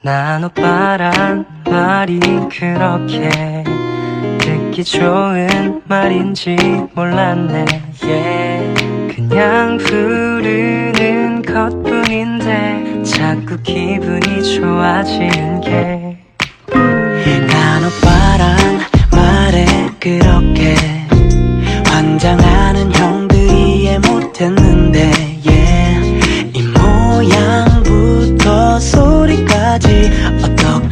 난 오빠란 말이 그렇게 듣기 좋은 말인지 몰랐네 yeah. 그냥 부르는 것뿐인데 자꾸 기분이 좋아지는 게 난 오빠란 말에 그렇게 환장하는 형들이 이해 못했는데 yeah.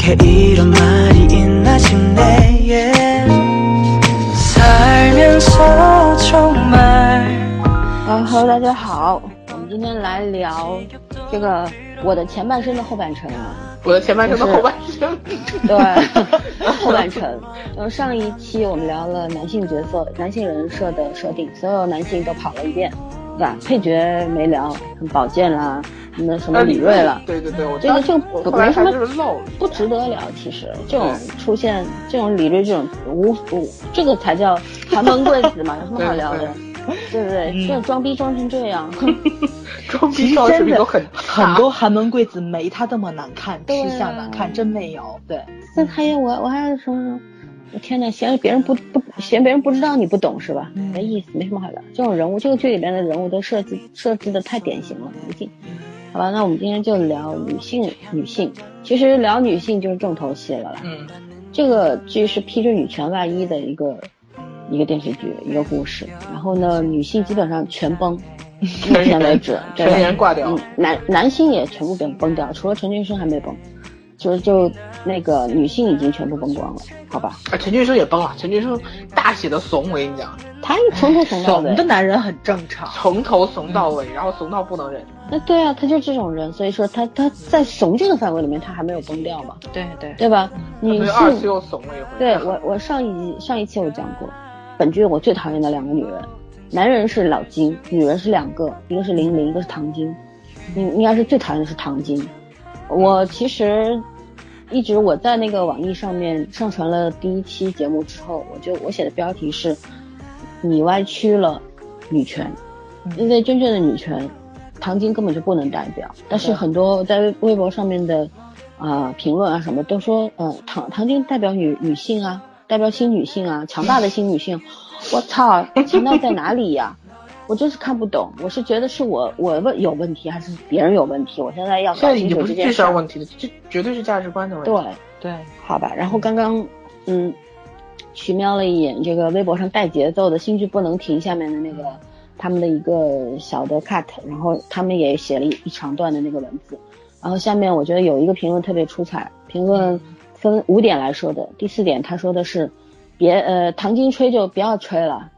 어떻게 이런 말이 있나 싶네 yeah. 살면서 정말 啊哈喽，大家好，我们今天来聊这个我的前半生的后半程啊，我的前半生的后半生，对，后半程。然后上一期我们聊了男性角色、男性人设的设定，所有男性都跑了一遍，对吧？配角没聊，什么宝剑啦， 那什么李锐了，对对对，我这个就没什么还是漏了，不值得聊。其实这种出现，这种李锐这种无无，这个才叫寒门贵子嘛，有什么好聊的？对不对？这种装逼装成这样，装其逼到水实真的平都很很多寒门贵子没他这么难看，吃相难看，真没有。对，那他也我我还有什么，我天呐，嫌别人不不嫌别人不知道你不懂是吧？嗯没意思，没什么好聊。这种人物，这个剧里边的人物都设计设置的太典型了，没劲。好吧，那我们今天就聊女性，女性。其实聊女性就是重头戏了啦。嗯，这个剧是披着女权外衣的一个一个电视剧，一个故事。然后呢，女性基本上全崩，目前为止，全员挂掉嗯，男男性也全部给崩掉，除了陈俊生还没崩，就是就那个女性已经全部崩光了，好吧？啊，陈俊生也崩了，陈俊生大写的怂，我跟你讲，他从头怂到尾怂的。男人很正常。从头怂到尾，然后怂到不能忍。那对啊，他就这种人，所以说他他在怂这个范围里面，他还没有崩掉嘛，对对，对吧？女性，又怂了一回。对我我上一集上一期我讲过，本剧我最讨厌的两个女人，男人是老金，女人是两个，一个是玲玲，一个是唐晶。你应该是最讨厌的是唐晶。我其实一直我在那个网易上面上传了第一期节目之后，我就我写的标题是“你歪曲了女权”，因为真正的女权，唐晶根本就不能代表。但是很多在微博上面的啊、评论啊什么都说，呃，唐唐晶代表女女性啊，代表新女性啊，强大的新女性。我操，强大在哪里呀？我真是看不懂，我是觉得是我我问有问题，还是别人有问题？我现在要搞清楚这件事儿。商问题了，这绝对是价值观的问题。对，对，好吧。然后刚刚嗯，去瞄了一眼这个微博上带节奏的“新剧不能停”下面的那个他们的一个小的 cut，然后他们也写了一一长段的那个文字。然后下面我觉得有一个评论特别出彩，评论分五点来说的。第四点他说的是，别呃唐晶吹就不要吹了，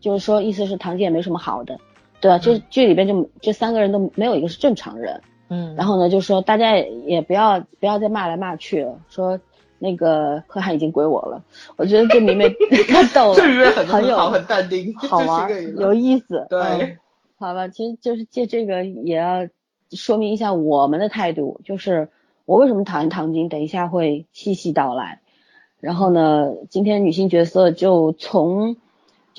就是说意思是唐晶也没什么好的，对吧？这剧里边就这三个人都没有一个是正常人。嗯，然后呢，就说大家也也不要不要再骂来骂去了，说那个贺涵已经归我了。我觉得这里面太 逗了，这里面很好，很淡定，好玩有意思。对嗯好吧，其实就是借这个也要说明一下我们的态度，就是我为什么讨厌唐晶，等一下会细细道来。然后呢，今天女性角色就从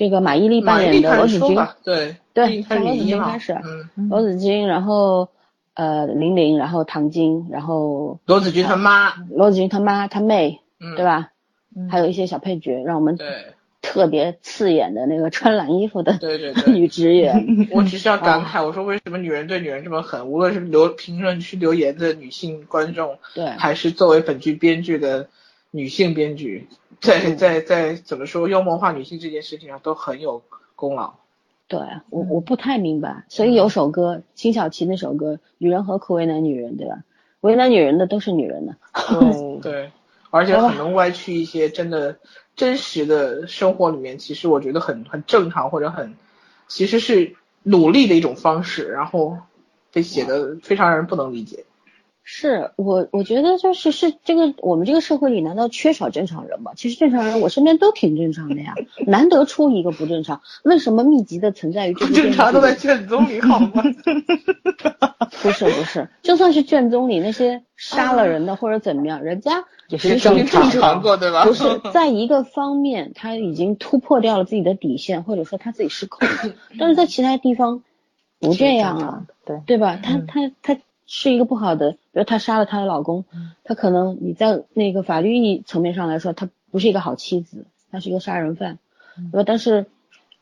这个马伊琍扮演的罗子君，对对从罗子君开始嗯，罗子君，然后呃玲玲，然后唐晶，然后罗子君他妈，罗子君他妈他妹，嗯，对？吧？嗯还有一些小配角，让我们对特别刺眼的那个穿蓝衣服的对对 对女职员，我只是要 感啊慨，我说为什么女人对女人这么狠？无论是留评论区留言的女性观众，对还是作为本剧编剧的女性编剧，在嗯在在怎么说妖魔化女性这件事情上都很有功劳。对我我不太明白，所以有首歌辛晓琪那首歌《女人何苦为难女人》，对吧？为难女人的都是女人呢。嗯，对，而且很能歪曲一些真的真实的生活里面，其实我觉得很很正常或者很其实是努力的一种方式，然后被写的非常让人不能理解。是我，我觉得就是是这个我们这个社会里难道缺少正常人吗？其实正常人我身边都挺正常的呀，难得出一个不正常，为什么密集的存在于正常都在卷宗里好吗？不是不是，就算是卷宗里那些杀了人的或者怎么样，人家也是正正常常过对吧？不是在一个方面他已经突破掉了自己的底线，或者说他自己失控了，但是在其他地方不这样啊，对，对吧？他嗯他他是一个不好的比如她杀了她的老公，她可能你在那个法律意义层面上来说，她不是一个好妻子，她是一个杀人犯，对吧？但是，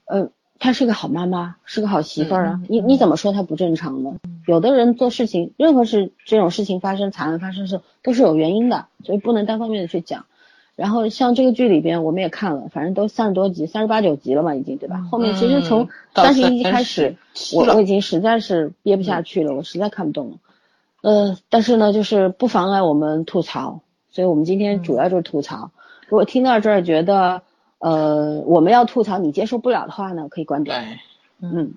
呃，她是个好妈妈，是个好媳妇儿啊。你你怎么说她不正常呢？有的人做事情，任何事这种事情发生，惨案发生是都是有原因的，所以不能单方面的去讲。然后像这个剧里边，我们也看了，反正都三十多集，三十八九集了嘛，已经对吧？后面其实从到三十一集开始，37了我我已经实在是憋不下去了，我实在看不懂了。呃，但是呢，就是不妨碍我们吐槽，所以我们今天主要就是吐槽。如果听到这儿觉得呃我们要吐槽你接受不了的话呢，可以关掉。对，嗯，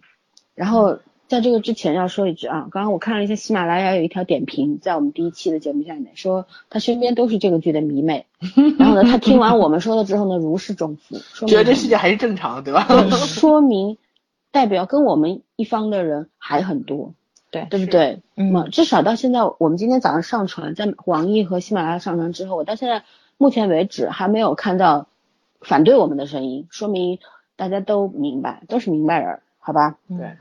然后在这个之前要说一句啊，刚刚我看了一下喜马拉雅有一条点评，在我们第一期的节目下面说他身边都是这个剧的迷妹，然后呢，他听完我们说了之后呢，如释重负，说觉得这世界还是正常的，对吧？说明代表跟我们一方的人还很多，对对不对？嗯，至少到现在，我们今天早上上传，在网易和喜马拉雅上传之后，我到现在目前为止还没有看到反对我们的声音，说明大家都明白，都是明白人，好吧？对，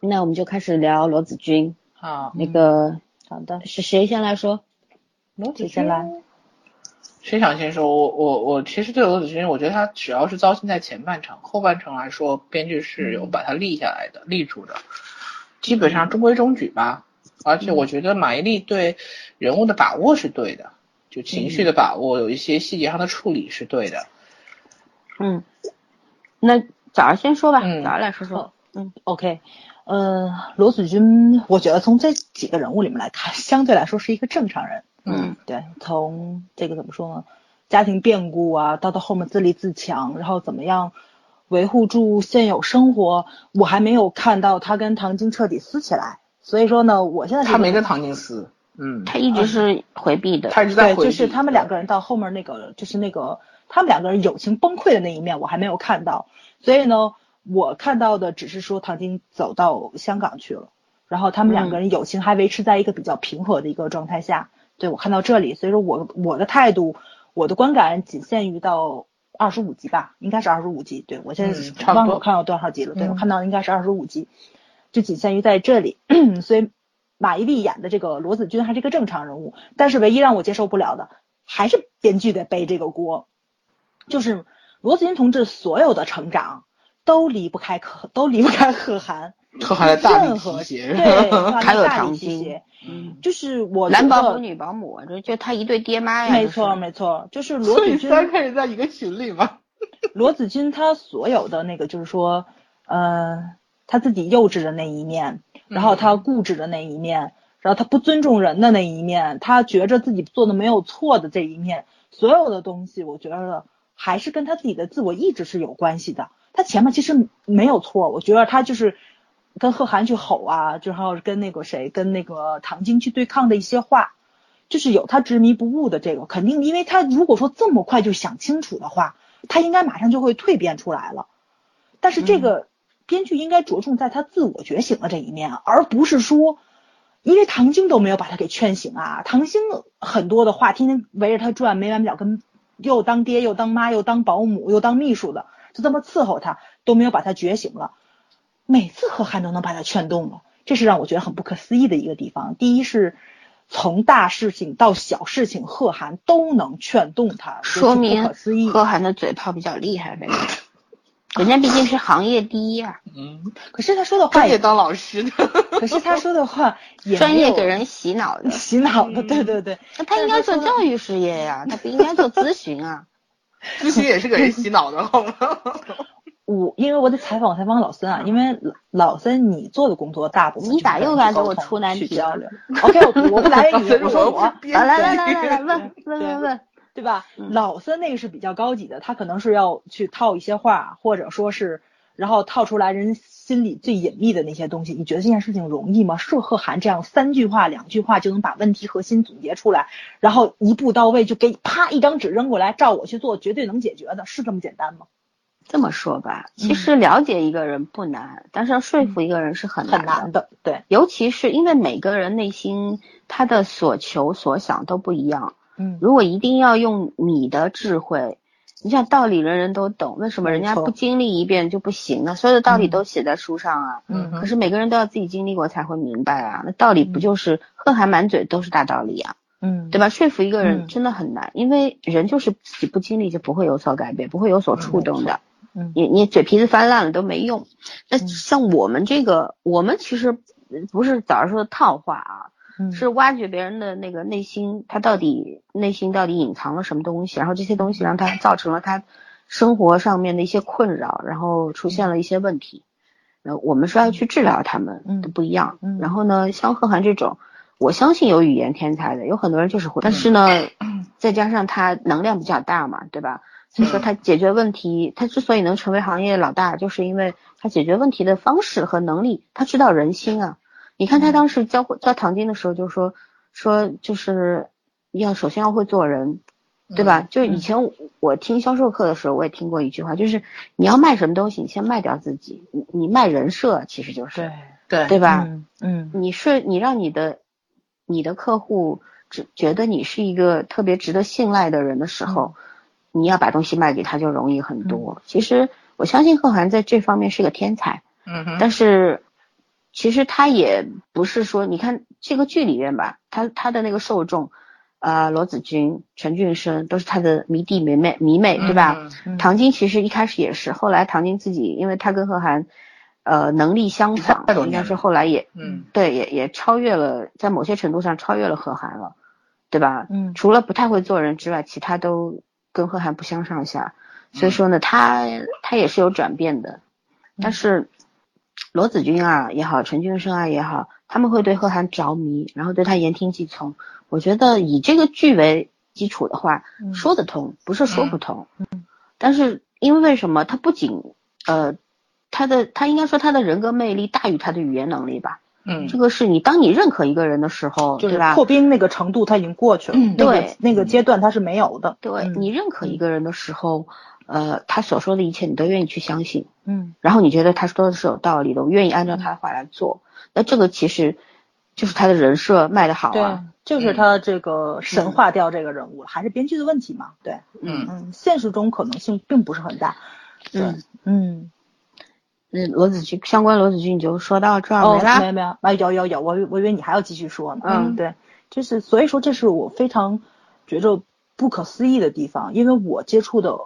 那我们就开始聊罗子君，好，那个好的，是谁先来说？罗子君先来？谁想先说？我我我其实对罗子君，我觉得他只要是糟心在前半场，后半程来说，编剧是有把他立下来的，立住的，基本上中规中矩吧。而且我觉得马伊琍对人物的把握是对的，就情绪的把握，有一些细节上的处理是对的。嗯，那早上先说吧，嗯早上来说说。嗯 OK，呃，罗子君，我觉得从这几个人物里面来看，相对来说是一个正常人。嗯，对，从这个怎么说呢？家庭变故啊，到到后面自立自强，然后怎么样维护住现有生活，我还没有看到他跟唐晶彻底撕起来。所以说呢，我现在他没跟唐晶撕，嗯，他一直是回避的。他一直在回避就是他们两个人到后面那个，就是那个他们两个人友情崩溃的那一面，我还没有看到。所以呢，我看到的只是说唐晶走到香港去了，然后他们两个人友情还维持在一个比较平和的一个状态下。对我看到这里，所以说我我的态度，我的观感仅限于到二十五集吧，应该是二十五集。对我现在嗯差不多忘了我看到多少集了，对嗯我看到应该是二十五集，就仅限于在这里。所以马伊琍演的这个罗子君还是一个正常人物，但是唯一让我接受不了的还是编剧得背这个锅，就是罗子君同志所有的成长都离不开可都离不开贺涵，贺涵的大力任何提携对，还有大唐晶力提携，嗯，就是我男保姆、女保姆，就就他一对爹妈呀。没错，没错，就是罗所以子君三个人在一个群里吗。罗子君他所有的那个就是说，呃，他自己幼稚的那一面，然后他固执的那一面，然后他不尊重人的那一面，他觉着自己做的没有错的这一面，所有的东西，我觉得还是跟他自己的自我意志是有关系的。他前面其实没有错，我觉得他就是跟贺涵去吼啊，然后跟那个谁，跟那个唐晶去对抗的一些话，就是有他执迷不悟的这个，肯定因为他如果说这么快就想清楚的话，他应该马上就会蜕变出来了。但是这个编剧应该着重在他自我觉醒的这一面，而不是说，因为唐晶都没有把他给劝醒啊，唐晶很多的话天天围着他转，没完没了，跟又当爹又当妈又当保姆又当秘书的，就这么伺候他，都没有把他觉醒了。每次贺涵都能把他劝动了，这是让我觉得很不可思议的一个地方。第一是从大事情到小事情，贺涵都能劝动他，说明不可思议。贺涵的嘴炮比较厉害呗。人家毕竟是行业第一啊，嗯，可是他说的话也，当老师的。可是他说的话 也专业给人洗脑的。洗脑的，对对对。那他应该做教育事业呀，他不应该做咨询啊。咨询也是给人洗脑的，好吗？我因为我得采访采访老孙啊，因为老老孙你做的工作大部分你咋又来给我出难题了去交流？OK，我我不答应 你，我说我。编来来来来来问问问问，对吧？嗯老孙那个是比较高级的，他可能是要去套一些话，或者说是，然后套出来人心里最隐秘的那些东西。你觉得这件事情容易吗？是贺涵这样三句话、两句话就能把问题核心总结出来，然后一步到位就给啪一张纸扔过来，照我去做，绝对能解决的，是这么简单吗？这么说吧，其实了解一个人不难，但是要说服一个人是很难的。很难的，对，尤其是因为每个人内心他的所求所想都不一样。嗯如果一定要用你的智慧你想道理人人都懂，为什么人家不经历一遍就不行呢？所有的道理都写在书上啊。嗯可是每个人都要自己经历过才会明白啊。那道理不就是恨还满嘴都是大道理啊，嗯，对吧？说服一个嗯人真的很难，因为人就是自己不经历就不会有所改变，不会有所触动的。嗯你你嘴皮子翻烂了都没用。那嗯像我们这个，我们其实不是早上说的套话啊，嗯是挖掘别人的那个内心，他到底内心到底隐藏了什么东西，然后这些东西让他造成了他生活上面的一些困扰，然后出现了一些问题。呃，我们是要去治疗他们，嗯都不一样。嗯然后呢，像贺涵这种，我相信有语言天才的，有很多人就是会，但是呢，再加上他能量比较大嘛，对吧？所以说他解决问题，他之所以能成为行业老大，就是因为他解决问题的方式和能力，他知道人心啊。你看他当时教教唐晶的时候就说说就是要首先要会做人，对吧？就是以前我我听销售课的时候，我也听过一句话，就是你要卖什么东西，你先卖掉自己，你你卖人设其实就是对对对吧？嗯嗯你是你让你的你的客户只觉得你是一个特别值得信赖的人的时候，你要把东西卖给他就容易很多。其实我相信贺涵在这方面是个天才，嗯，但是其实他也不是说，你看这个剧里面吧，他他的那个受众，呃，罗子君、陈俊生都是他的迷弟迷妹迷妹，对吧？嗯嗯唐晶其实一开始也是，后来唐晶自己，因为他跟贺涵，呃，能力相仿应该是后来也，嗯对，也也超越了，在某些程度上超越了贺涵了，对吧？嗯除了不太会做人之外，其他都跟贺涵不相上下。嗯所以说呢，他他也是有转变的，但是罗子君啊也好，陈俊生啊也好，他们会对贺涵着迷，然后对他言听计从。我觉得以这个剧为基础的话，嗯说得通，不是说不通。嗯但是因为为什么他不仅呃，他的他应该说他的人格魅力大于他的语言能力吧？嗯这个是你当你认可一个人的时候，就是对吧？破冰那个程度他已经过去了，嗯那个对那个阶段他是没有的，对、嗯你认可一个人的时候，呃，他所说的一切你都愿意去相信，嗯然后你觉得他说的是有道理的，我愿意按照他的话来做。那这个其实就是他的人设卖的好对啊。，就是他这个神化掉这个人物了，还是编剧的问题嘛？对，嗯嗯，现实中可能性并不是很大，对嗯，嗯，那罗子君相关罗子君你就说到这儿哦，没啦。没有没有啊，有有有，我以我以为你还要继续说呢，嗯对，就是所以说这是我非常觉着不可思议的地方，因为我接触的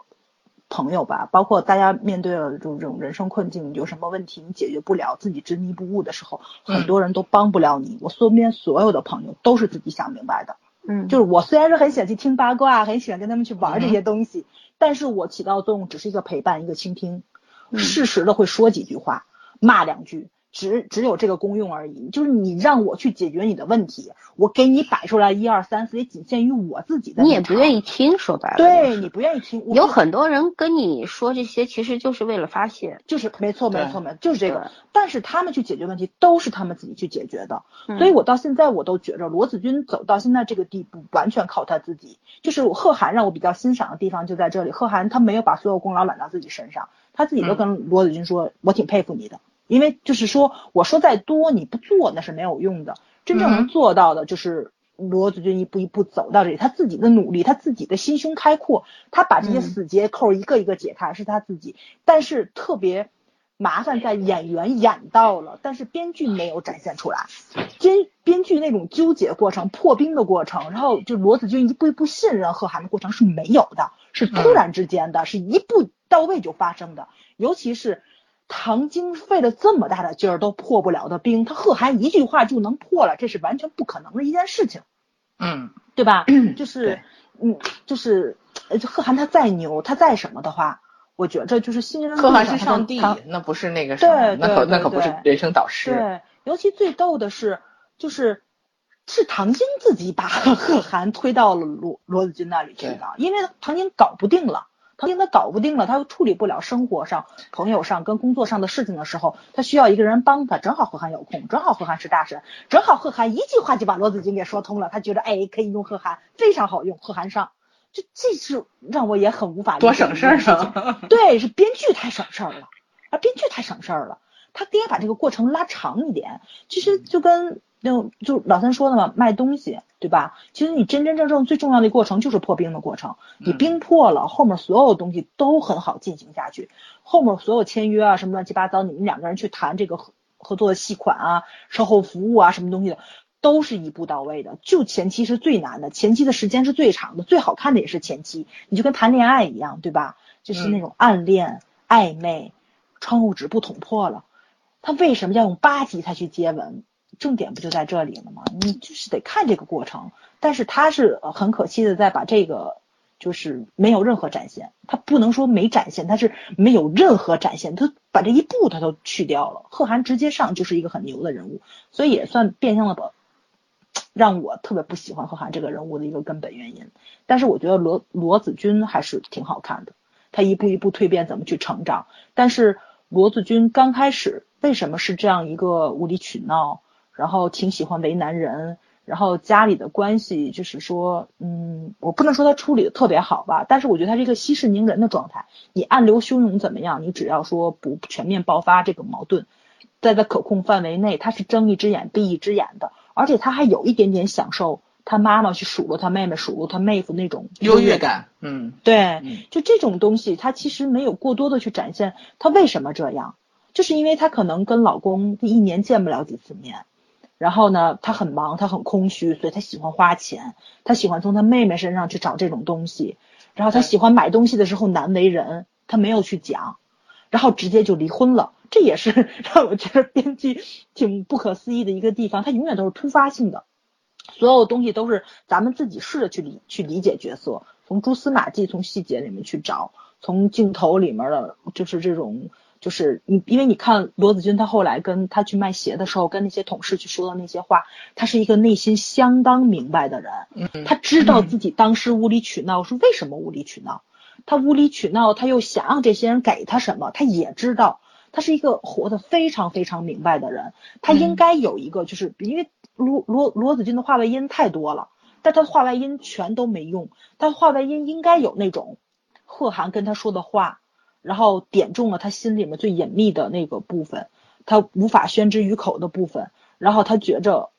朋友吧，包括大家面对了这种这种人生困境，有什么问题你解决不了，自己执迷不悟的时候，嗯。很多人都帮不了你。我身边所有的朋友都是自己想明白的，嗯，就是我虽然是很喜欢去听八卦，很喜欢跟他们去玩这些东西，但是我起到的作用只是一个陪伴，一个倾听，嗯。适时的会说几句话，骂两句，只只有这个功用而已。就是你让我去解决你的问题，我给你摆出来一二三四，也仅限于我自己的。你也不愿意，听，说白了。对你不愿意听，有很多人跟你说这些，其实就是为了发泄。就是没错没错没错，就是这个。但是他们去解决问题都是他们自己去解决的，嗯所以我到现在我都觉着罗子君走到现在这个地步，完全靠他自己。就是贺涵让我比较欣赏的地方就在这里，贺涵他没有把所有功劳揽到自己身上，他自己都跟罗子君说，我挺佩服你的。因为就是说，我说再多你不做那是没有用的，真正能嗯做到的就是罗子君一步一步走到这里，他自己的努力，他自己的心胸开阔，他把这些嗯死结扣一个一个解开，是他自己。但是特别麻烦在演员演到了，但是编剧没有展现出来。编编剧那种纠结过程、破冰的过程，然后就罗子君一步一步信任贺涵的过程是没有的，是突然之间的，是一步到位就发生的。尤其是唐晶费了这么大的劲儿都破不了的冰，他贺涵一句话就能破了，这是完全不可能的一件事情。嗯对吧？就是，嗯，就是，呃，贺涵他再牛，他再什么的话，我觉着就是新人贺涵是上帝他，那不是那个什么，对那可那可不是人生导师。对，尤其最逗的是，就是是唐晶自己把 贺涵推到了罗罗子君那里去的，因为唐晶搞不定了。唐晶他搞不定了，他又处理不了生活上、朋友上跟工作上的事情的时候，他需要一个人帮他。正好贺涵有空，正好贺涵是大神，正好贺涵一句话就把罗子君给说通了。他觉得哎，可以用贺涵，非常好用，贺涵上。就这是让我也很无法理解多省事儿啊！对，是编剧太省事儿了，啊，编剧太省事儿了。他应该把这个过程拉长一点。其实就跟那就老三说的嘛，卖东西，对吧？其实你真真正正最重要的过程就是破冰的过程，你冰破了，后面所有东西都很好进行下去，后面所有签约啊什么乱七八糟，你们两个人去谈这个合合作的细款啊、售后服务啊什么东西的。都是一步到位的，就前期是最难的，前期的时间是最长的，最好看的也是前期，你就跟谈恋爱一样，对吧？就是那种暗恋、暧昧，窗户纸不捅破了，他为什么要用八级才去接吻？重点不就在这里了吗？你就是得看这个过程，但是他是很可惜的在把这个就是没有任何展现，他不能说没展现，他是没有任何展现，他把这一步他都去掉了。贺涵直接上就是一个很牛的人物，所以也算变相的把。让我特别不喜欢贺涵这个人物的一个根本原因，但是我觉得罗罗子君还是挺好看的，他一步一步蜕变，怎么去成长？但是罗子君刚开始为什么是这样一个无理取闹，然后挺喜欢为难人，然后家里的关系就是说，嗯，我不能说他处理的特别好吧，但是我觉得他是一个息事宁人的状态。你暗流汹涌怎么样？你只要说不全面爆发这个矛盾，在他可控范围内，他是睁一只眼闭一只眼的。而且他还有一点点享受他妈妈去数落他妹妹、数落他妹夫那种优越感。嗯，对，就这种东西，他其实没有过多的去展现他为什么这样，就是因为他可能跟老公一年见不了几次面，然后呢，他很忙，他很空虚，所以他喜欢花钱，他喜欢从他妹妹身上去找这种东西，然后他喜欢买东西的时候难为人，他没有去讲，然后直接就离婚了。这也是 让我觉得编剧挺不可思议的一个地方，他永远都是突发性的，所有东西都是咱们自己试着去理去理解角色，从蛛丝马迹、从细节里面去找，从镜头里面的，就是这种，就是你，因为你看罗子君他后来跟他去卖鞋的时候，跟那些同事去说的那些话，他是一个内心相当明白的人，他知道自己当时无理取闹是为什么无理取闹，他无理取闹，他又想让这些人给他什么，他也知道。他是一个活得非常非常明白的人，他应该有一个，就是因为罗罗罗子君的话外音太多了，但他的话外音全都没用，他话外音应该有那种贺涵跟他说的话，然后点中了他心里面最隐秘的那个部分，他无法宣之于口的部分，然后他觉着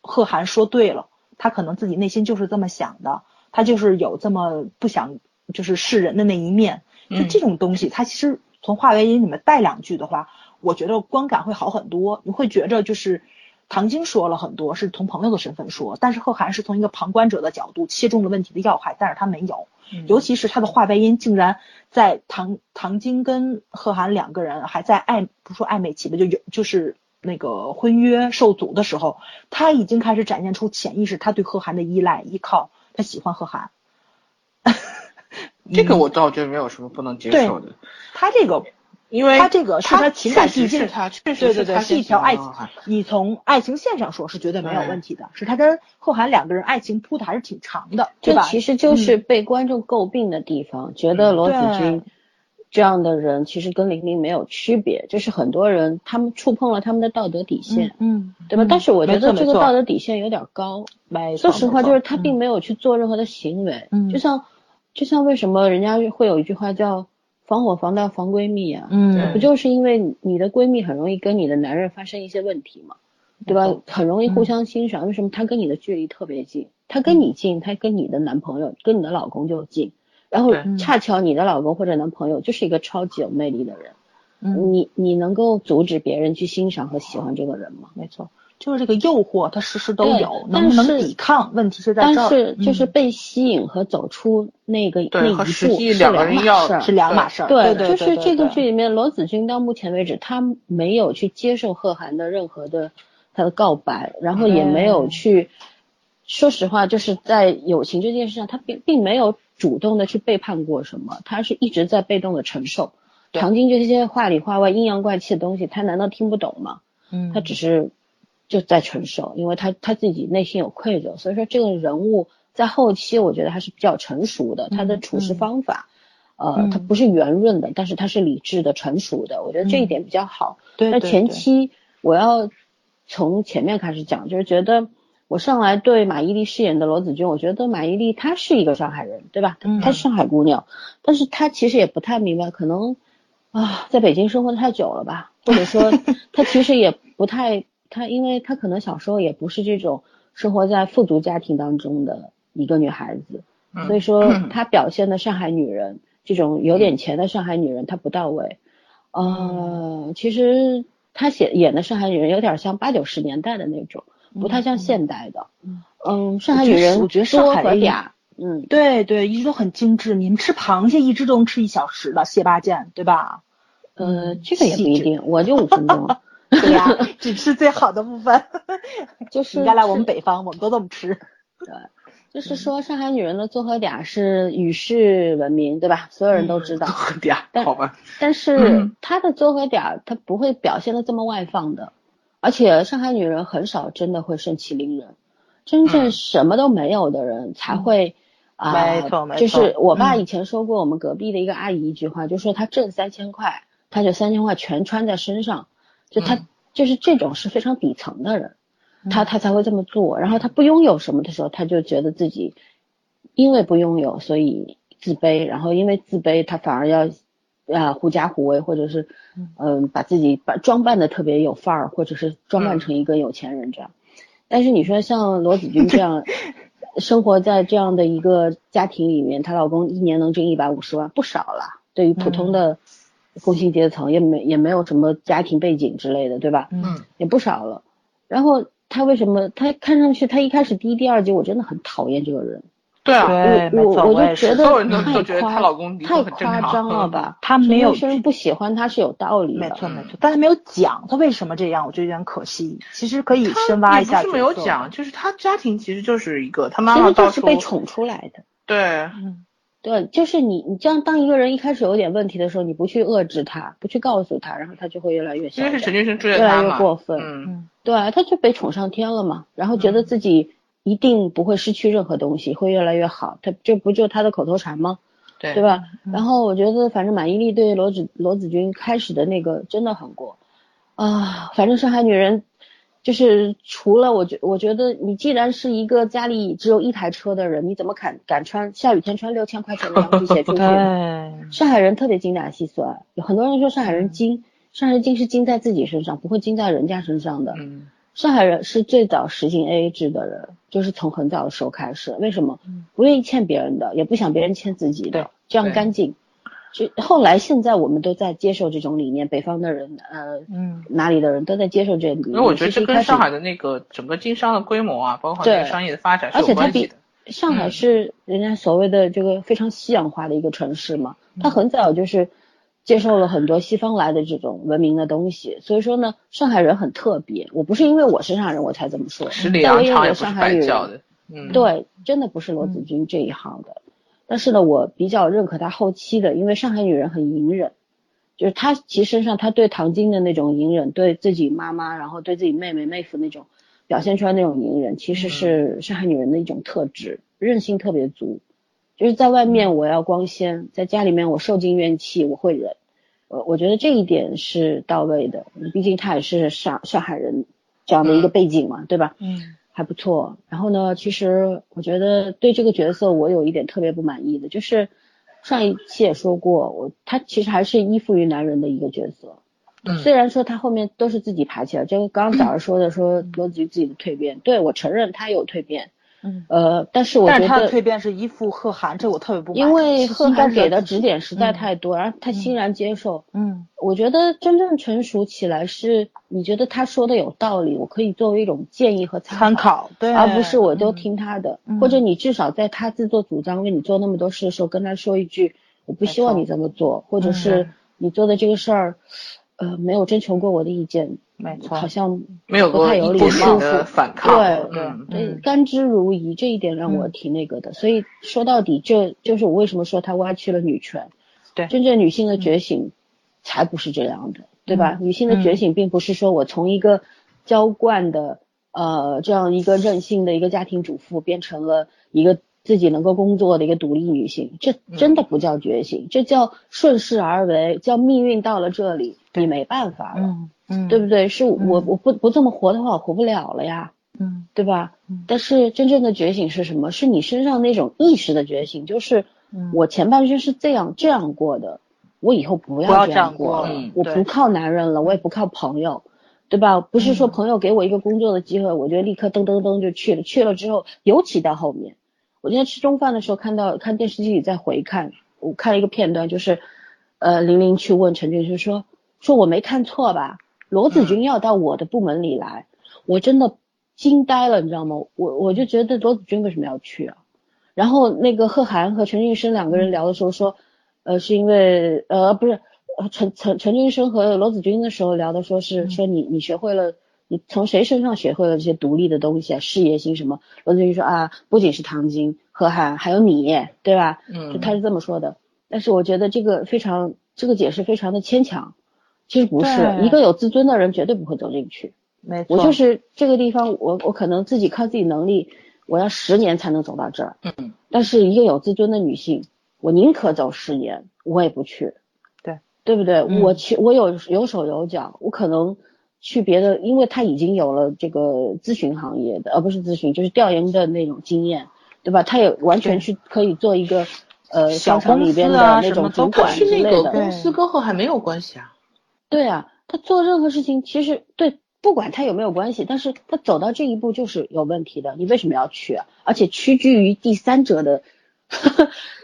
贺涵说对了，他可能自己内心就是这么想的，他就是有这么不想就是示人的那一面，就这种东西，他其实。从话外音里面带两句的话，我觉得观感会好很多。你会觉着就是唐晶说了很多，是从朋友的身份说，但是贺涵是从一个旁观者的角度切中了问题的要害，但是他没有。尤其是他的话外音，竟然在唐唐晶跟贺涵两个人还在暧不说暧昧期吧，就有就是那个婚约受阻的时候，他已经开始展现出潜意识他对贺涵的依赖依靠，他喜欢贺涵。这个我倒觉得没有什么不能接受的。他这个，因为他这个是他情感递进，他确实对对对，是一条爱情。你从爱情线上说，是绝对没有问题的。是他跟贺涵两个人爱情铺的还是挺长的，对吧？这其实就是被观众诟病的地方，觉得罗子君这样的人其实跟玲玲没有区别，就是很多人他们触碰了他们的道德底线，嗯，对吧？但是我觉得这个道德底线有点高。说实话，就是他并没有去做任何的行为，就像。就像为什么人家会有一句话叫防火防盗防闺蜜啊？嗯，不就是因为你的闺蜜很容易跟你的男人发生一些问题嘛，对吧？很容易互相欣赏。为什么她跟你的距离特别近？她跟你近，她跟你的男朋友、跟你的老公就近。然后恰巧你的老公或者男朋友就是一个超级有魅力的人，你你能够阻止别人去欣赏和喜欢这个人吗？没错。就是这个诱惑，它时时都有，能不能抵抗？问题是在这儿。但是就是被吸引和走出那个那一步是两码事，是两码事。对，就是这个剧里面，罗子君到目前为止，他没有去接受贺涵的任何的他的告白，然后也没有去，说实话，就是在友情这件事上，他并并没有主动的去背叛过什么，他是一直在被动的承受。唐晶这些话里话外、阴阳怪气的东西，他难道听不懂吗？嗯，他只是。就在承受，因为他他自己内心有愧疚，所以说这个人物在后期我觉得还是比较成熟的，他的处事方法，呃，他不是圆润的，但是他是理智的、成熟的，我觉得这一点比较好。对那前期我要从前面开始讲，就是觉得我上来对马伊琍饰演的罗子君，我觉得马伊琍她是一个上海人，对吧？她是上海姑娘，但是她其实也不太明白，可能啊在北京生活太久了吧，或者说 她其实也不太。她因为她可能小时候也不是这种生活在富足家庭当中的一个女孩子，嗯所以说她表现的上海女人这种有点钱的上海女人，她不到位。呃，其实她写演的上海女人有点像八九十年代的那种，不太像现代的。嗯，上海女人我觉得上海人多和嗲，嗯，对对，一直都很精致。你们吃螃蟹一只都能吃一小时的蟹八件，对吧？呃，这个也不一定，我就五分钟，对呀，只吃最好的部分。就是你应该来我们北方，我们都这么吃。对就是说上海女人的做和嗲是与世闻名，对吧？所有人都知道。很嗲，但好吧，但是嗯。她的做和嗲，她不会表现的这么外放的，而且上海女人很少真的会盛气凌人，真正嗯。什么都没有的人才会啊、没错没错。就是我爸嗯。以前说过，我们隔壁的一个阿姨一句话，就说她挣三千块，她就三千块全穿在身上，就他、嗯就是这种是非常底层的人，他他才会这么做。然后他不拥有什么的时候，他就觉得自己因为不拥有，所以自卑，然后因为自卑，他反而要啊狐假虎威，或者是嗯、把自己把装扮的特别有范儿，或者是装扮成一个有钱人这样。但是你说像罗子君这样 生活在这样的一个家庭里面，她老公一年能挣一百五十万，不少了。对于普通的工薪阶层，也没也没有什么家庭背景之类的，对吧？嗯也不少了。然后他为什么他看上去他一开始第一、第二集我真的很讨厌这个人，对啊，我我我。就觉得所有人都太都觉得夸她老公太夸张了嗯吧？他没有陈医生不喜欢他是有道理的，没错没错，但他没有讲他为什么这样，我觉得有点可惜。其实可以深挖一下也不是没有讲，就是他家庭其实就是一个他妈妈到是被宠出来的。对，嗯，对，就是你，你这样当一个人一开始有点问题的时候，你不去遏制他，不去告诉他，然后他就会越来越因嚣张为是陈俊生追的越来，越过分嗯对，他就被宠上天了嘛，然后觉得自己一定不会失去任何东西，会越来越好，他这不就他的口头禅吗？对对？吧？嗯然后我觉得，反正马伊琍对罗子罗子君开始的那个真的很过啊，反正上海女人就是除了我觉我觉得你既然是一个家里只有一台车的人，你怎么敢敢穿下雨天穿六千块钱的凉皮鞋出去？上海人特别精打细算，有很多人说上海人精，上海人精是精在自己身上，不会精在人家身上的。嗯上海人是最早实行 AA 制的人，就是从很早的时候开始。为什么？不愿意欠别人的，也不想别人欠自己的，这样干净。就后来现在我们都在接受这种理念，北方的人，呃，嗯，哪里的人都在接受这个理念。因为我觉得这跟上海的那个整个经商的规模啊，包括这个商业的发展是而且它比有关系的。上海嗯是人家所谓的这个非常西洋化的一个城市嘛，嗯它很早就是接受了很多西方来的这种文明的东西，所以说呢，上海人很特别。我不是因为我是上海人我才这么说，十里但我也有洋场也不是上海叫的，嗯，对，真的不是罗子君这一行的。但是呢，我比较认可她后期的，因为上海女人很隐忍，就是她其实身上她对唐晶的那种隐忍，对自己妈妈，然后对自己妹妹妹夫那种表现出来那种隐忍，其实是上海女人的一种特质，韧性特别足。就是在外面我要光鲜，在家里面我受尽怨气，我会忍。我我觉得这一点是到位的，毕竟她也是上上海人这样的一个背景嘛，对吧？嗯还不错。然后呢，其实我觉得对这个角色我有一点特别不满意的，就是上一期也说过，我他其实还是依附于男人的一个角色。嗯虽然说他后面都是自己爬起来，这个刚刚早上说的说罗子瑜自己的蜕变，对我承认他有蜕变，嗯，呃，但是我觉但是他的得蜕变是依附贺涵，这我特别不。因为贺涵给的指点实在嗯。太多，然后他欣然接受。嗯。我觉得真正成熟起来是，你觉得他说的有道理，我可以作为一种建议和参考，对，而不是我都嗯听他的，嗯。或者你至少在他自作主张为你做那么多事的时候，跟他说一句我不希望你这么做，或者是你做的这个事儿，呃，没有征求过我的意见，没错。好像没有不太有礼过一不貌适。的反抗，对对嗯对，嗯。甘之如饴这一点让我嗯。挺那个的，所以说到底，这就是我为什么说他歪曲了女权。对。真正女性的觉醒才不是这样的，对吧？女性的觉醒并不是说我从一个娇惯的呃这样一个任性的一个家庭主妇变成了一个自己能够工作的一个独立女性，这真的不叫觉醒，这叫顺势而为，叫命运到了这里，你没办法了，嗯嗯，对不对？是我我不不这么活的话，我活不了了呀。嗯对吧嗯？但是真正的觉醒是什么？是你身上那种意识的觉醒，就是嗯我前半生是这样这样过的，我以后不不要要这这样过过了嗯，我不靠男人了，我也不靠朋友，对吧？不是说嗯朋友给我一个工作的机会，我就立刻噔噔噔就去了。去了之后，尤其到后面，我今天吃中饭的时候看到看电视机里在回看，我看了一个片段，就是呃玲玲去问陈俊生说说我没看错吧？罗子君要到我的部门里来，我真的惊呆了，你知道吗？我我就觉得罗子君为什么要去啊？然后那个贺涵和陈俊生两个人聊的时候说，呃，是因为呃不是呃陈陈陈俊生和罗子君的时候聊的说是、说你你学会了。你从谁身上学会了这些独立的东西啊？事业心什么？罗子君说啊，不仅是唐晶、何涵，还有你，对吧？嗯就他是这么说的。但是我觉得这个非常，这个解释非常的牵强。其实不是，一个有自尊的人绝对不会走进去。没错，我就是这个地方，我我可能自己靠自己能力，我要十年才能走到这儿。嗯，但是一个有自尊的女性，我宁可走十年，我也不去。对，对不对？嗯我去，我有有手有脚，我可能去别的，因为他已经有了这个咨询行业的，而不是咨询，就是调研的那种经验，对吧？他也完全去可以做一个呃小商场里边的公司啊那种主管之是那个类的。公司跟后还没有关系啊。对啊，他做任何事情，其实对，不管他有没有关系，但是他走到这一步就是有问题的。你为什么要去啊？而且屈居于第三者的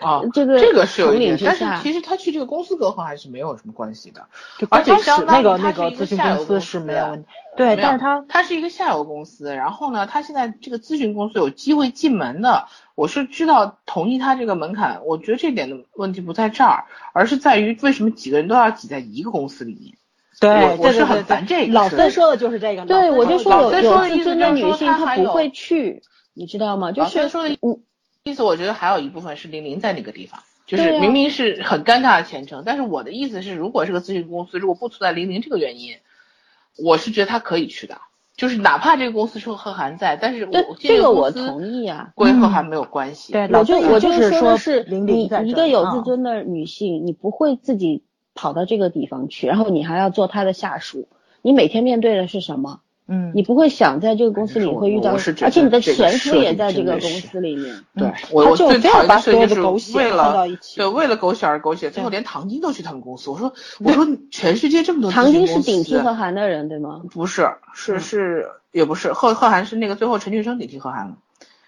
啊，这个这个是有一点，但是其实他去这个公司隔行还是没有什么关系的。就而且刚开始相当于那个那个个咨询下游公公司是没有问题，对，但是他他是一个下游公司，然后呢，他现在这个咨询公司有机会进门的，我是知道同意他这个门槛，我觉得这点的问题不在这儿，而是在于为什么几个人都要挤在一个公司里面。对我我是很烦这个老孙说的就是这个，对，我就说有老孙说有自尊的就是说女性，她不会去，你知道吗？就是说的嗯，意思，我觉得还有一部分是玲玲在那个地方，就是明明是很尴尬的前程，但是我的意思是，如果是个咨询公司，如果不存在玲玲这个原因，我是觉得他可以去的，就是哪怕这个公司是贺涵在，但是我这个我，同意啊。归贺涵没有关系。对，我就我就是说是，玲你玲在一个有自啊尊的女性，你不会自己跑到这个地方去，然后你还要做她的下属，你每天面对的是什么？嗯，你不会想在这个公司里会遇到，而且你的前夫也在这个公司里面。对嗯我就非要最讨厌的把所有事情就是的狗血为了放到一起对为了狗血而狗血，最后连唐晶都去他们公司。我说我说全世界这么多唐晶是顶替贺涵的人，对吗？不是是是也不是贺贺涵是那个最后陈俊生顶替贺涵了。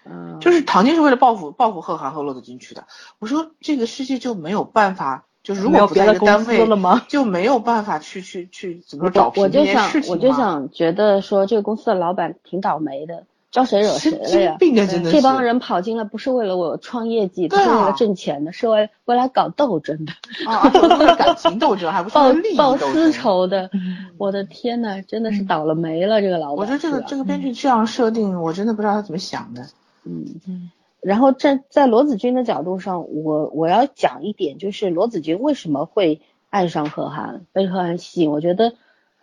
嗯，就是唐晶是为了报复报复贺涵和骆子君去的。我说这个世界就没有办法，就是如没有果不在一个单位了吗？就没有办法去去去怎么说找我就想我就想觉得说这个公司的老板挺倒霉的，招谁惹谁了呀？病啊，真的这帮人跑进来不是为了我创业绩，不对是为了啊挣钱的，是为为了搞斗争的，啊，为了感情斗争，还不是为 报报私。仇的。我的天呐，真的是倒了霉了，这个老板。我觉得这个这个编剧这样设定，我真的不知道他怎么想的。嗯嗯，然后站在罗子君的角度上，我我要讲一点，就是罗子君为什么会爱上贺涵，被贺涵吸引。我觉得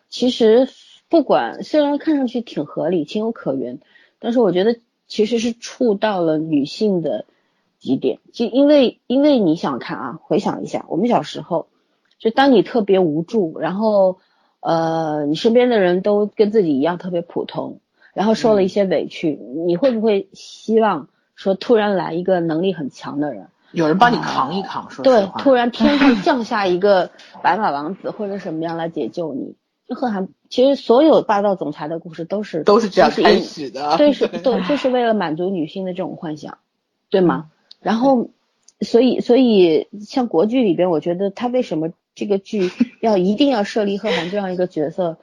其实不管虽然看上去挺合理、情有可原，但是我觉得其实是触到了女性的极点。就因为因为你想看啊，回想一下，我们小时候，就当你特别无助，然后呃，你身边的人都跟自己一样特别普通，然后受了一些委屈，你会不会希望说突然来一个能力很强的人？有人帮你扛一扛，说实对，突然天上 降下一个白马王子或者什么样来解救你？就贺涵，其实所有霸道总裁的故事都是都是这样因开始的。对，是 对，就是为了满足女性的这种幻想，对吗？然后，所以所以像国剧里边，我觉得他为什么这个剧要一定要设立贺涵这样一个角色？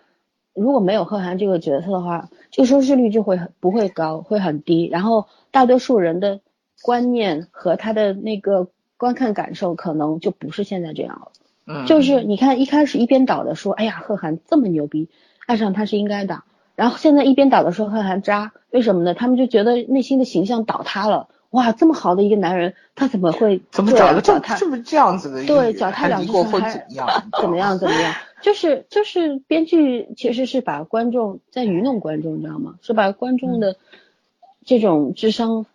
如果没有贺涵这个角色的话，这个收视率就会很不会高，会很低。然后大多数人的观念和他的那个观看感受可能就不是现在这样了。嗯，就是你看一开始一边倒的说，哎呀，贺涵这么牛逼，爱上他是应该的。然后现在一边倒的说贺涵渣，为什么呢？他们就觉得内心的形象倒塌了。哇，这么好的一个男人，他怎么会怎么脚踏这么这样子的对脚踏两过婚船还 怎么样？怎么样怎么样？就是就是编剧其实是把观众在愚弄观众，你知道吗？是把观众的这种智商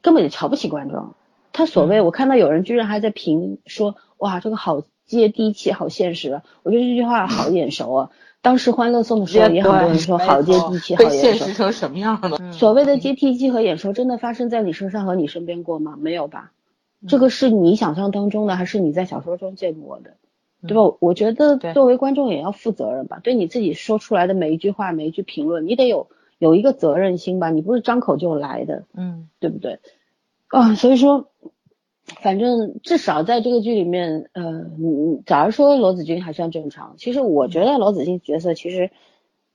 根本就瞧不起观众。他所谓，我看到有人居然还在评说，哇，这个好接地气，好现实啊！我觉得这句话好眼熟啊。当时《欢乐颂》的时候，也很多人说好接地气，好眼熟现实。成什么样了？嗯所谓的接地气和眼熟，真的发生在你身上和你身边过吗？没有吧？这个是你想象当中的，还是你在小说中见过的？对吧？我觉得作为观众也要负责任吧，对你自己说出来的每一句话、每一句评论，你得有有一个责任心吧，你不是张口就来的，嗯对不对？啊，所以说，反正至少在这个剧里面，呃，你假如说罗子君还算正常，其实我觉得罗子君角色其实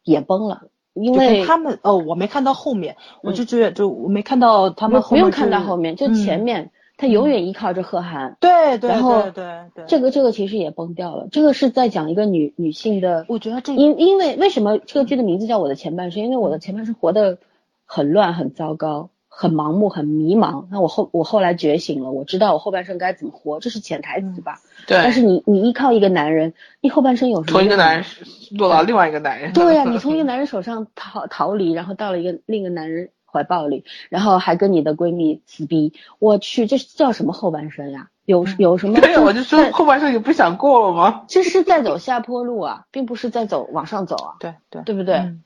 也崩了，因为他们哦，我没看到后面，我就觉得就我没看到他们后面不用看到后面，就嗯前面他永远依靠着贺涵，对对然后对对对，这个这个其实也崩掉了，这个是在讲一个女女性的我觉得这因因为为什么这个剧的名字叫我的前半生？因为我的前半生活得很乱、很糟糕、很盲目、很迷茫。那我后我后来觉醒了，我知道我后半生该怎么活，这是潜台词吧？对，但是你你依靠一个男人，你后半生有什么？从一个男人。落到另外一个男人。对呀、你从一个男人手上逃逃离，然后到了一个另一个男人怀抱里，然后还跟你的闺蜜撕逼，我去，这叫什么后半生呀？有有什么？对，我就说后半生你不想过了吗？这是在走下坡路啊，并不是在走往上走啊，对对对不对？嗯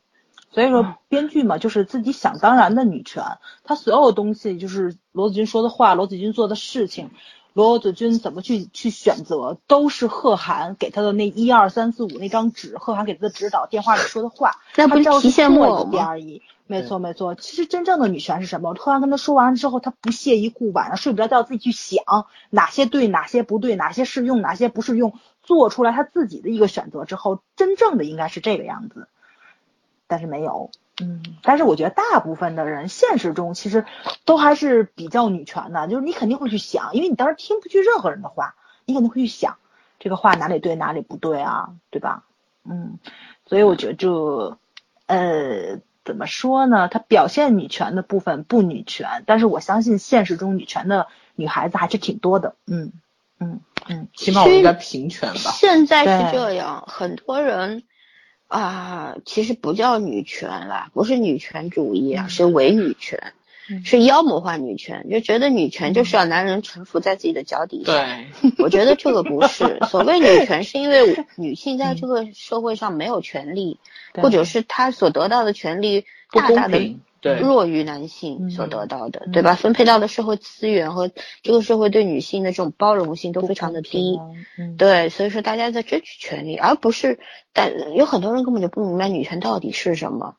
所以说，编剧嘛，就是自己想当然的女权，她所有东西就是罗子君说的话，罗子君做的事情，罗子君怎么去去选择，都是贺涵给她的那一二三四五那张纸，贺涵给她的指导，电话里说的话，那不是她照提线木偶做一遍吗？而已。没错没错，其实真正的女权是什么？贺涵跟她说完之后，她不屑一顾，晚上睡不着觉，自己去想哪些对，哪些不对，哪些适用，哪些不适用，做出来她自己的一个选择之后，真正的应该是这个样子。但是没有。嗯，但是我觉得大部分的人现实中其实都还是比较女权的，就是你肯定会去想，因为你当时听不去任何人的话，你肯定会去想这个话哪里对哪里不对啊，对吧？嗯，所以我觉得就，呃，怎么说呢？它表现女权的部分不女权，但是我相信现实中女权的女孩子还是挺多的。嗯嗯嗯，起码我们应该平权吧。现在是这样，很多人啊，其实不叫女权啦，不是女权主义啊，嗯。是伪女权，嗯。是妖魔化女权，就觉得女权就是要男人臣服在自己的脚底下。对，我觉得这个不是，所谓女权是因为女性在这个社会上没有权利，或者是她所得到的权利不大大的弱于男性嗯所得到的，嗯对吧？分配到的社会资源和这个社会对女性的这种包容性都非常的低。嗯，对，所以说大家在争取权利，而不是，但有很多人根本就不明白女权到底是什么，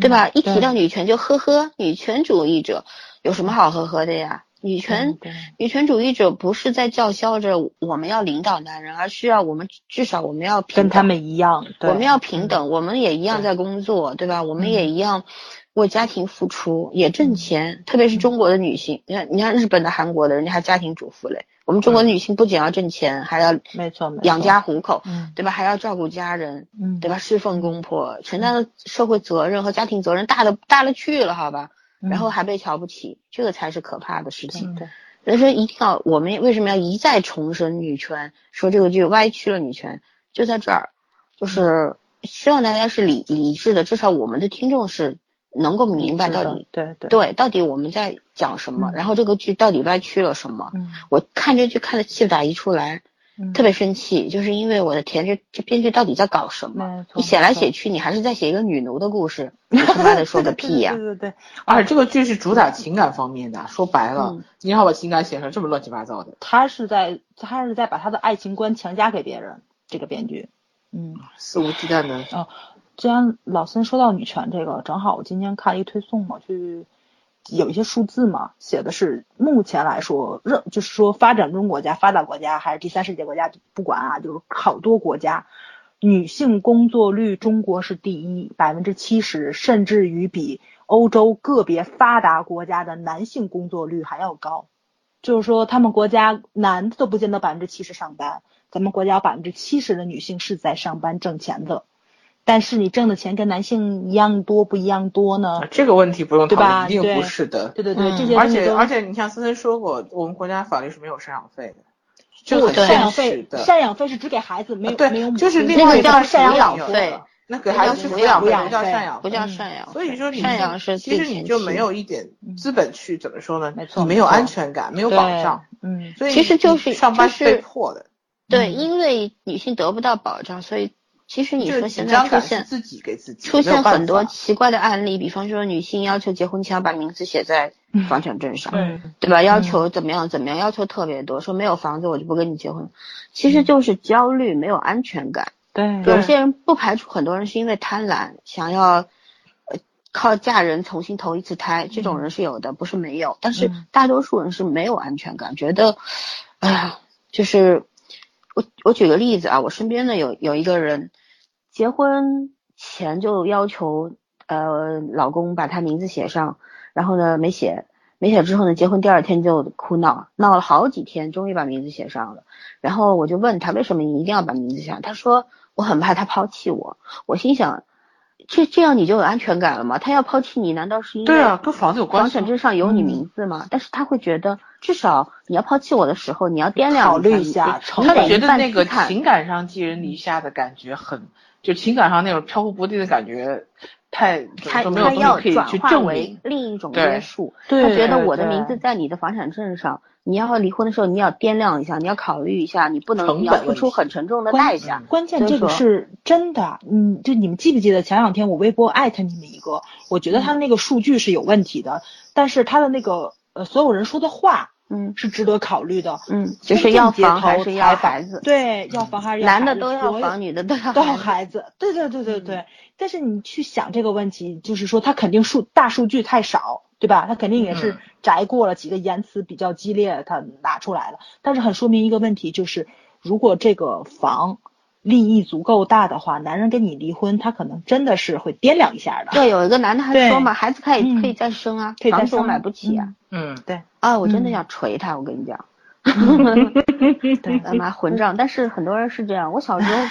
对吧？一提到女权就呵呵，女权主义者有什么好呵呵的呀？女权女权主义者不是在叫嚣着我们要领导男人，而是要我们至少我们要平跟他们一样，我们要平等，我们也一样在工作，对吧？我们嗯也一样为家庭付出，也挣钱。特别是中国的女性，你看，你看日本的、韩国的，人家还家庭主妇嘞。我们中国的女性不仅要挣钱，还要没错，养家糊口，嗯对吧？还要照顾家人，嗯，对吧？侍奉公婆，承担的社会责任和家庭责任大的大了去了，好吧？嗯然后还被瞧不起，这个才是可怕的事情。对，所以说一定要，我们为什么要一再重申女权？说这个就歪曲了女权，就在这儿，就是希望大家是理理智的，至少我们的听众是能够明白到底对对，对到底我们在讲什么，嗯然后这个剧到底歪曲了什么。嗯我看这剧看的气不打一处来，嗯，特别生气，就是因为我的天，这这编剧到底在搞什么你写来写去，你还是在写一个女奴的故事，你他妈的说个屁呀、对对对对，而且这个剧是主打情感方面的，说白了嗯，你要把情感写成这么乱七八糟的，他是在他是在把他的爱情观强加给别人，这个编剧，嗯。肆无忌惮的。既然老孙说到女权这个，正好我今天看了一推送嘛，去有一些数字嘛，写的是目前来说，任就是说发展中国家、发达国家还是第三世界国家，不管啊，就是好多国家，女性工作率中国是第一，百分之七十，甚至于比欧洲个别发达国家的男性工作率还要高。就是说，他们国家男的都不见得百分之七十上班，咱们国家百分之七十的女性是在上班挣钱的。但是你挣的钱跟男性一样多不一样多呢？啊这个问题不用讨论，一定不是的。对对对，嗯这些而且而且，你像森森说过，我们国家法律是没有赡养费的，这不很赡养费。赡养费是只给孩子，没有对没有母就是另外一个那个叫赡养费，那给孩子是抚养费，不叫赡养不。叫赡养费。所以说你赡养是其实你就没有一。点资本去怎么说呢？没错你没有安全感，没有保障，嗯，所以其实就是你上班就是是被迫的。对，嗯因为女性得不到保障，所以其实你说现在出现自己给自己出现很多奇怪的案例，比方说女性要求结婚前要把名字写在房产证上，对，对吧？要求怎么样怎么样，要求特别多，说没有房子我就不跟你结婚，其实就是焦虑，没有安全感。对。有些人不排除很多人是因为贪婪，想要呃靠嫁人重新投一次胎，这种人是有的，不是没有。但是嗯。大多数人是没有安全感，觉得，哎呀，就是我我举个例子啊，我身边的有有一个人，结婚前就要求呃老公把他名字写上，然后呢没写。没写之后呢，结婚第二天就哭闹，闹了好几天，终于把名字写上了。然后我就问他为什么你一定要把名字写上？他说我很怕他抛弃我。我心想，这这样你就有安全感了吗？他要抛弃你，难道是因为对啊，跟房子有关系。房产证上有你嗯名字吗？但是他会觉得，至少你要抛弃我的时候，你要掂量考虑一一下他觉得那个情感上寄人篱下的感觉很，就情感上那种飘忽不定的感觉，太他没有东他要西可以去转化为。另一种约束，对他觉得我的名字在你的房产证上，你要离婚的时候，你要掂量一下，你要考虑一下，你不能你要付出很沉重的代价。关键这个是真的，嗯，就你们记不记得前两天我微博艾特你们一个，我觉得他那个数据是有问题的，但是他的那个呃所有人说的话嗯是值得考虑的，嗯，就是要房还是要孩子？对，要房还是要男的都要房，女的都要都要孩子。对对对对对。但是你去想这个问题，就是说他肯定数大数据太少，对吧？他肯定也是嗯摘过了几个言辞比较激烈，他拿出来了。但是很说明一个问题，就是如果这个房利益足够大的话，男人跟你离婚，他可能真的是会掂量一下的。对，有一个男的还说嘛，孩子可以嗯。可以再生啊，可以再房子我生买不起啊。嗯，对。啊，我真的嗯。想锤他，我跟你讲，对，他妈混账！但是很多人是这样，我小时候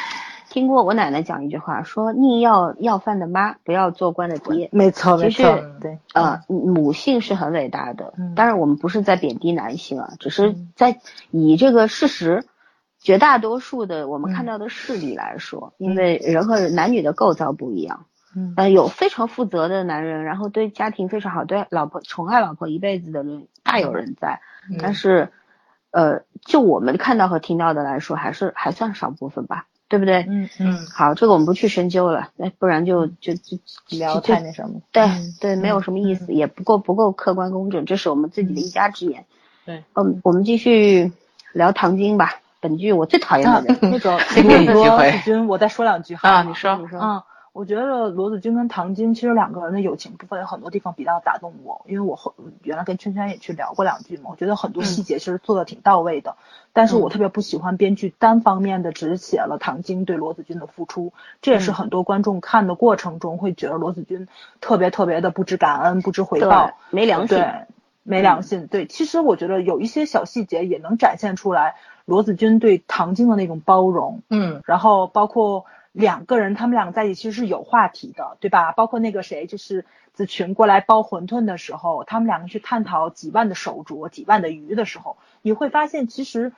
听过我奶奶讲一句话，说宁要要饭的妈，不要做官的爹。没错没错，对，呃，母性是很伟大的嗯，当然我们不是在贬低男性啊，只是嗯。在以这个事实，绝大多数的我们看嗯。到的事例来说，因为人和人男女的构造不一样，嗯。呃，有非常负责的男人，然后对家庭非常好，对老婆宠爱老婆一辈子的人大有人在，嗯。但是，呃，就我们看到和听到的来说，还是还算少部分吧，对不对？嗯嗯，好，这个我们不去深究了，那不然就就就聊太那什么，对嗯对，没有什么意思，也不够不够客观公正，这是我们自己的一家之言。对，嗯，我们继续聊唐晶吧。本剧我最讨厌啊。的人，那个给你机罗子君，我再说两句哈啊，你说，你说嗯，我觉得罗子君跟唐晶其实两个人的友情部分有很多地方比较打动我，因为我后原来跟圈圈也去聊过两句嘛，我觉得很多细节其实做的挺到位的，但是我特别不喜欢编剧单方面的只写了唐晶对罗子君的付出，这也是很多观众看的过程中会觉得罗子君特别特别的不知感恩、不知回报，没良心。对，没良心。对，其实我觉得有一些小细节也能展现出来罗子君对唐晶的那种包容。嗯然后包括两个人，他们两个在一起其实是有话题的，对吧？包括那个谁，就是子群过来包馄饨的时候，他们两个去探讨几万的手镯、几万的鱼的时候，你会发现其实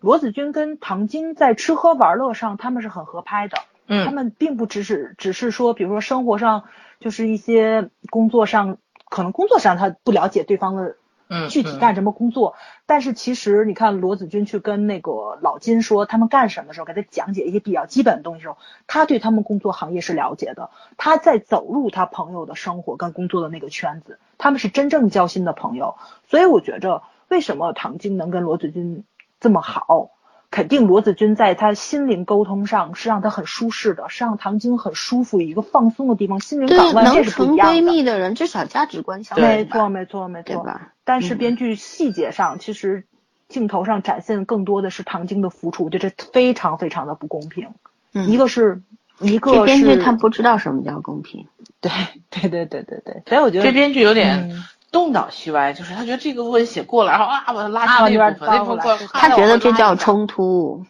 罗子君跟唐晶在吃喝玩乐上他们是很合拍的。嗯他嗯们并不只是只是说，比如说生活上，就是一些工作上，可能工作上他不了解对方的嗯，具体干什么工作，但是其实你看罗子君去跟那个老金说他们干什么的时候，给他讲解一些比较基本的东西的时候，他对他们工作行业是了解的，他在走入他朋友的生活跟工作的那个圈子，他们是真正交心的朋友，所以我觉着为什么唐晶能跟罗子君这么好？肯定罗子君在他心灵沟通上是让他很舒适的，是让唐晶很舒服一个放松的地方，心灵港对，湾是不一样的。闺蜜的人，至少价值观相对同没错，没错，没错。对吧？但是嗯编剧细节上，其实镜头上展现更多的是唐晶的付出，我觉得这非常非常的不公平。嗯一个是，一个这编剧是他不知道什么叫公平。对对对对对对，所以我觉得这编剧有点嗯东倒西歪，就是他觉得这个部分写过了，然后啊把他拉啊成那部分，那部那边倒过来分他觉得这叫冲，冲突。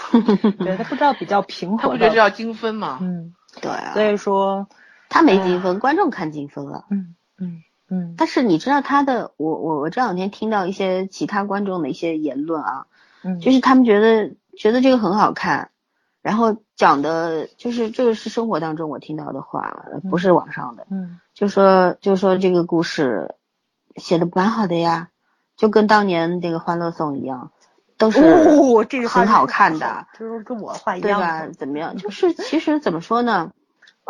对他不知道比较平和的，他不觉得这叫精分吗？嗯，对啊所，以说，他没精分，观众看精分了。嗯嗯嗯，但是你知道他的，我我我这两天听到一些其他观众的一些言论啊，嗯就是他们觉得觉得这个很好看，然后讲的就是这个是生活当中我听到的话，不是网上的，嗯就说就说这个故事写的蛮好的呀，就跟当年那个《欢乐颂》一样，都是哦，这个很好看的，就是跟我话一样对吧？怎么样？就是其实怎么说呢？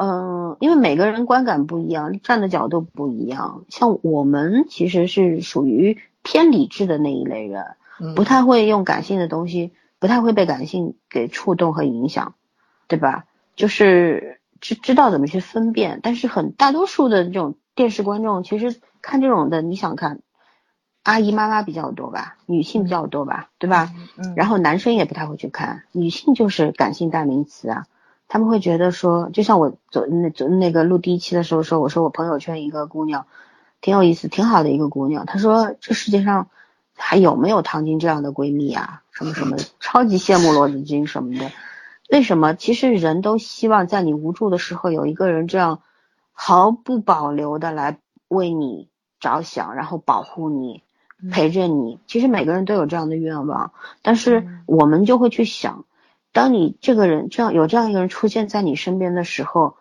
嗯，因为每个人观感不一样，站的角度不一样。像我们其实是属于偏理智的那一类人，嗯不太会用感性的东西，不太会被感性给触动和影响，对吧？就是知知道怎么去分辨，但是很大多数的这种电视观众，其实看这种的，你想看，阿姨妈妈比较多吧，女性比较多吧，对吧？嗯，然后男生也不太会去看，女性就是感性代名词啊。他们会觉得说，就像我昨那昨那个录第一期的时候说，我说我朋友圈一个姑娘，挺有意思，挺好的一个姑娘。她说这世界上还有没有唐晶这样的闺蜜啊？什么什么，超级羡慕罗子君什么的。为什么？其实人都希望在你无助的时候，有一个人这样毫不保留的来为你着想，然后保护你，陪着你。其实每个人都有这样的愿望，但是我们就会去想，当你这个人这样有这样一个人出现在你身边的时候，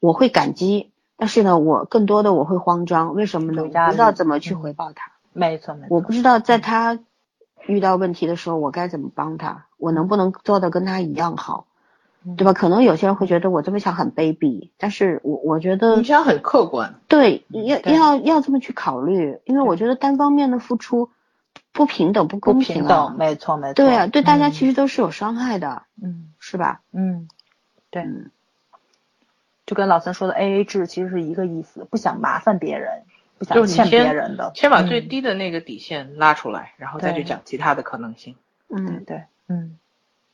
我会感激，但是呢，我更多的我会慌张。为什么呢？我不知道怎么去嗯回报他，没错没错，我不知道在他遇到问题的时候，我该怎么帮他，我能不能做的跟他一样好，嗯对吧？可能有些人会觉得我这么想很卑鄙，但是我我觉得你这样很客观，对，要对要要这么去考虑，因为我觉得单方面的付出不平等、不不公平啊等，。没错没错，对啊，对大家嗯其实都是有伤害的，嗯是吧？嗯，对嗯，就跟老三说的 A A 制其实是一个意思，不想麻烦别人，不想欠别人的，先把最嗯低的那个底线拉出来，然后再去讲其他的可能性。嗯，对，嗯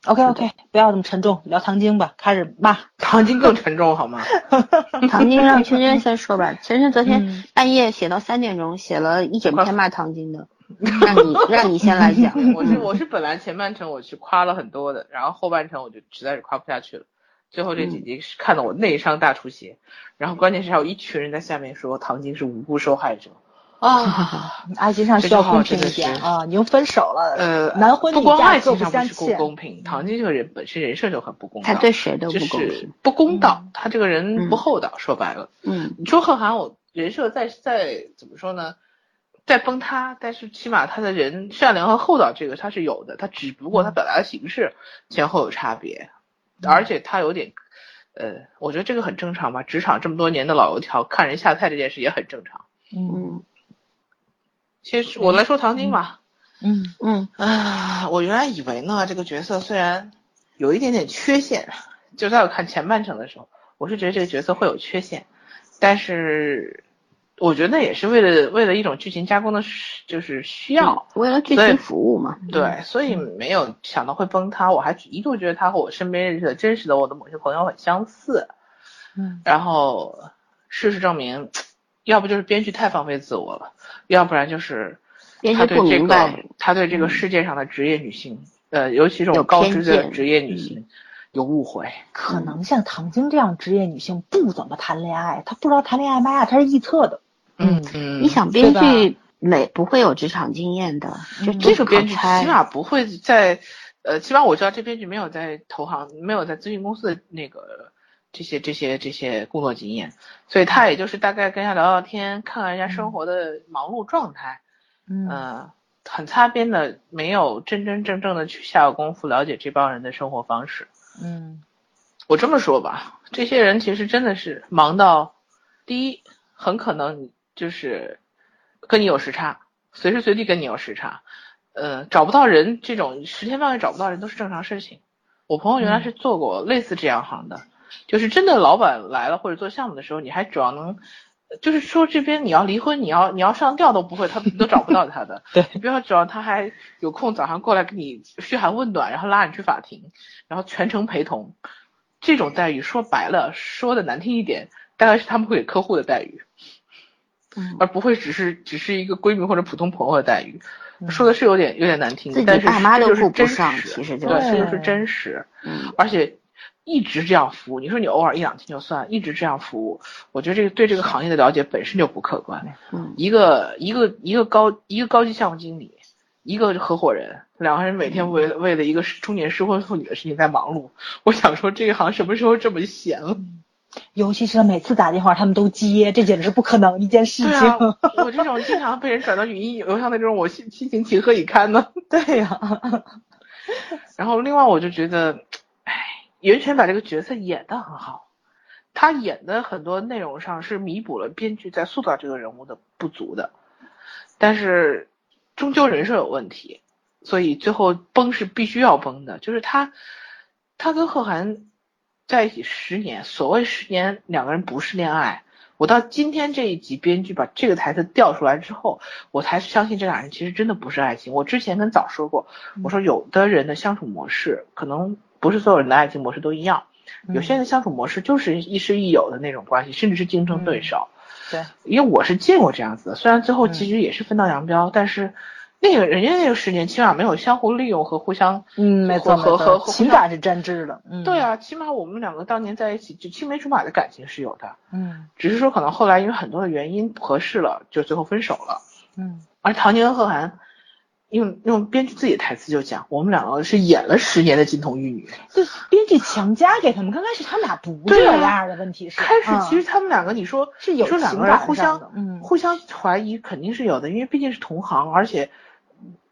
，OK OK，不要那么沉重，聊唐晶吧，开始骂。唐晶更沉重好吗？唐晶让圈圈先说吧。圈圈昨天嗯半夜写到三点钟，写了一整篇骂唐晶的，让你让你先来讲。我是我是本来前半程我是夸了很多的，然后后半程我就实在是夸不下去了，最后这几集是看得我内伤大出血，然后关键是还有一群人在下面说唐晶是无辜受害者啊，爱情上需要公平一点啊！你又分手了，呃，男婚女不光爱情上不是不。公平，唐晶这个人本身人设就很不公道，他对谁都就不公是平。不公道，他这个人不嗯厚道，说白了。嗯你说贺涵，我人设再再怎么说呢？在崩塌，但是起码他的人善良和厚道这个他是有的，他只不过他表达的形式前后有差别，而且他有点，呃，我觉得这个很正常吧。职场这么多年的老油条，看人下菜这件事也很正常。嗯。嗯。先说我来说唐晶吧，嗯。嗯。啊，我原来以为呢，这个角色虽然有一点点缺陷，就在我看前半程的时候，我是觉得这个角色会有缺陷，但是我觉得那也是为了为了一种剧情加工的需，就是需要，为了剧情服务嘛。对，所以没有想到会崩塌，我还一度觉得他和我身边认识的真实的我的某些朋友很相似，嗯然后事实证明，要不就是编剧太放飞自我了，要不然就是他对这个他对这个世界上的职业女性，呃，尤其这有种高知的见职业女性有误会。可能像唐晶这样职业女性不怎么谈恋爱，她不知道谈恋爱嘛，她是臆测的。嗯嗯，你想编剧没不会有职场经验的，就嗯这个编剧起码不会在，呃，起码我知道这编剧没有在投行，没有在咨询公司的那个这些这些这些工作经验，所以他也就是大概跟人家聊聊天，看看人家生活的忙碌状态，嗯。嗯，很擦边的，没有真真正正的去下过功夫了解这帮人的生活方式。嗯。我这么说吧，这些人其实真的是忙到，第一，很可能你就是跟你有时差，随时随地跟你有时差，呃，找不到人这种十天半个月找不到人都是正常事情。我朋友原来是做过类似这样行的，就是真的老板来了或者做项目的时候，你还主要能，就是说这边你要离婚，你要你要上吊都不会，他都找不到他的。对你不要指望他还有空早上过来给你嘘寒问暖，然后拉你去法庭，然后全程陪同。这种待遇说白了，说的难听一点，大概是他们会给客户的待遇，嗯而不会只是只是一个闺蜜或者普通朋友的待遇。嗯说的是有点有点难听但是爸妈都顾不上实其实就对，是这就是真实。嗯而且一直这样服务，你说你偶尔一两天就算，一直这样服务，我觉得这个对这个行业的了解本身就不客观。嗯一个一个一个高一个高级项目经理，一个合伙人，两个人每天为了为了一个中年失婚妇女的事情在忙碌。我想说，这一行什么时候这么闲了？尤其是每次打电话他们都接，这简直是不可能的一件事情。啊，我这种经常被人转到语音邮箱的这种，我心心情情何以堪呢？对呀、然后另外我就觉得，哎，袁泉把这个角色演得很好，他演的很多内容上是弥补了编剧在塑造这个人物的不足的，但是终究人设有问题，所以最后崩是必须要崩的。就是他，他跟贺涵在一起十年，所谓十年两个人不是恋爱。我到今天这一集，编剧把这个台词调出来之后，我才相信这俩人其实真的不是爱情。我之前跟早说过，我说有的人的相处模式可能不是所有人的爱情模式都一样，有些人的相处模式就是亦师亦友的那种关系，甚至是竞争对手。对，因为我是见过这样子的，虽然最后其实也是分道扬镳，但是那个人家那个十年起码没有相互利用和互相嗯，没错，和和和情感是沾汁的。嗯，对，啊，起码我们两个当年在一起就青梅竹马的感情是有的，嗯只是说可能后来因为很多的原因不合适了，就最后分手了。嗯，而唐宁和贺涵用用编剧自己的台词就讲，我们两个是演了十年的金童玉女。就编剧强加给他们，刚开始他们俩不这样的，问题是开始其实嗯他们两个，你说是有你说两个人互相嗯互相怀疑肯定是有的，因为毕竟是同行，而且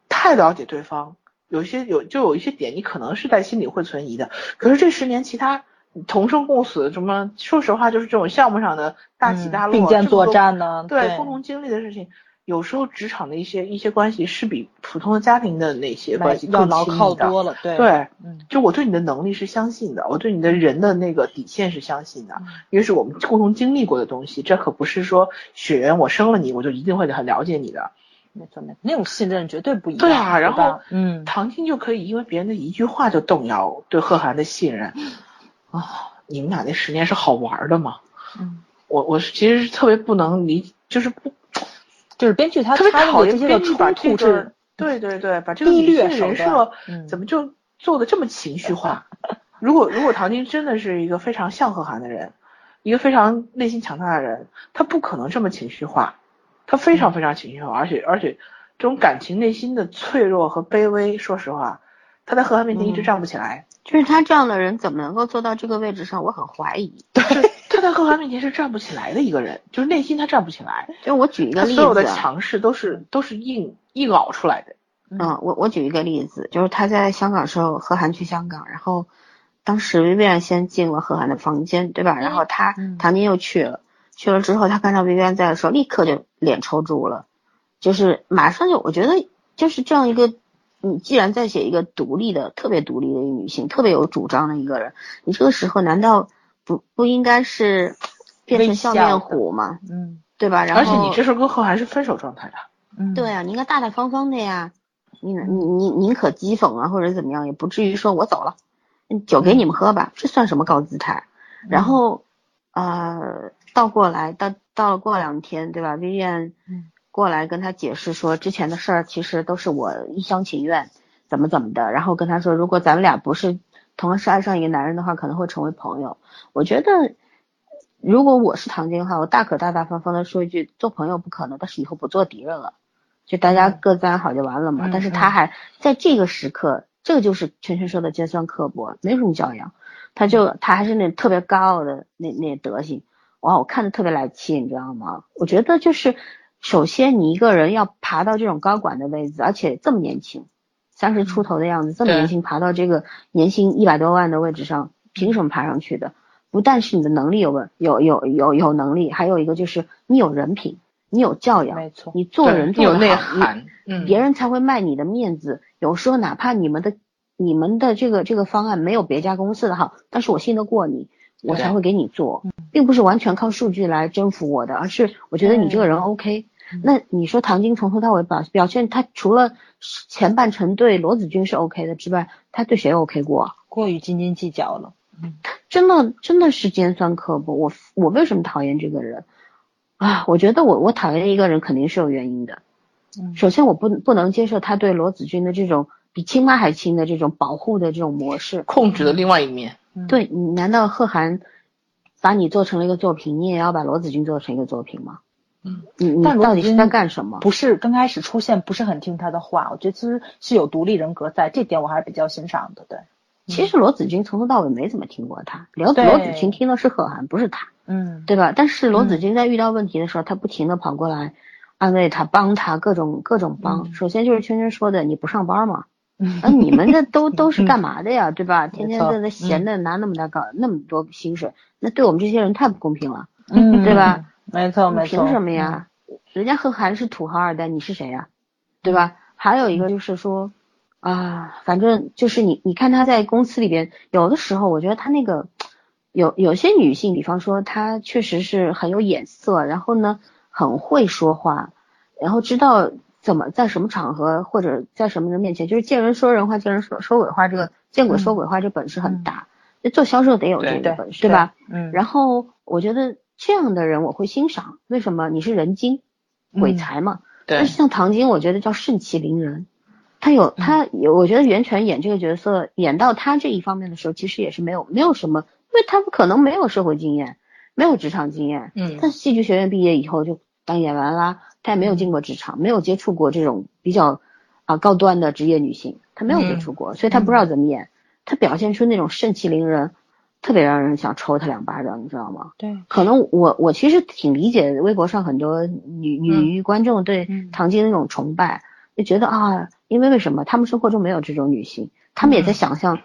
太了解对方，有些有就有一些点你可能是在心里会存疑的。可是这十年其他同生共死，什么说实话就是这种项目上的大起大落，嗯并肩作战呢，对共同经历的事情。有时候职场的一些一些关系是比普通的家庭的那些关系要更牢靠的。多了，对就我对你的能力是相信的，我对你的人的那个底线是相信的，嗯因为是我们共同经历过的东西，这可不是说血缘我生了你我就一定会很了解你的。没错没错，那种信任绝对不一样。对啊，然后嗯，唐晶就可以因为别人的一句话就动摇对贺涵的信任啊、你们俩那十年是好玩的吗？嗯，我我是其实是特别不能理，就是不就是编剧他特别他讨厌这些个编剧把这个冲突是对对对，把这个低女性人设嗯怎么就做的这么情绪化？如果如果唐晶真的是一个非常像贺涵的人，一个非常内心强大的人，他不可能这么情绪化，他非常非常情绪化，而且而且这种感情内心的脆弱和卑微，说实话，他在贺涵面前一直站不起来。就是他这样的人怎么能够坐到这个位置上？我很怀疑。对他在贺涵面前是站不起来的一个人，就是内心他站不起来，就我举一个例他所有的强势都是都是硬硬熬出来的。嗯，我我举一个例子，就是他在香港时候，贺涵去香港，然后当时 Vivian 先进了贺涵的房间，对吧？然后他嗯唐宁又去了，去了之后，他看到 Vivian 在的时候，立刻就脸抽住了，就是马上就我觉得就是这样一个，你既然在写一个独立的、特别独立的一个女性，特别有主张的一个人，你这个时候难道不不应该是变成笑面虎吗？嗯对吧？然后而且你这时候跟贺涵是分手状态的。嗯，对啊，你应该大大方方的呀，你你你宁可讥讽啊，或者怎么样，也不至于说我走了，嗯酒给你们喝吧，这算什么高姿态？然后呃，倒过来，到到了过两天，对吧？Vivian 嗯过来跟他解释说，之前的事儿其实都是我一厢情愿，怎么怎么的，然后跟他说，如果咱们俩不是同时爱上一个男人的话，可能会成为朋友。我觉得。如果我是唐晶的话，我大可大大方方的说一句，做朋友不可能，但是以后不做敌人了。就大家各自安好就完了嘛。嗯但是他还在这个时刻，这个就是圈圈说的尖酸刻薄，没有什么教养。他就他还是那特别高傲的那那德行，哇，我看的特别来气，你知道吗？我觉得就是，首先你一个人要爬到这种高管的位置，而且这么年轻，三十出头的样子，这么年轻爬到这个年薪一百多万的位置上，凭什么爬上去的？不但是你的能力有问有有有有能力，还有一个就是你有人品，你有教养，没错，你做人对有内做得好，你别人才会卖你的面子。有时候哪怕你们的你们的这个这个方案没有别家公司的好，但是我信得过你，我才会给你做，并不是完全靠数据来征服我的，而是我觉得你这个人 OK。那你说唐晶从头到尾表表现，他除了前半程对罗子君是 OK 的之外，他对谁 OK 过啊？过于斤斤计较了。真的真的是尖酸刻薄。我我为什么讨厌这个人啊？我觉得我我讨厌一个人肯定是有原因的。嗯首先我不不能接受他对罗子君的这种比亲妈还亲的这种保护的这种模式。控制的另外一面。嗯对，你难道贺涵把你做成了一个作品，你也要把罗子君做成一个作品吗？嗯，你你到底是在干什么？不是刚开始出现不是很听他的话，我觉得其实是有独立人格在，这点我还是比较欣赏的。对，其实罗子君从头到尾没怎么听过他，罗对罗子君听的是贺涵，不是他，嗯，对吧？但是罗子嗯君在遇到问题的时候，他不停的跑过来安慰他，帮他各种各种帮。嗯首先就是圈圈说的，你不上班嘛，嗯 那你们这都都是干嘛的呀，对吧？天天在那闲的拿那么大高那么多薪水，那对我们这些人太不公平了，嗯，对吧？没错没错，凭什么呀？人家贺涵是土豪二代，你是谁呀？对吧？还有一个就是说，啊，反正就是你，你看他在公司里边，有的时候我觉得他那个有有些女性，比方说她确实是很有眼色，然后呢很会说话，然后知道怎么在什么场合或者在什么人面前，就是见人说人话，见人说说鬼话，这个见鬼说鬼话这本事很大。那做销售得有这个本事，对吧？？嗯，然后我觉得这样的人我会欣赏，为什么？你是人精，鬼才嘛。对但是像唐晶，我觉得叫盛气凌人，他有他有，我觉得袁泉演这个角色演到他这一方面的时候，其实也是没有没有什么，因为他可能没有社会经验，没有职场经验。嗯他戏剧学院毕业以后就当演员啦，他也没有进过职场，没有接触过这种比较啊高端的职业女性，她没有接触过，所以她不知道怎么演。她表现出那种盛气凌人，特别让人想抽她两巴掌，你知道吗？对，可能我我其实挺理解微博上很多女女观众对嗯唐晶那种崇拜，就觉得啊，因为为什么他们生活中没有这种女性，他们也在想象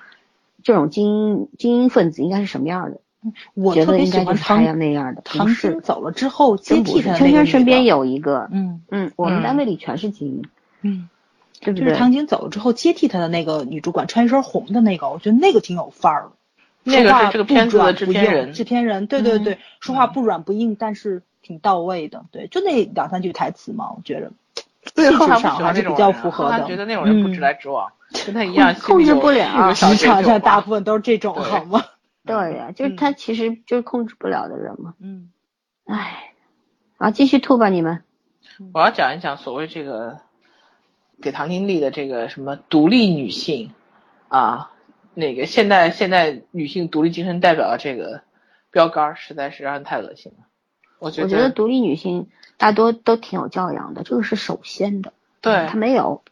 这种精英精英分子应该是什么样的，觉我特别喜得应该就是欢唐他样那样的。唐晶走了之后接替他的圈圈身边有一个，嗯嗯，我们嗯单位里全是精英，嗯，对不对？就是唐晶走了之后接替他的那个女主管，穿一身红的那个，我觉得那个挺有范儿的。那个是这个不片子的制片人制片人，对对对，说话嗯不软不硬，但是挺到位的，对，就那两三句台词嘛，我觉得对，气后来不质上还是比较符合的。后来觉得那种人不直嗯来直往，跟他一样，控制不了职场上大部分都是这种，好吗？对呀，就是他其实就是控制不了的人嘛。嗯唉，好，继续吐吧你们。我要讲一讲所谓这个给唐晶立的这个什么独立女性啊，那个现代现代女性独立精神代表的这个标杆儿，实在是让人太恶心了。我觉我觉得独立女性大多都挺有教养的，这个是首先的。对她，没有，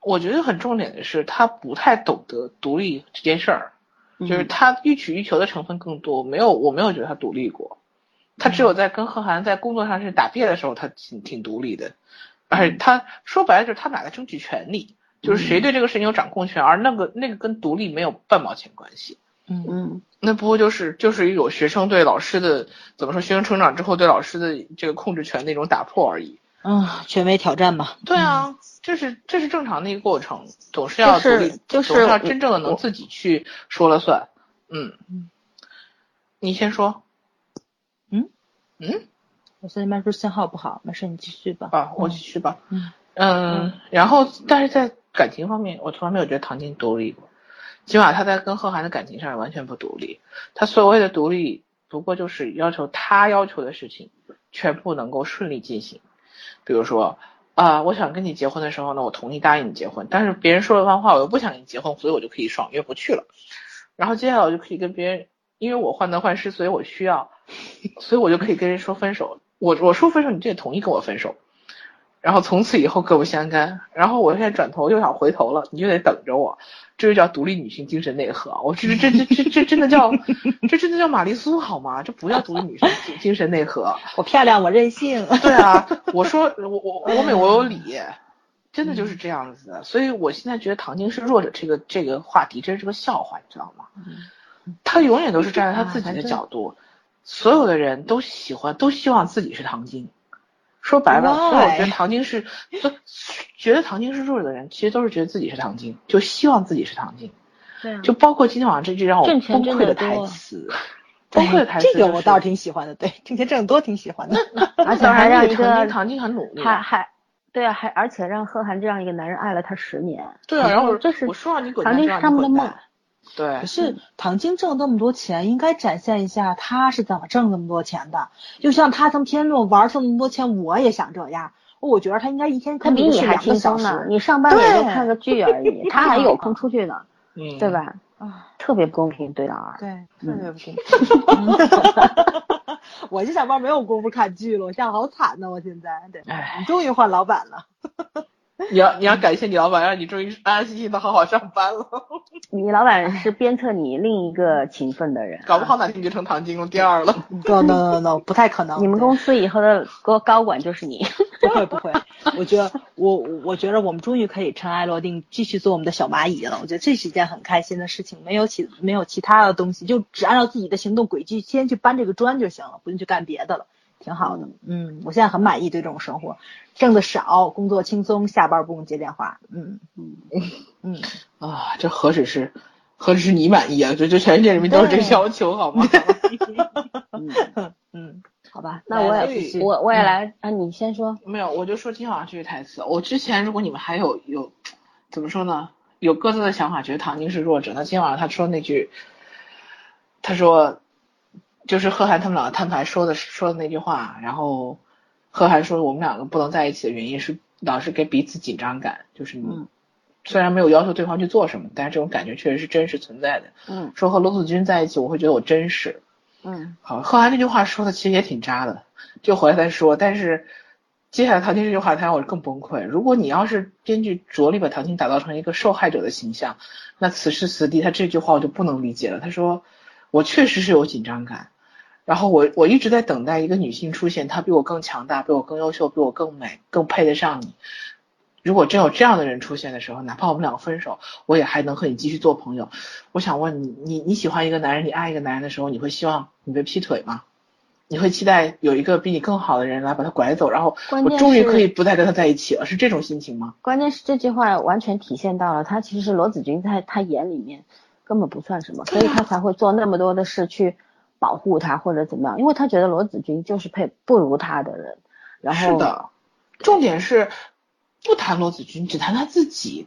我觉得很重点的是，她不太懂得独立这件事儿，就是嗯她欲取欲求的成分更多。没有，我没有觉得他独立过，他只有在跟贺涵在工作上是打别的时候，他挺挺独立的。而且他说白了就是他们俩在争取权利，就是谁对这个事情有掌控权，而那个那个跟独立没有半毛钱关系。嗯嗯那不过就是就是一种学生对老师的怎么说，学生成长之后对老师的这个控制权的一种打破而已。嗯，权威挑战吧。对啊，这是这是正常的一个过程，总是要就是独立，就是总是要真正的能自己去说了算。嗯嗯，你先说。嗯嗯我现在麦克信号不好，没事，你继续吧。啊，我继续吧。嗯嗯，然后但是在感情方面，我从来没有觉得唐晶独立过，起码她在跟贺涵的感情上完全不独立。她所谓的独立，不过就是要求她要求的事情全部能够顺利进行。比如说，啊、我想跟你结婚的时候呢，我同意答应你结婚，但是别人说了番话，我又不想跟你结婚，所以我就可以爽约不去了。然后接下来我就可以跟别人，因为我患得患失，所以我需要，所以我就可以跟人说分手。我我说分手，你就得同意跟我分手。然后从此以后各不相干。然后我现在转头又想回头了，你就得等着我。这就叫独立女性精神内核。我这这这这这真的叫，这真的叫玛丽苏好吗？这不叫独立女性 精精神内核。我漂亮，我任性。对啊，我说我我我美我有理，真的就是这样子的。所以我现在觉得唐晶是弱者这个这个话题真是个笑话，你知道吗？他永远都是站在他自己的角度，所有的人都喜欢都希望自己是唐晶。说白了，所有 Why？觉得唐晶是，都觉得唐晶是弱者的人，其实都是觉得自己是唐晶，就希望自己是唐晶。对啊就包括今天晚上这句让我崩溃的台词，崩溃的台词、这个我倒是挺喜欢的，对，挣钱挣得多挺喜欢的。而且还让一那个唐晶唐晶很努力，还还对啊，还而且让贺涵这样一个男人爱了她十年。对啊，然后这是我说让你滚唐晶是他们的梦。对可，是唐晶挣那么多钱，应该展现一下他是怎么挣那么多钱的。就像他从天路玩挣那么多钱，我也想这样。我觉得他应该一天他比你还轻松呢，你上班也就看个剧而已，他还有空出去呢，嗯，对？吧？啊，特别不公平对老二。对，嗯特别不公平 我这上班没有功夫看剧了，我现在好惨呢，我现在。对，你终于换老板了。你要你要感谢你老板，让你终于安安心心的好好上班了。你老板是鞭策你另一个勤奋的人，搞不好哪天就成唐晶龙第二了。no no no no，不太可能。你们公司以后的高高管就是你。不会不会，我觉得我我觉得我们终于可以尘埃落定，继续做我们的小蚂蚁了。我觉得这是一件很开心的事情，没有其没有其他的东西，就只按照自己的行动轨迹先去搬这个砖就行了，不用去干别的了，挺好的。嗯，我现在很满意对这种生活，挣的少，工作轻松，下班不用接电话。嗯嗯嗯，啊，这何止是何止是你满意啊？这这全世界人民都是这要求，好吗？嗯嗯，好吧，那我也我我也来啊，你先说。没有，我就说今天晚上这句台词。我之前如果你们还有有怎么说呢，有各自的想法，觉得唐晶是弱者，那今天晚上他说那句，他说就是贺涵他们两个摊牌说的说的那句话，然后贺涵说我们两个不能在一起的原因是老是给彼此紧张感，就是你、嗯虽然没有要求对方去做什么，但是这种感觉确实是真实存在的。嗯说和罗子君在一起，我会觉得我真实。嗯好，贺涵这句话说的其实也挺渣的，就回来再说。但是接下来唐晶这句话，他让我更崩溃。如果你要是编剧着力把唐晶打造成一个受害者的形象，那此时此地他这句话我就不能理解了。他说我确实是有紧张感，然后我我一直在等待一个女性出现，她比我更强大，比我更优秀，比我更美，更配得上你。如果真有这样的人出现的时候，哪怕我们两个分手，我也还能和你继续做朋友。我想问你，你你喜欢一个男人，你爱一个男人的时候，你会希望你被劈腿吗？你会期待有一个比你更好的人来把他拐走，然后我终于可以不再跟他在一起了，是这种心情吗？关键是这句话完全体现到了他其实罗子君在他眼里面根本不算什么，所以他才会做那么多的事去保护他或者怎么样，因为他觉得罗子君就是配不如他的人。然后是的，重点是不谈罗子君，只谈他自己。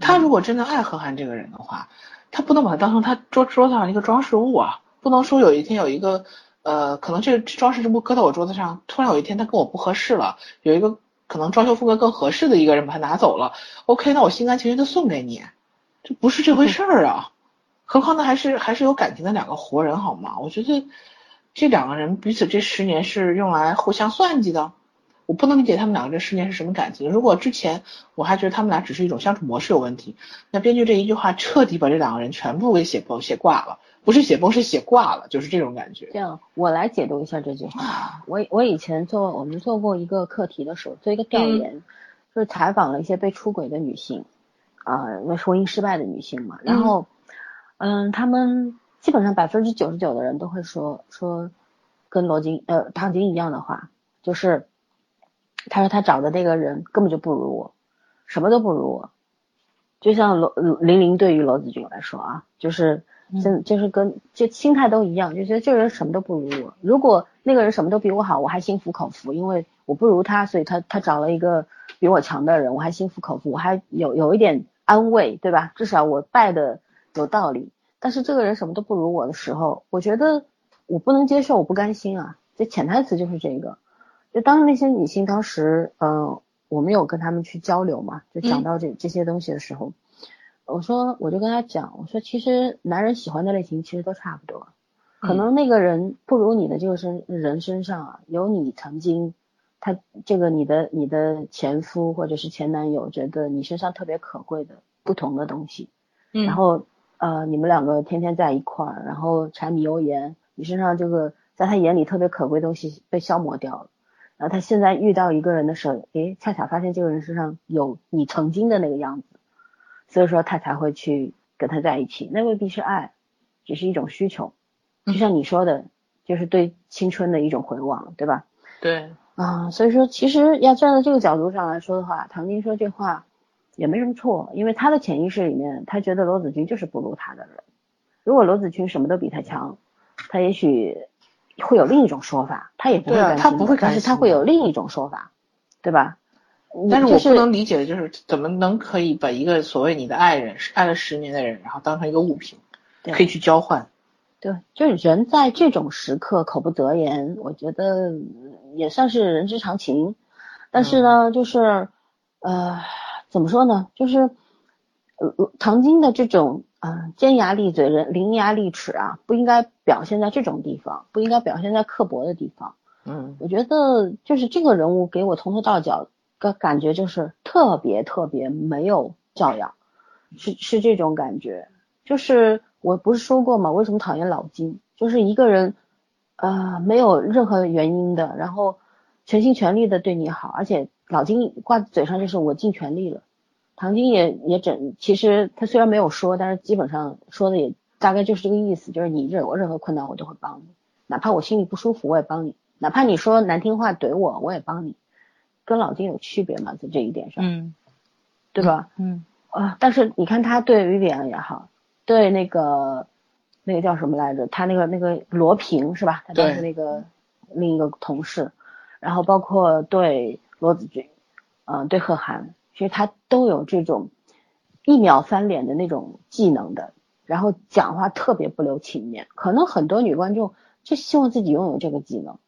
他如果真的爱何涵这个人的话，他不能把他当成他桌桌子上一个装饰物啊，不能说有一天有一个呃，可能这个装饰物搁在我桌子上，突然有一天他跟我不合适了，有一个可能装修风格更合适的一个人把它拿走了，OK，那我心甘情愿的送给你，这不是这回 事儿啊。何况呢还是还是有感情的两个活人好吗？我觉得这两个人彼此这十年是用来互相算计的。我不能理解他们两个这十年是什么感情。如果之前我还觉得他们俩只是一种相处模式有问题，那编剧这一句话彻底把这两个人全部给写崩、写挂了，不是写崩是写挂了，就是这种感觉。这样，我来解读一下这句话。我我以前做我们做过一个课题的时候，做一个调研，就是采访了一些被出轨的女性，啊、那婚姻失败的女性嘛。然后，嗯，他们基本上百分之九十九的人都会说说跟罗金呃唐晶一样的话，就是他说他找的那个人根本就不如我，什么都不如我。就像罗玲玲对于罗子君来说啊，就是真就是跟就心态都一样，就觉得这个人什么都不如我。如果那个人什么都比我好，我还心服口服，因为我不如他，所以他他找了一个比我强的人，我还心服口服，我还有有一点安慰，对吧？至少我败的有道理。但是这个人什么都不如我的时候，我觉得我不能接受，我不甘心啊。这潜台词就是这个。就当那些女性当时，嗯、我们有跟她们去交流嘛，就讲到这、这些东西的时候，我说我就跟她讲，我说其实男人喜欢的类型其实都差不多，可能那个人不如你的这个身人身上啊，有你曾经他这个你的你的前夫或者是前男友觉得你身上特别可贵的不同的东西，嗯然后呃你们两个天天在一块儿，然后柴米油盐，你身上这个在他眼里特别可贵的东西被消磨掉了。然后他现在遇到一个人的时候，诶，恰巧发现这个人身上有你曾经的那个样子，所以说他才会去跟他在一起。那未必是爱，只是一种需求，就像你说的，就是对青春的一种回望，对吧？对，啊，所以说其实要站在这个角度上来说的话，唐晶说这话也没什么错，因为他的潜意识里面，他觉得罗子君就是不如他的人。如果罗子君什么都比他强，他也许会有另一种说法，他也不会心的他不会甘但是他会有另一种说法，对吧？但是就我不能理解的就是怎么能可以把一个所谓你的爱人是爱了十年的人，然后当成一个物品，对可以去交换。对，就是人在这种时刻口不择言，我觉得也算是人之常情。但是呢，就是呃，怎么说呢？就是呃，唐晶的这种呃尖牙利嘴、人伶牙俐齿啊，不应该表现在这种地方，不应该表现在刻薄的地方。嗯，我觉得就是这个人物给我从头到脚的感觉就是特别特别没有教养，是是这种感觉。就是我不是说过吗？为什么讨厌老金？就是一个人，呃，没有任何原因的，然后全心全力的对你好，而且老金挂嘴上就是我尽全力了。唐晶也也整，其实他虽然没有说，但是基本上说的也大概就是这个意思，就是你任我任何困难我都会帮你，哪怕我心里不舒服我也帮你，哪怕你说难听话怼我我也帮你，跟老金有区别嘛，在这一点上，嗯，对吧？嗯啊，但是你看他对于安也好，对那个那个叫什么来着？他那个那个罗平是吧？他当时那个另一个同事，然后包括对罗子君，嗯、对贺涵，其实他都有这种一秒翻脸的那种技能的，然后讲话特别不留情面。可能很多女观众就希望自己拥有这个技能，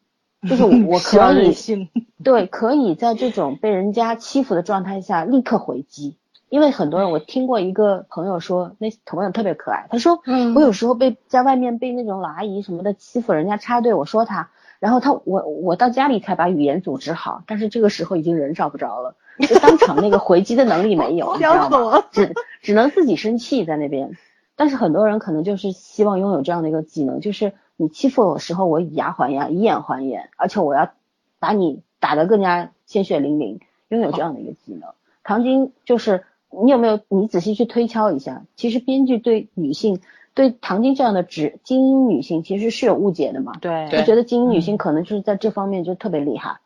就是我我可以，对，可以在这种被人家欺负的状态下立刻回击。因为很多人，我听过一个朋友说，那朋友特别可爱，他说，嗯我有时候被在外面被那种老阿姨什么的欺负，人家插队，我说他，然后他我我到家里才把语言组织好，但是这个时候已经人找不着了，就当场那个回击的能力没有，你知道吗？只只能自己生气在那边。但是很多人可能就是希望拥有这样的一个技能，就是你欺负我的时候，我以牙还牙，以眼还眼，而且我要把你打得更加鲜血淋淋，拥有这样的一个技能。唐晶就是你有没有你仔细去推敲一下，其实编剧对女性对唐晶这样的职精英女性其实是有误解的嘛？对就觉得精英女性可能就是在这方面就特别厉害。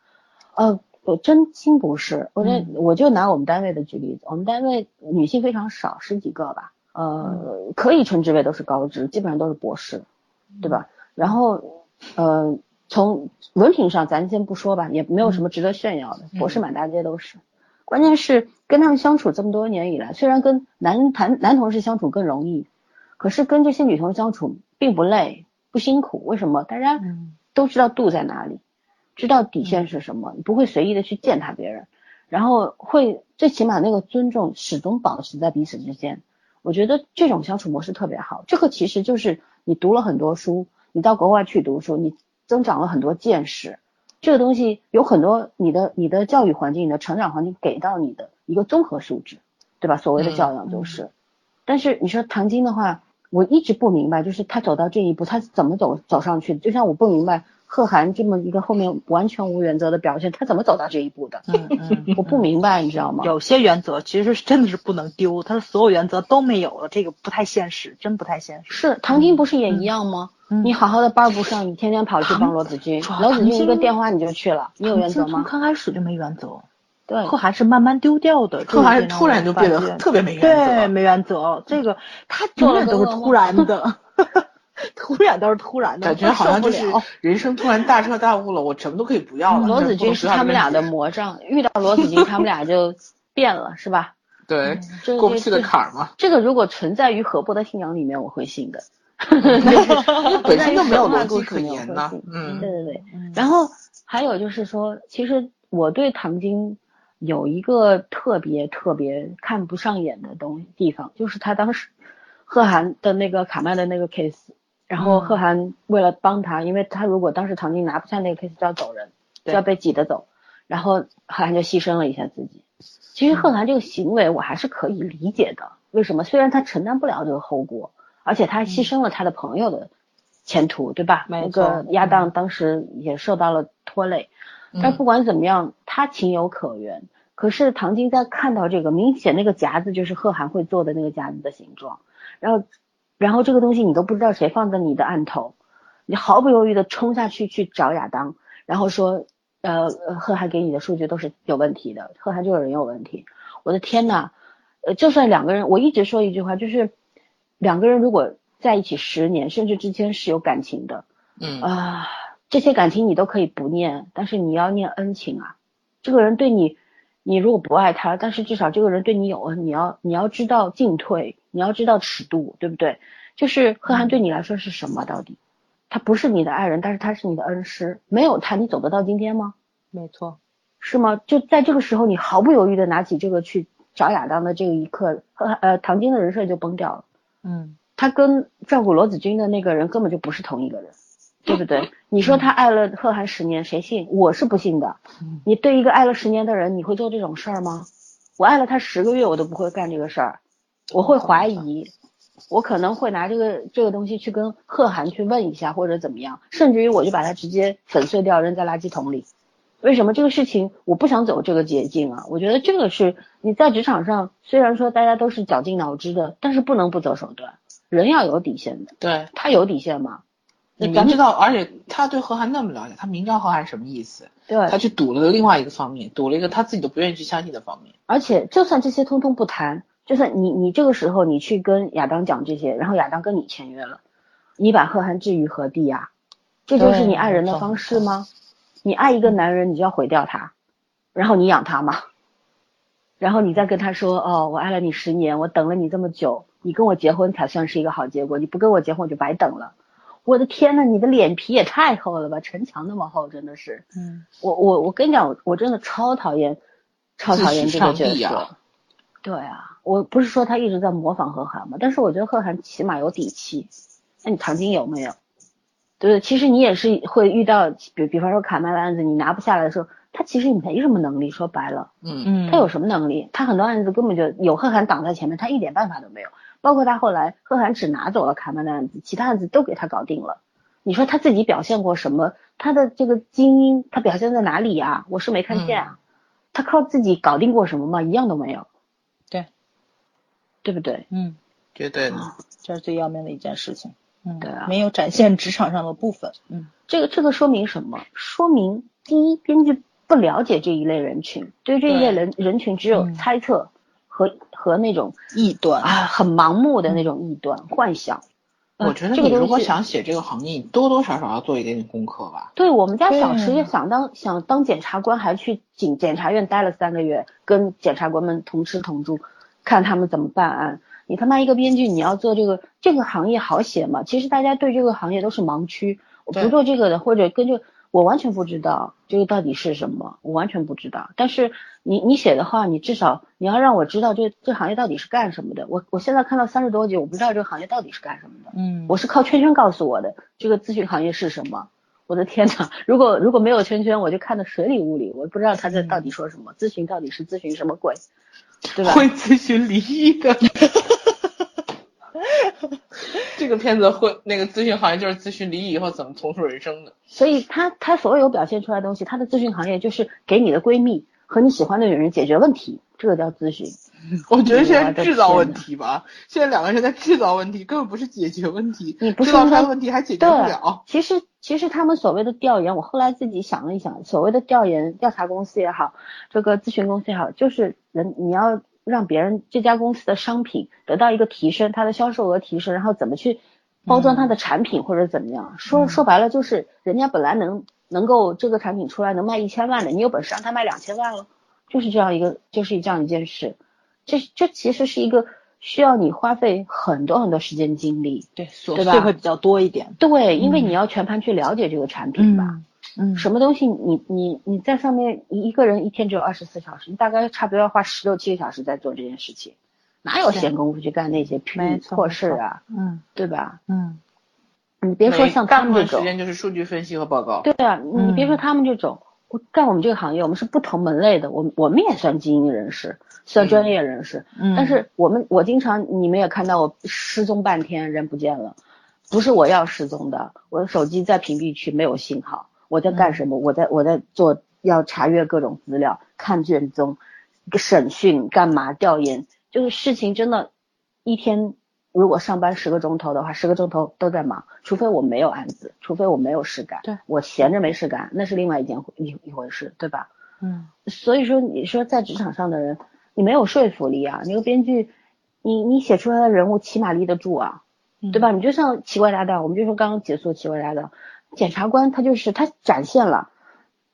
呃，我真心不是，我这、我就拿我们单位的举例子，我们单位女性非常少，十几个吧，呃，可以称之为都是高知，基本上都是博士，对吧？然后呃，从文凭上咱先不说吧，也没有什么值得炫耀的，博士满大街都是。关键是跟他们相处这么多年以来，虽然跟男谈男同事相处更容易，可是跟这些女同事相处并不累不辛苦。为什么？大家嗯都知道度在哪里，知道底线是什么，你不会随意的去践踏别人，然后会最起码那个尊重始终保持在彼此之间。我觉得这种相处模式特别好。这个其实就是你读了很多书，你到国外去读书，你增长了很多见识。这个东西有很多你的你的教育环境、你的成长环境给到你的一个综合素质，对吧？所谓的教养就是。但是你说唐晶的话，我一直不明白，就是他走到这一步，他是怎么走走上去的？就像我不明白贺涵这么一个后面完全无原则的表现，他怎么走到这一步的？嗯嗯，我不明白，你知道吗？有些原则其实是真的是不能丢，他的所有原则都没有了，这个不太现实，真不太现实。是唐晶不是也一样吗？嗯你好好的班儿不上，你天天跑去帮罗子君，罗子君一个电话你就去了，你有原则从吗？刚开始就没原则，对，贺涵是慢慢丢掉的，贺涵这个突然就变得特别没原则对，则。没原则。这个 他永远都是突然的，突然都是突然的，感觉好像就是人生突然大彻大悟了，我什么都可以不要了。罗子君是他们俩的魔，魔障，遇到罗子君他们俩就变了，是吧？对，这过不去的这坎儿嘛，这个如果存在于何伯的信仰里面，我会信的。本身就没有逻辑可言呐我会信。嗯对对对。嗯然后还有就是说，其实我对唐晶有一个特别特别看不上眼的东地方，就是他当时贺涵的那个卡麦的那个 case，然后嗯贺涵为了帮他，因为他如果当时唐晶拿不下那个 case 就要走人，就要被挤得走，然后贺涵就牺牲了一下自己。其实贺涵这个行为我还是可以理解的，为什么？虽然他承担不了这个后果，而且他牺牲了他的朋友的前途，对吧？那没错个亚当当时也受到了拖累，但嗯不管怎么样，他情有可原。可是唐晶在看到这个明显那个夹子就是贺涵会做的那个夹子的形状，然后，然后这个东西你都不知道谁放在你的案头，你毫不犹豫的冲下去去找亚当，然后说，呃，呃贺涵给你的数据都是有问题的，贺涵这个人有问题。我的天呐，呃，就算两个人，我一直说一句话，就是两个人如果在一起十年，甚至之间是有感情的，嗯啊，这些感情你都可以不念，但是你要念恩情啊。这个人对你，你如果不爱他，但是至少这个人对你有恩，你要你要知道进退，你要知道尺度，对不对？就是贺涵对你来说是什么？到底，他不是你的爱人，但是他是你的恩师，没有他你走得到今天吗？没错，是吗？就在这个时候，你毫不犹豫的拿起这个去找亚当的这一刻，贺呃唐晶的人设就崩掉了。嗯他跟照顾罗子君的那个人根本就不是同一个人，对不对？你说他爱了贺涵十年，谁信？我是不信的。你对一个爱了十年的人，你会做这种事儿吗？我爱了他十个月，我都不会干这个事儿，我会怀疑，我可能会拿这个这个东西去跟贺涵去问一下，或者怎么样，甚至于我就把它直接粉碎掉，扔在垃圾桶里。为什么这个事情我不想走这个捷径啊？我觉得这个是你在职场上，虽然说大家都是绞尽脑汁的，但是不能不择手段，人要有底线的。对他有底线吗？你明知道，而且他对何涵那么了解，他明知道何涵什么意思，对他去赌了另外一个方面，赌了一个他自己都不愿意去相信的方面。而且就算这些通通不谈，就算你你这个时候你去跟亚当讲这些，然后亚当跟你签约了，你把贺涵置于何地呀、这就是你爱人的方式吗？你爱一个男人，你就要毁掉他，然后你养他吗？然后你再跟他说，哦，我爱了你十年，我等了你这么久，你跟我结婚才算是一个好结果，你不跟我结婚我就白等了。我的天呐，你的脸皮也太厚了吧，城墙那么厚，真的是。嗯，我我我跟你讲，我我真的超讨厌，超讨厌这个角色。啊对啊，我不是说他一直在模仿贺涵嘛，但是我觉得贺涵起码有底气。那你唐晶有没有？对对？其实你也是会遇到，比比方说卡麦的案子，你拿不下来的时候，他其实没什么能力。说白了，嗯嗯，他有什么能力？他很多案子根本就有贺涵挡在前面，他一点办法都没有。包括他后来，贺涵只拿走了卡曼的案子，其他案子都给他搞定了。你说他自己表现过什么？他的这个精英，他表现在哪里呀、我是没看见啊。他靠自己搞定过什么吗？一样都没有。对，对不对？嗯，绝对的。这是最要命的一件事情。嗯，对啊没有展现职场上的部分。嗯这个这个说明什么？说明第一，编剧不了解这一类人群，对这一类人人群只有嗯猜测和、和那种臆断啊很盲目的那种臆断、幻想。呃我觉得你如果想写这个行业，你多多少少要做一点点功课吧。对我们家小对池也想当想当检察官，还去检检察院待了三个月，跟检察官们同吃同住，看他们怎么办案。你他妈一个编剧，你要做这个这个行业好写吗？其实大家对这个行业都是盲区，我不做这个的，或者跟着我完全不知道这个到底是什么，我完全不知道。但是你你写的话，你至少你要让我知道这这行业到底是干什么的。我我现在看到三十多集，我不知道这个行业到底是干什么的。嗯，我是靠圈圈告诉我的这个咨询行业是什么。我的天呐，如果如果没有圈圈，我就看得水里雾里，我不知道他在到底说什么，咨询到底是咨询什么鬼，对吧？会咨询离异的。这个片子会那个咨询行业就是咨询离异以后怎么重塑人生的。所以他他所有表现出来的东西，他的咨询行业就是给你的闺蜜和你喜欢的女人解决问题，这个叫咨询。我觉得现在制造问题吧，现在两个人在制造问题，根本不是解决问题，你不是制造出来的问题还解决不了。其实其实他们所谓的调研，我后来自己想了一想，所谓的调研调查公司也好，这个咨询公司也好，就是人你要让别人这家公司的商品得到一个提升，它的销售额提升，然后怎么去包装它的产品或者怎么样，说说白了就是人家本来能能够这个产品出来能卖一千万的，你有本事让他卖两千万了，就是这样一个就是这样一件事，这这其实是一个需要你花费很多很多时间精力。对琐对吧碎会比较多一点。对，因为嗯你要全盘去了解这个产品吧。嗯，什么东西你你你在上面一一个人一天只有二十四小时，你大概差不多要花十六七个小时在做这件事情，哪有闲工夫去干那些屁没错破事啊，嗯。对吧？嗯。你别说像他大部分时们这种，间就是数据分析和报告。对啊，你别说嗯。他们这种，我干我们这个行业，我们是不同门类的，我我们也算精英人士，算专业人士，嗯，但是我们我经常你们也看到我失踪半天人不见了，不是我要失踪的，我的手机在屏蔽区没有信号，我在干什么？我在我在做要查阅各种资料，看卷宗，审讯干嘛调研，就是事情真的，一天如果上班十个钟头的话，十个钟头都在忙，除非我没有案子，除非我没有事干，对我闲着没事干，那是另外一件一一回事，对吧？嗯所以说，你说在职场上的人，你没有说服力啊！你个编剧，你你写出来的人物起码立得住啊，嗯对吧？你就像奇怪搭档，我们就说刚刚结束奇怪搭档，检察官他就是他展现了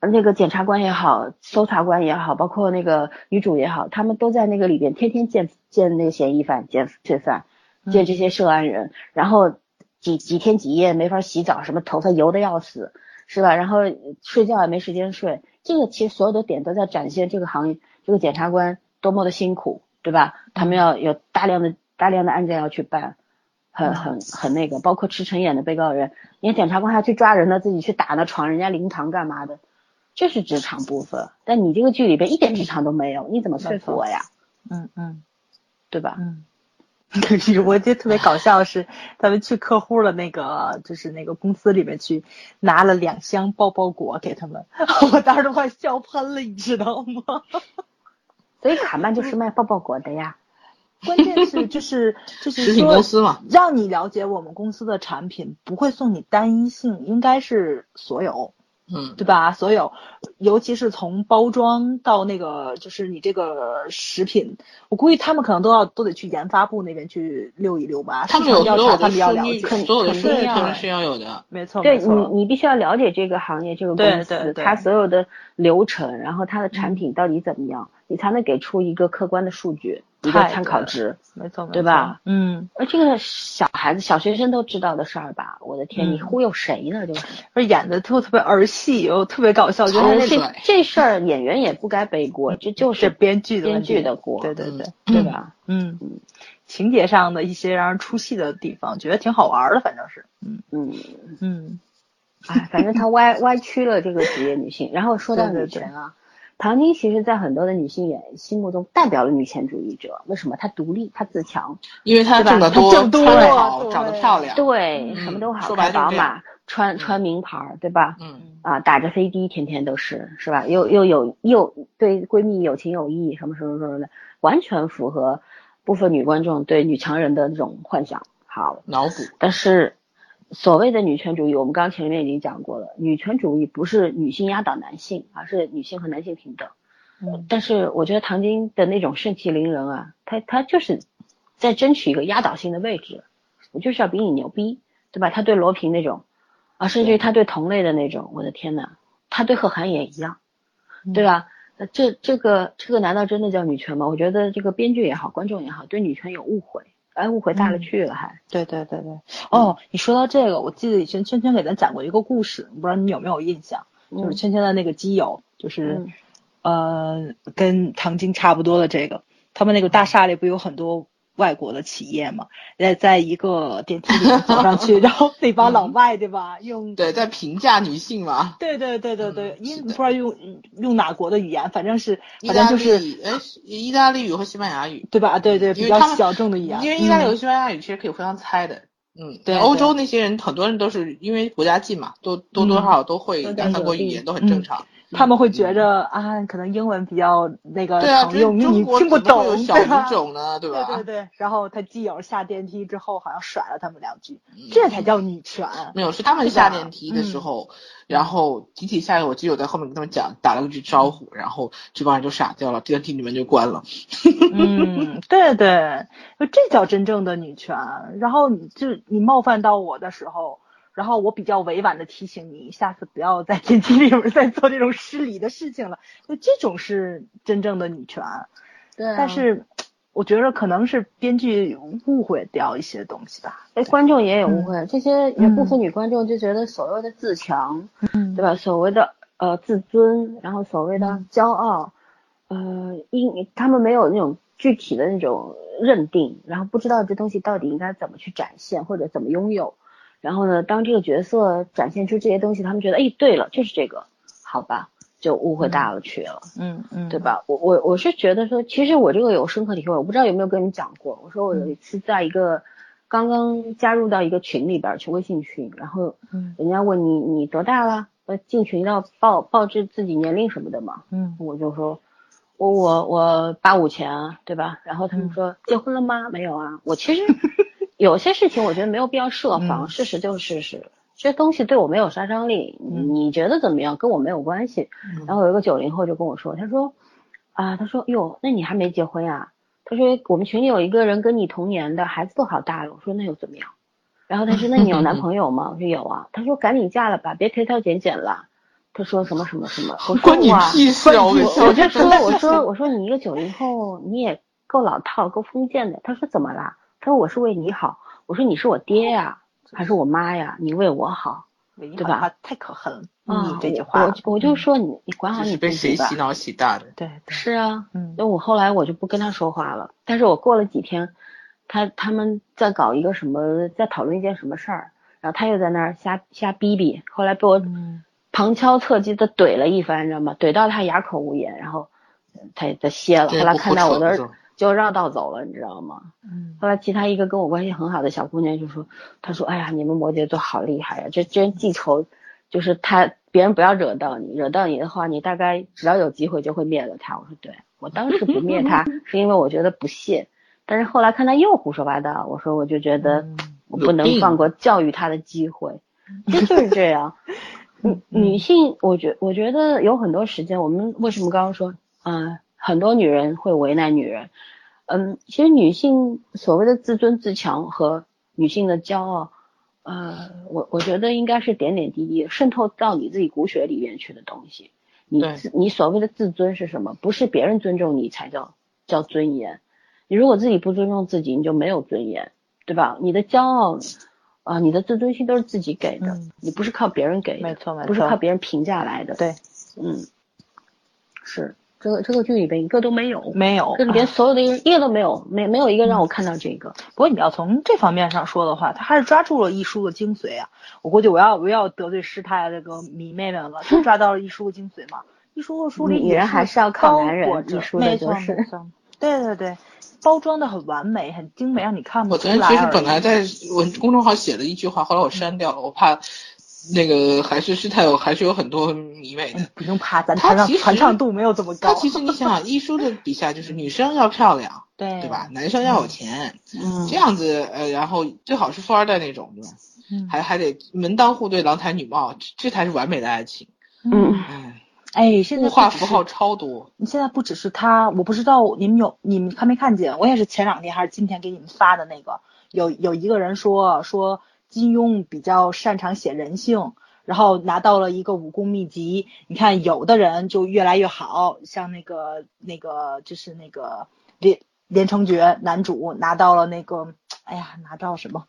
呃那个检察官也好，搜查官也好，包括那个女主也好，他们都在那个里边天天见见那个嫌疑犯、见罪犯、见这些涉案人，然后几几天几夜没法洗澡，什么头发油的要死，是吧？然后睡觉也没时间睡，这个其实所有的点都在展现这个行业这个检察官多么的辛苦，对吧？他们要有大量的大量的案件要去办，很很很那个，包括吃成眼的被告人，你看检察官还去抓人呢，自己去打呢，闯人家灵堂干嘛的？这是职场部分，但你这个剧里边一点职场都没有，你怎么说服我呀？嗯嗯对吧？嗯，我觉得特别搞笑是，他们去客户的那个，就是那个公司里面去拿了两箱爆爆果给他们，我当时都快笑喷了，你知道吗？所以卡曼就是卖爆爆果的呀。关键是就是就是食品公司嘛，让你了解我们公司的产品不会送你单一性，应该是所有。嗯，对吧？所有，尤其是从包装到那个，就是你这个食品，我估计他们可能都要都得去研发部那边去溜一溜吧。他们有调查，他们要了解，所有的数据肯定是要有的。没错，对你，你必须要了解这个行业，这个公司它所有的流程，然后它的产品到底怎么样，你才能给出一个客观的数据。一个参考值，没错，对吧？嗯，而这个小孩子、小学生都知道的事儿吧？我的天，你忽悠谁呢？就是，而演的特特别儿戏，又特别搞笑，觉得这这事儿演员也不该背锅，这就 是编剧的编剧的锅，对对对，对吧？嗯嗯，情节上的一些让人出戏的地方，觉得挺好玩的，反正是，嗯嗯嗯，哎，反正他歪 歪曲了这个职业女性。然后说到女权啊。唐晶其实，在很多的女性眼心目中，代表了女权主义者。为什么？她独立，她自强，因为她挣得多，挣多，长得漂亮，对，什么都好，开宝马，穿穿名牌，对吧？嗯啊，打着飞的，天天都是，是吧？又又有又对闺蜜有情有义，什么什么什么的，完全符合部分女观众对女强人的那种幻想。好，脑补，但是。所谓的女权主义，我们刚前面已经讲过了。女权主义不是女性压倒男性，而是女性和男性平等。嗯，但是我觉得唐晶的那种盛气凌人啊，她她就是在争取一个压倒性的位置，我就是要比你牛逼，对吧？她对罗平那种啊，甚至于她对同类的那种，我的天呐，她对贺涵也一样，对吧？那这这个这个难道真的叫女权吗？我觉得这个编剧也好，观众也好，对女权有误会。哎，误会大了去了，还对对对对。哦，你说到这个，我记得以前圈圈给咱讲过一个故事，不知道你有没有印象？就是圈圈的那个基友，就是呃，跟唐晶差不多的这个，他们那个大厦里不有很多。外国的企业嘛，在在一个电梯里走上去，然后那帮老外对吧？用对在评价女性嘛？对对对对对，因不知道用用哪国的语言，反正是反正就是哎，意大利语和西班牙语对吧？对对，比较小众的语言。因为意大利和西班牙语其实可以互相猜的。嗯，对，欧洲那些人很多人都是因为国家近嘛，都多多少少都会两三国语言都很正常。他们会觉着啊，可能英文比较那个常用，你听不懂，小语种呢，对吧？对对对。然后他基友下电梯之后，好像甩了他们两句，这才叫女权。没有，是他们下电梯的时候，然后集体下来，我基友在后面跟他们讲，打了个句招呼，然后这帮人就傻掉了，电梯里面就关了。嗯，对 对，这叫真正的女权。然后你就你冒犯到我的时候。然后我比较委婉的提醒你，下次不要在电梯里面再做这种失礼的事情了。就这种是真正的女权，对。但是我觉得可能是编剧误会掉一些东西吧。哎，观众也有误会，这些有部分女观众就觉得所谓的自强，嗯，对吧？所谓的呃自尊，然后所谓的骄傲，呃，因他们没有那种具体的那种认定，然后不知道这东西到底应该怎么去展现或者怎么拥有。然后呢，当这个角色展现出这些东西，他们觉得，哎，对了，就是这个，好吧，就误会大了去了，嗯嗯，对吧？我我我是觉得说，其实我这个有深刻体会，我不知道有没有跟你讲过。我说我有一次在一个刚刚加入到一个群里边，去微信群，然后人家问你你多大了？呃，进群要报报置自己年龄什么的嘛，嗯，我就说，我我我八五前，对吧？然后他们说结婚了吗？没有啊，我其实。有些事情我觉得没有必要设防，事实就是事实，这东西对我没有杀伤力，你觉得怎么样？跟我没有关系。然后有一个九零后就跟我说，他说，啊，他说，哟，那你还没结婚呀？他说我们群里有一个人跟你同年的，孩子都好大了。我说那又怎么样？然后他说那你有男朋友吗？我说有啊。他说赶紧嫁了吧，别挑挑拣拣了。他说什么什么什么？关你屁事我就说 我说我说你一个九零后，你也够老套，够封建的。他说怎么啦？他说我是为你好，我说你是我爹呀，还是我妈呀？你为我好，对吧？太可恨了，啊！这句话，我我就说你你管好你被谁洗脑洗大的？对，是啊，嗯。那我后来我就不跟他说话了。但是我过了几天，他他们在搞一个什么，在讨论一件什么事儿，然后他又在那儿瞎瞎逼逼。后来被我旁敲侧击的怼了一番，你知道吗？怼到他哑口无言，然后他也在歇了。后来看到我的。就绕道走了，你知道吗？嗯后来其他一个跟我关系很好的小姑娘就说，她说，哎呀，你们摩羯座好厉害呀，这真记仇，就是他别人不要惹到你，惹到你的话，你大概只要有机会就会灭了他。我说对，我当时不灭他 是因为我觉得不屑，但是后来看他又胡说八道，我说我就觉得嗯我不能放过教育他的机会，其实就是这样。女女性，我觉我觉得有很多时间，我们为什么刚刚说，嗯、很多女人会为难女人，嗯，其实女性所谓的自尊自强和女性的骄傲，呃，我我觉得应该是点点滴滴渗透到你自己骨血里面去的东西。你自你所谓的自尊是什么？不是别人尊重你才叫叫尊严。你如果自己不尊重自己，你就没有尊严，对吧？你的骄傲啊、你的自尊心都是自己给的，嗯你不是靠别人给的，没错没错不是靠别人评价来的。，对，嗯，是这个这个剧里边一个都没有，没有这里边啊所有的人一个都没有，没没有一个让我看到这个。不过你要从这方面上说的话，他还是抓住了艺书的精髓啊！我估计我要我要得罪师太这个迷妹们了，就抓到了艺书的精髓嘛。艺书的书里女人还是要靠男人包裹着艺术的就是，对对对，包装的很完美，很精美，让你看不出来我昨天其实。本来在文公众号写了一句话，后来我删掉了，我怕那个还是是太有还是有很多迷妹的。不用怕，咱他其实传唱传唱度没有这么高。他其实你想想，一书的笔下就是女生要漂亮，对对吧？？男生要有钱，嗯这样子呃，然后最好是富二代那种，对吧？嗯还还得门当户对，郎才女貌，这这才是完美的爱情。嗯，嗯，哎，现在物化符号超多。你现在不只是他，我不知道你们有你们看没看见？我也是前两天还是今天给你们发的那个，有有一个人说说金庸比较擅长写人性，然后拿到了一个武功秘籍。你看有的人就越来越好，像那个那个就是那个连连城诀男主拿到了那个，哎呀拿到什么？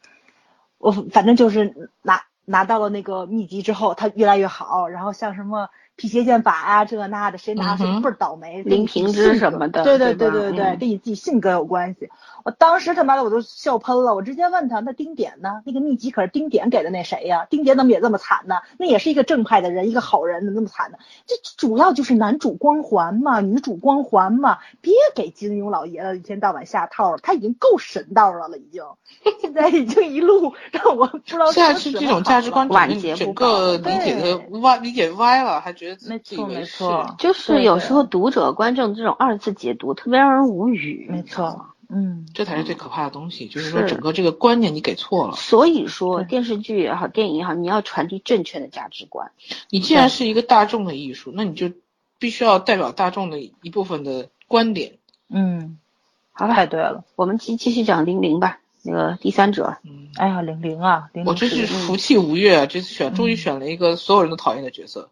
我反正就是拿拿到了那个秘籍之后，他越来越好。然后像什么辟邪剑法啊，这个那的，谁拿谁倍儿倒霉。林平之什么的对对对对对跟你自己性格有关系。我当时他妈的我都笑喷了，我直接问他，那丁点呢？那个秘籍可是丁点给的那谁呀？丁点怎么也这么惨呢？那也是一个正派的人，一个好人，怎么那么惨呢？这主要就是男主光环嘛，女主光环嘛，别给金庸老爷子一天到晚下套了，他已经够神道了了，已经，现在已经一路让我不知道现在是这种价值观好了晚整个理解的歪，理解歪了，还觉得没错没。错，就是有时候读者观众这种二次解读特别让人无语。没错，嗯，这才是最可怕的东西，就是说整个这个观念你给错了。所以说电视剧也好，电影也好，你要传递正确的价值观。你既然是一个大众的艺术，那你就必须要代表大众的一部分的观点。嗯，好吧，太对了。我们继继续讲零零吧，那个第三者。嗯，哎呀，零零啊，零零我真是是福气无月，这次选终于嗯选了一个所有人都讨厌的角色。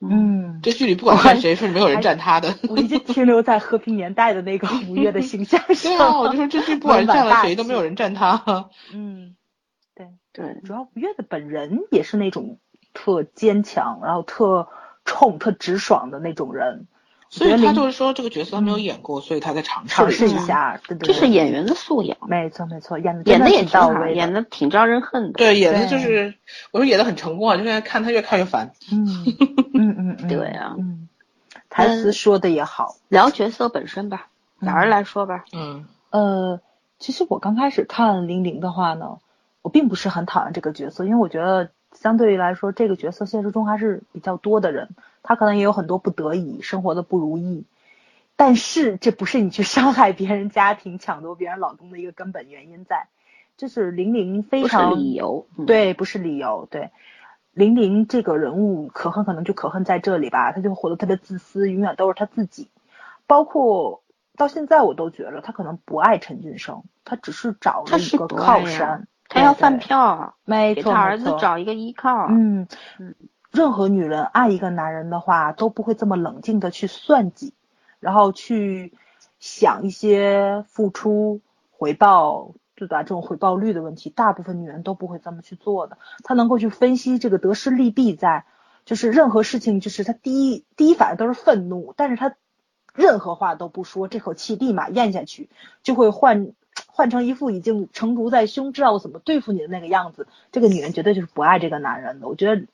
嗯，这剧里不管看谁，是没有人站他的。我已经停留在和平年代的那个 五月的形象对啊，上。我就说这剧不管站了谁都没有人站他。嗯，对，对，主要五月的本人也是那种特坚强，然后特冲、特直爽的那种人。所以他就是说这个角色他没有演过，所以他在尝试尝试一一下。下，对对这，是演员的素养，没错没错，演的演的也挺挺好，到位演的挺招人恨的。对，演的就是，我说演的很成功啊，就现在看他越看越烦。嗯嗯嗯嗯，对啊嗯，台词说的也好。聊角色本身吧，早儿来说吧。嗯，呃，其实我刚开始看玲玲的话呢，我并不是很讨厌这个角色，因为我觉得相对于来说，这个角色现实中还是比较多的人，他可能也有很多不得已，生活的不如意。但是这不是你去伤害别人家庭、抢夺别人老公的一个根本原因在，就是玲玲非常理由，嗯，对，不是理由。对，玲玲这个人物可恨，可能就可恨在这里吧，她就活得特别自私，永远都是她自己。包括到现在，我都觉得她可能不爱陈俊生，她只是找他了一个靠山。他要饭票啊，没错，给他儿子找一个依靠。嗯嗯，任何女人爱一个男人的话，都不会这么冷静的去算计，然后去想一些付出回报，对吧？这种回报率的问题，大部分女人都不会这么去做的。她能够去分析这个得失利弊在，就是任何事情，就是她第一第一反应都是愤怒，但是她任何话都不说，这口气立马咽下去，就会换。换成一副已经成竹在胸，知道我怎么对付你的那个样子，这个女人绝对就是不爱这个男人的。我觉得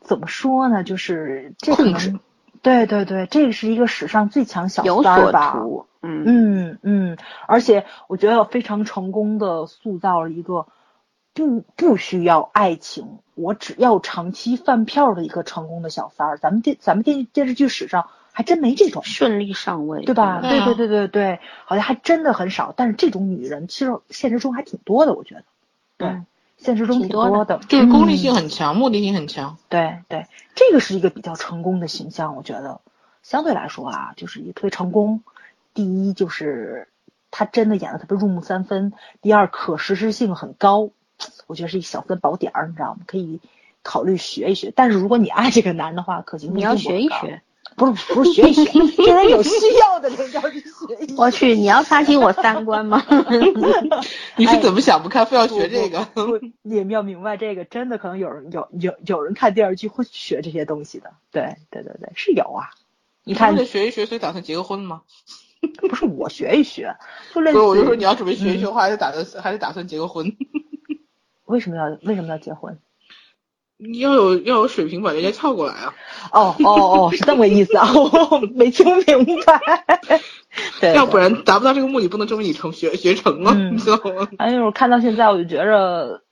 怎么说呢，就是这可能对对对，这个是一个史上最强小三儿吧？嗯嗯嗯，而且我觉得非常成功的塑造了一个不不需要爱情，我只要长期饭票的一个成功的小三儿。咱们电咱们电电视剧史上还真没这种，顺利上位，对吧？对啊对对对对对，好像还真的很少。但是这种女人其实现实中还挺多的，我觉得。对，嗯现实中挺挺多的就是功利嗯性很强，目的性很强。对对，这个是一个比较成功的形象，我觉得相对来说啊，就是一个特别成功。第一就是他真的演的特别入木三分，第二可实施性很高，我觉得是一小分宝点儿，你知道吗？可以考虑学一学。但是如果你爱这个男的话，可行性你要学一学。不是不是学一学，这人有需要的人要去学一学。我去，你要刷新我三观吗？你是怎么想不开，非要学这个？你们要明白这个，真的可能有人有有有人看电视剧会学这些东西的。对对对对，是有啊。你你看为了学一学，所以打算结个婚吗？不是我学一学，就类似不是，我就说你要准备学一学的话，还得打算还得打算结个婚。为什么要为什么要结婚？你要有要有水平把人家撬过来啊！哦哦哦，是这么个意思啊，我没听明白。对，要不然达不到这个目的，不能证明你成学学成了，嗯你知道吗？反正就是看到现在，我就觉着，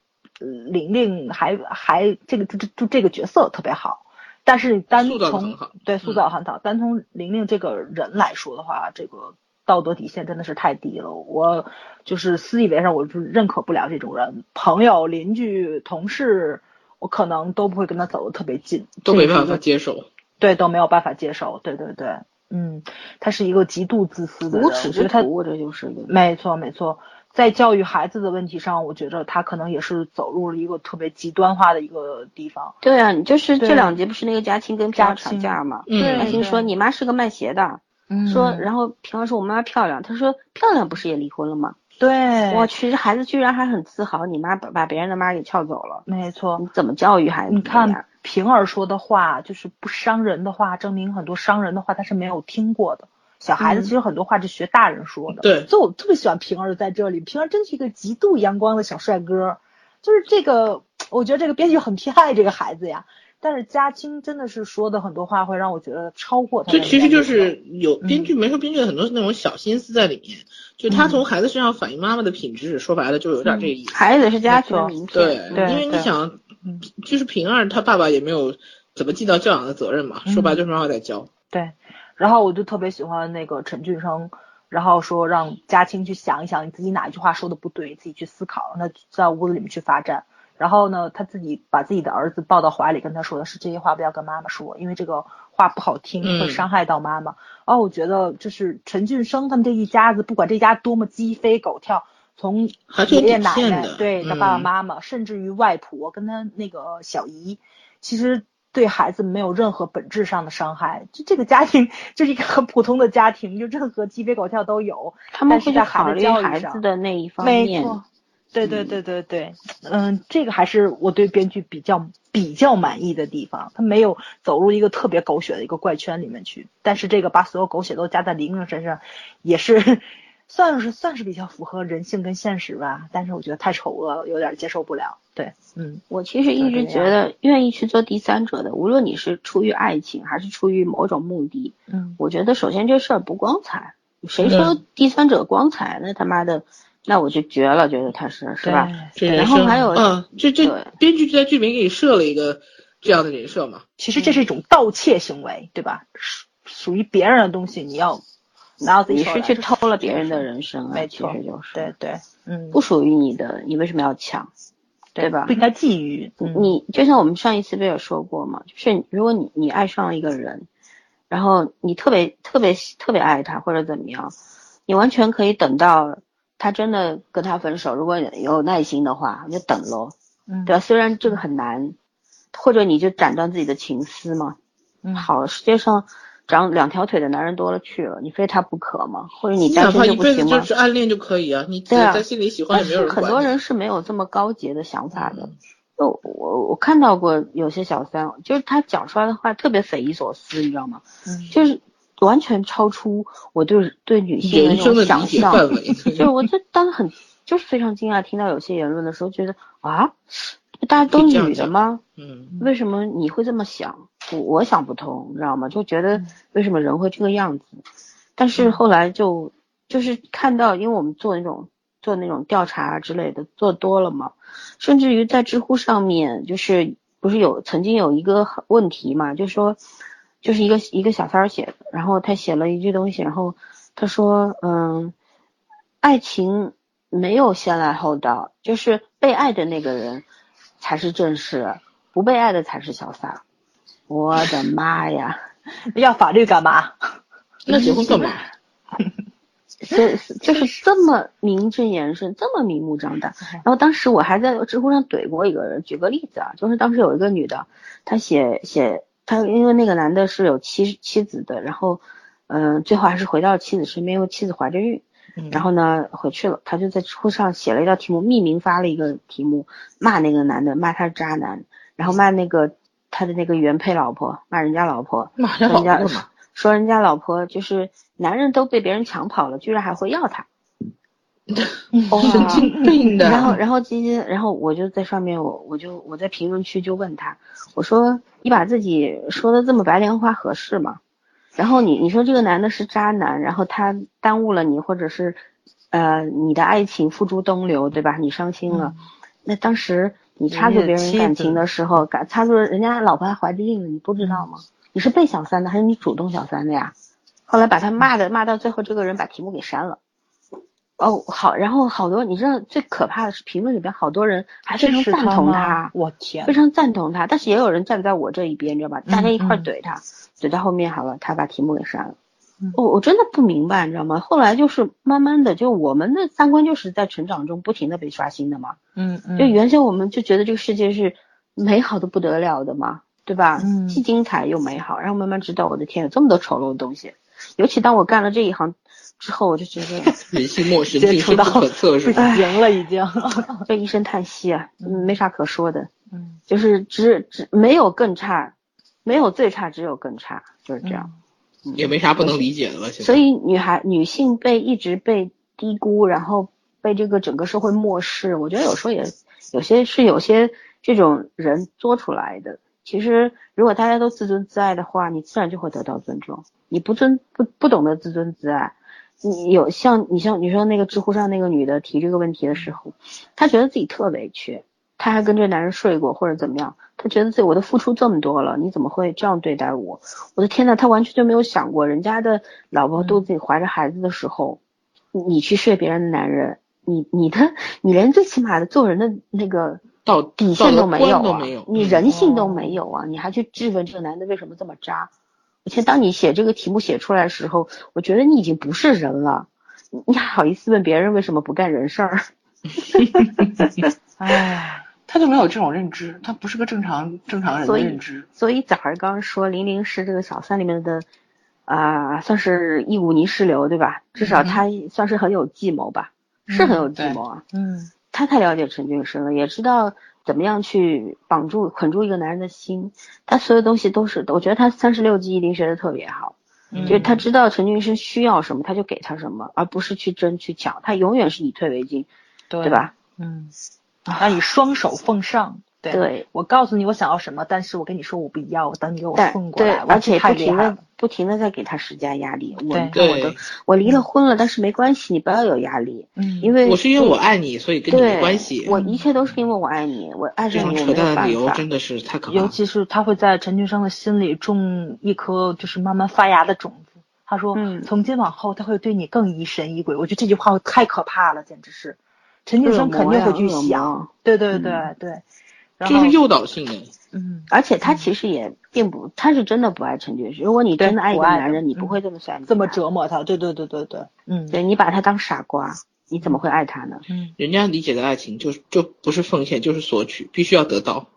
呃玲玲还还这个就就就这个角色特别好，但是单从对塑造很好，单从玲玲这个人来说的话，这个道德底线真的是太低了。我就是私以为上，我就认可不了这种人，朋友、邻居、同事，我可能都不会跟他走得特别近，都没办法接受。对，都没有办法接受。对对对，嗯，他是一个极度自私的人，无耻之徒，这就是一个。没错没错，在教育孩子的问题上，我觉得他可能也是走入了一个特别极端化的一个地方。对啊，你就是这两集不是那个嘉青跟平儿吵架嘛？嗯嘉庆对说你妈是个卖鞋的，嗯说然后平儿说我妈漂亮，他说漂亮不是也离婚了吗？对，我去，这孩子居然还很自豪，你妈把把别人的妈给撬走了，没错你，怎么教育孩子你看？平儿说的话就是不伤人的话，证明很多伤人的话他是没有听过的。小孩子嗯其实很多话是学大人说的，对所以我特别喜欢平儿在这里。平儿真是一个极度阳光的小帅哥，就是这个，我觉得这个编剧很偏爱这个孩子呀。但是嘉青真的是说的很多话会让我觉得超过他的这其实就是有嗯编剧没说编剧的很多是那种小心思在里面，就他嗯从孩子身上反映妈妈的品质，说白了就有点这个意思。孩子是家庭的名对片，，对因为你想嗯，就是平儿他爸爸也没有怎么尽到教养的责任嘛，说白了就是妈妈在教。对，然后我就特别喜欢那个陈俊生，然后说让嘉青去想一想你自己哪一句话说的不对，自己去思考，让他在屋子里面去发展。然后呢，他自己把自己的儿子抱到怀里，跟他说的是这些话不要跟妈妈说，因为这个话不好听，嗯会伤害到妈妈。哦，我觉得就是陈俊生他们这一家子，不管这家多么鸡飞狗跳，从爷爷奶奶对他爸爸嗯妈妈，甚至于外婆跟他那个小姨，其实对孩子没有任何本质上的伤害。就这个家庭就是一个很普通的家庭，就任何鸡飞狗跳都有。他们会去但是在孩子考虑教育上孩子的那一方没面。错，对对对对对，嗯，这个还是我对编剧比较比较满意的地方，他没有走入一个特别狗血的一个怪圈里面去，但是这个把所有狗血都加在玲玲身上，也是算是算是比较符合人性跟现实吧，但是我觉得太丑恶了，有点接受不了。对，嗯我其实一直觉得，愿意去做第三者的，无论你是出于爱情还是出于某种目的，嗯，我觉得首先这事儿不光彩。谁说第三者光彩？那他妈的，那我就绝了，觉得他是是吧？这然后还有嗯，这这编剧就在剧名给你设了一个这样的人设嘛。其实这是一种盗窃行为，对吧？属属于别人的东西，你要拿到自己你是去偷了别人的人生啊，其没错实就是对对，嗯，不属于你的，你为什么要抢？对吧不？应该觊觎。嗯你就像我们上一次不也说过嘛，就是如果你你爱上了一个人，然后你特别特别特别爱他或者怎么样，你完全可以等到他真的跟他分手，如果有耐心的话，你就等喽，嗯，对吧？虽然这个很难，或者你就斩断自己的情丝嘛。嗯，好，世界上长两条腿的男人多了去了，你非他不可吗？或者你单身就不行吗？辈子就是暗恋就可以啊，你对啊在心里喜欢也没有。很多人是没有这么高洁的想法的嗯。就我我看到过有些小三，就是他讲出来的话特别匪夷所思，你知道吗？嗯就是完全超出我对对女性的那种想象。就是我就当时很就是非常惊讶，听到有些言论的时候，觉得啊，大家都女的吗？嗯，为什么你会这么想？我我想不通，你知道吗？就觉得为什么人会这个样子？但是后来就就是看到，因为我们做那种做那种调查之类的做多了嘛，甚至于在知乎上面，就是不是有曾经有一个问题嘛，就说就是一个一个小三儿写的，然后他写了一句东西，然后他说，嗯，爱情没有先来后到，就是被爱的那个人才是正室，不被爱的才是小三儿。我的妈呀！要法律干嘛？那结婚干嘛？这就是 这么名正言顺，这么明目张胆。然后当时我还在知乎上怼过一个人，举个例子啊，就是当时有一个女的，她写写她，因为那个男的是有妻妻子的，然后嗯，最后还是回到妻子身边，因为妻子怀着孕，然后呢回去了，他就在知乎上写了一道题目，匿名发了一个题目，骂那个男的，骂他是渣男，然后骂那个他的那个原配老婆，骂人家老婆，骂人人家。说人家老婆就是男人都被别人抢跑了，居然还会要他，神经病的。然后，然后今天，然后我就在上面，我我就我在评论区就问他，我说你把自己说的这么白莲花合适吗？然后你你说这个男的是渣男，然后他耽误了你，或者是呃你的爱情付诸东流，对吧？你伤心了，那当时你插足别人感情的时候，感插足人家老婆还怀着孕了，你不知道吗？你是被小三的还是你主动小三的呀？后来把他骂的骂到最后，这个人把题目给删了。哦，好，然后好多你知道最可怕的是评论里边好多人还非常赞同他，我天，非常赞同他，但是也有人站在我这一边，你知道吧？大家一块怼他，怼到后面好了，他把题目给删了。我我真的不明白，你知道吗？后来就是慢慢的，就我们的三观就是在成长中不停的被刷新的嘛。嗯嗯，就原先我们就觉得这个世界是美好的不得了的嘛。对吧？嗯，既精彩又美好，然后慢慢知道，我的天，有这么多丑陋的东西。尤其当我干了这一行之后，我就觉得 人性陌生，病深不可测，是吧？赢了已经，这一声叹息啊，嗯，没啥可说的。嗯，就是只只没有更差，没有最差，只有更差，就是这样。也没啥不能理解的了。所以女孩女性被一直被低估，然后被这个整个社会漠视，我觉得有时候也有些是有些这种人做出来的。其实，如果大家都自尊自爱的话，你自然就会得到尊重。你不尊不不懂得自尊自爱，你有像你像你说那个知乎上那个女的提这个问题的时候，她觉得自己特委屈，她还跟这男人睡过或者怎么样，她觉得自己我都付出这么多了，你怎么会这样对待我？我的天呐，她完全就没有想过，人家的老婆肚子里怀着孩子的时候，你去睡别人的男人，你你的你连最起码的做人的那个。到底线都没有啊，你人性都没有啊，你还去质问这个男的为什么这么渣？而且当你写这个题目写出来的时候，我觉得你已经不是人了，你还好意思问别人为什么不干人事儿？哎，他就没有这种认知，他不是个正常正常人的认知。所以早儿刚说玲玲是这个小三里面的啊，算是一股泥石流对吧？至少他算是很有计谋吧，是很有计谋啊。嗯。他太了解陈俊生了，也知道怎么样去绑住、捆住一个男人的心。他所有东西都是，我觉得他三十六计一定学的特别好，就是他知道陈俊生需要什么，他就给他什么，而不是去争去抢。他永远是以退为进，对吧？嗯，那以双手奉上。对，我告诉你我想要什么，但是我跟你说我不要，我等你给我送过来。而且不停的不停的在给他施加压力。我对我都我离了婚了，但是没关系，你不要有压力。嗯，因为我是因为我爱你，所以跟你没关系。我一切都是因为我爱你，我爱上你，我扯淡的理由真的是太可怕。尤其是他会在陈俊生的心里种一颗就是慢慢发芽的种子。他说，从今往后他会对你更疑神疑鬼。我觉得这句话太可怕了，简直是。陈俊生肯定会去想。对对对对。这是诱导性的，嗯，而且他其实也并不，他是真的不爱陈俊生。如果你真的爱一个男人，你不会这么算这么折磨他。对对对对对，嗯，对你把他当傻瓜，你怎么会爱他呢？嗯，人家理解的爱情就就不是奉献，就是索取，必须要得到。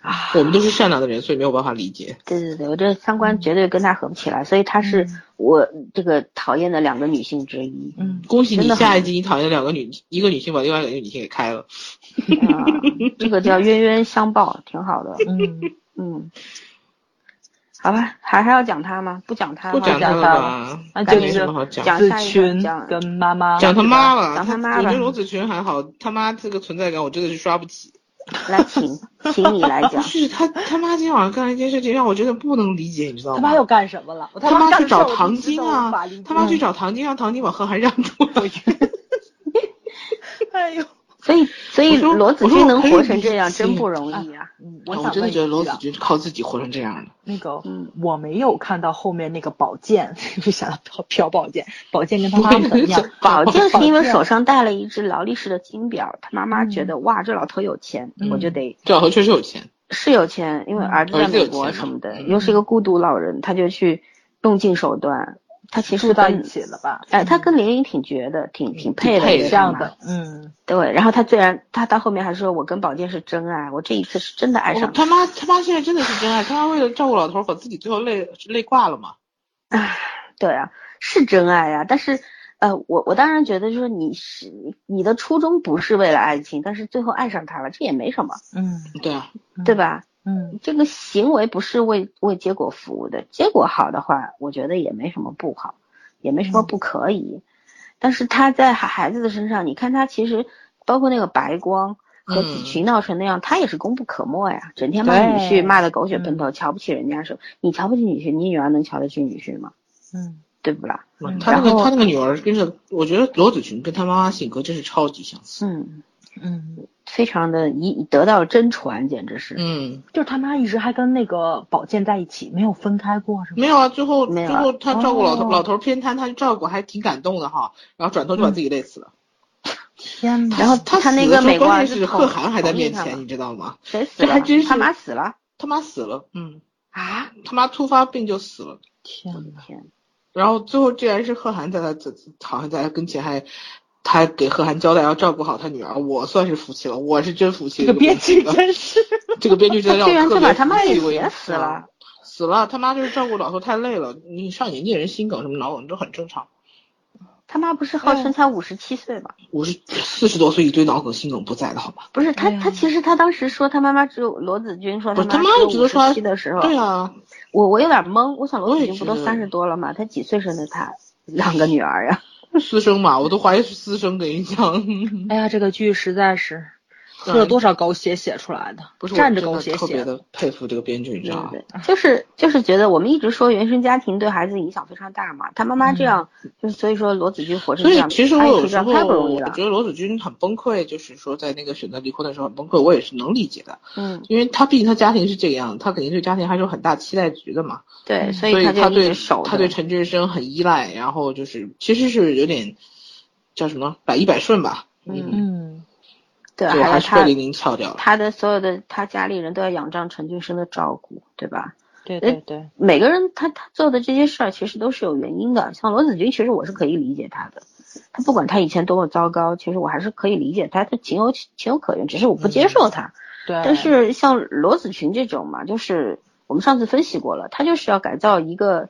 啊，我们都是善良的人，所以没有办法理解。对对对，我这三观绝对跟他合不起来，所以他是我这个讨厌的两个女性之一。嗯，恭喜你，下一集你讨厌两个女，一个女性把另外两个女性给开了。啊，这个叫冤冤相报，挺好的。嗯嗯，好吧，还还要讲他吗？不讲他，不讲他了吧？那就是讲子群跟妈妈，讲他妈了。讲他妈吧。我觉得罗子群还好，他妈这个存在感我真的是刷不起。来，请，请你来不讲。是他他妈今天晚上干了一件事情，让我真的不能理解，你知道吗？他妈又干什么了？他妈去找唐晶啊他妈去找唐晶，让唐晶把贺涵让出来。哎呦，所以，所以罗子君能活成这样，真不容易啊。嗯，我真的觉得罗子君靠自己活成这样的。那个，嗯我没有看到后面那个宝剑，就想到朴朴宝剑，宝剑跟他妈妈一样？宝剑 是因为手上戴了一只劳力士的金表，他妈妈觉得哇，这老头有钱，嗯我就得这老头确实有钱，是有钱，因为儿子在美国什么的，嗯又是一个孤独老人，他就去用尽手段。他其实跟住到一起了吧？哎，他跟林玲挺绝的，挺挺配的，这样的，嗯，对，然后他虽然他到后面还说，我跟宝剑是真爱，我这一次是真的爱上他。妈他妈现在真的是真爱，他妈为了照顾老头，把自己最后累累挂了嘛。唉，对啊，是真爱呀、但是呃，我我当然觉得就是你是你的初衷不是为了爱情，但是最后爱上他了，这也没什么，嗯对啊，对吧？嗯这个行为不是为为结果服务的，结果好的话，我觉得也没什么不好，也没什么不可以。但是他在孩孩子的身上，你看他其实包括那个白光和子嗯群闹成那样，他也是功不可没呀，整天骂女婿骂的狗血喷头，瞧不起人家是，你瞧不起女婿，你女儿能瞧得起女婿吗？嗯对不啦？嗯然后他那个他那个女儿跟着，我觉得罗子群跟他妈妈性格真是超级相似。嗯，嗯，非常的一得到真传，简直是。嗯，就是他妈一直还跟那个宝剑在一起，没有分开过是吗？没有啊，最后没有啊最后他照顾老头，哦老头偏瘫，他就照顾，还挺感动的哈。然后转头就把自己累死了。天哪！然后他他那个美国儿是子贺涵还在面前，你知道吗？谁死了？这还真是他妈死了他妈死了，嗯，啊！他妈突发病就死了。天哪！然后最后竟然是贺涵在他这好像在他跟前还，他还给贺涵交代要照顾好他女儿，我算是服气了，我是真服气了。这个编剧真是，这个编剧真的让我特别把他妈给服气写死了。死了，他妈就是照顾老头太累了，你上年纪人心梗什么脑梗都很正常。他妈不是号称才五十七岁吗？五十四十多岁一堆脑梗心梗不在的好吗？不是他，他其实他当时说他妈妈只有罗子君说他妈妈一直都说他七的时候，对啊，我我有点懵，我想罗子君不都三十多了吗？他几岁生的他两个女儿呀？私生嘛，我都怀疑是私生，给你讲。哎呀，这个剧实在是喝了多少狗血写出来的，不是我站着真的狗血写特别的佩服这个编剧，你知道吗？就是就是觉得我们一直说原生家庭对孩子影响非常大嘛，他妈妈这样，就是所以说罗子君活成所以这样，其实我有时候太不容易了。我觉得罗子君很崩溃，就是说在那个选择离婚的时候很崩溃，我也是能理解的，嗯，因为他毕竟他家庭是这个样，他肯定对家庭还是有很大期待值的嘛，对，所所以他对。他对陈俊生很依赖，然后就是其实是有点叫什么百依百顺吧，嗯。嗯，对，对，还是被玲玲撬掉了。他的所有的他家里人都要仰仗陈俊生的照顾，对吧？对对对，每个人他他做的这些事儿其实都是有原因的。像罗子君，其实我是可以理解他的。他不管他以前多么糟糕，其实我还是可以理解他，他情有情有可原，只是我不接受他。对，但是像罗子群这种嘛，就是我们上次分析过了，他就是要改造一个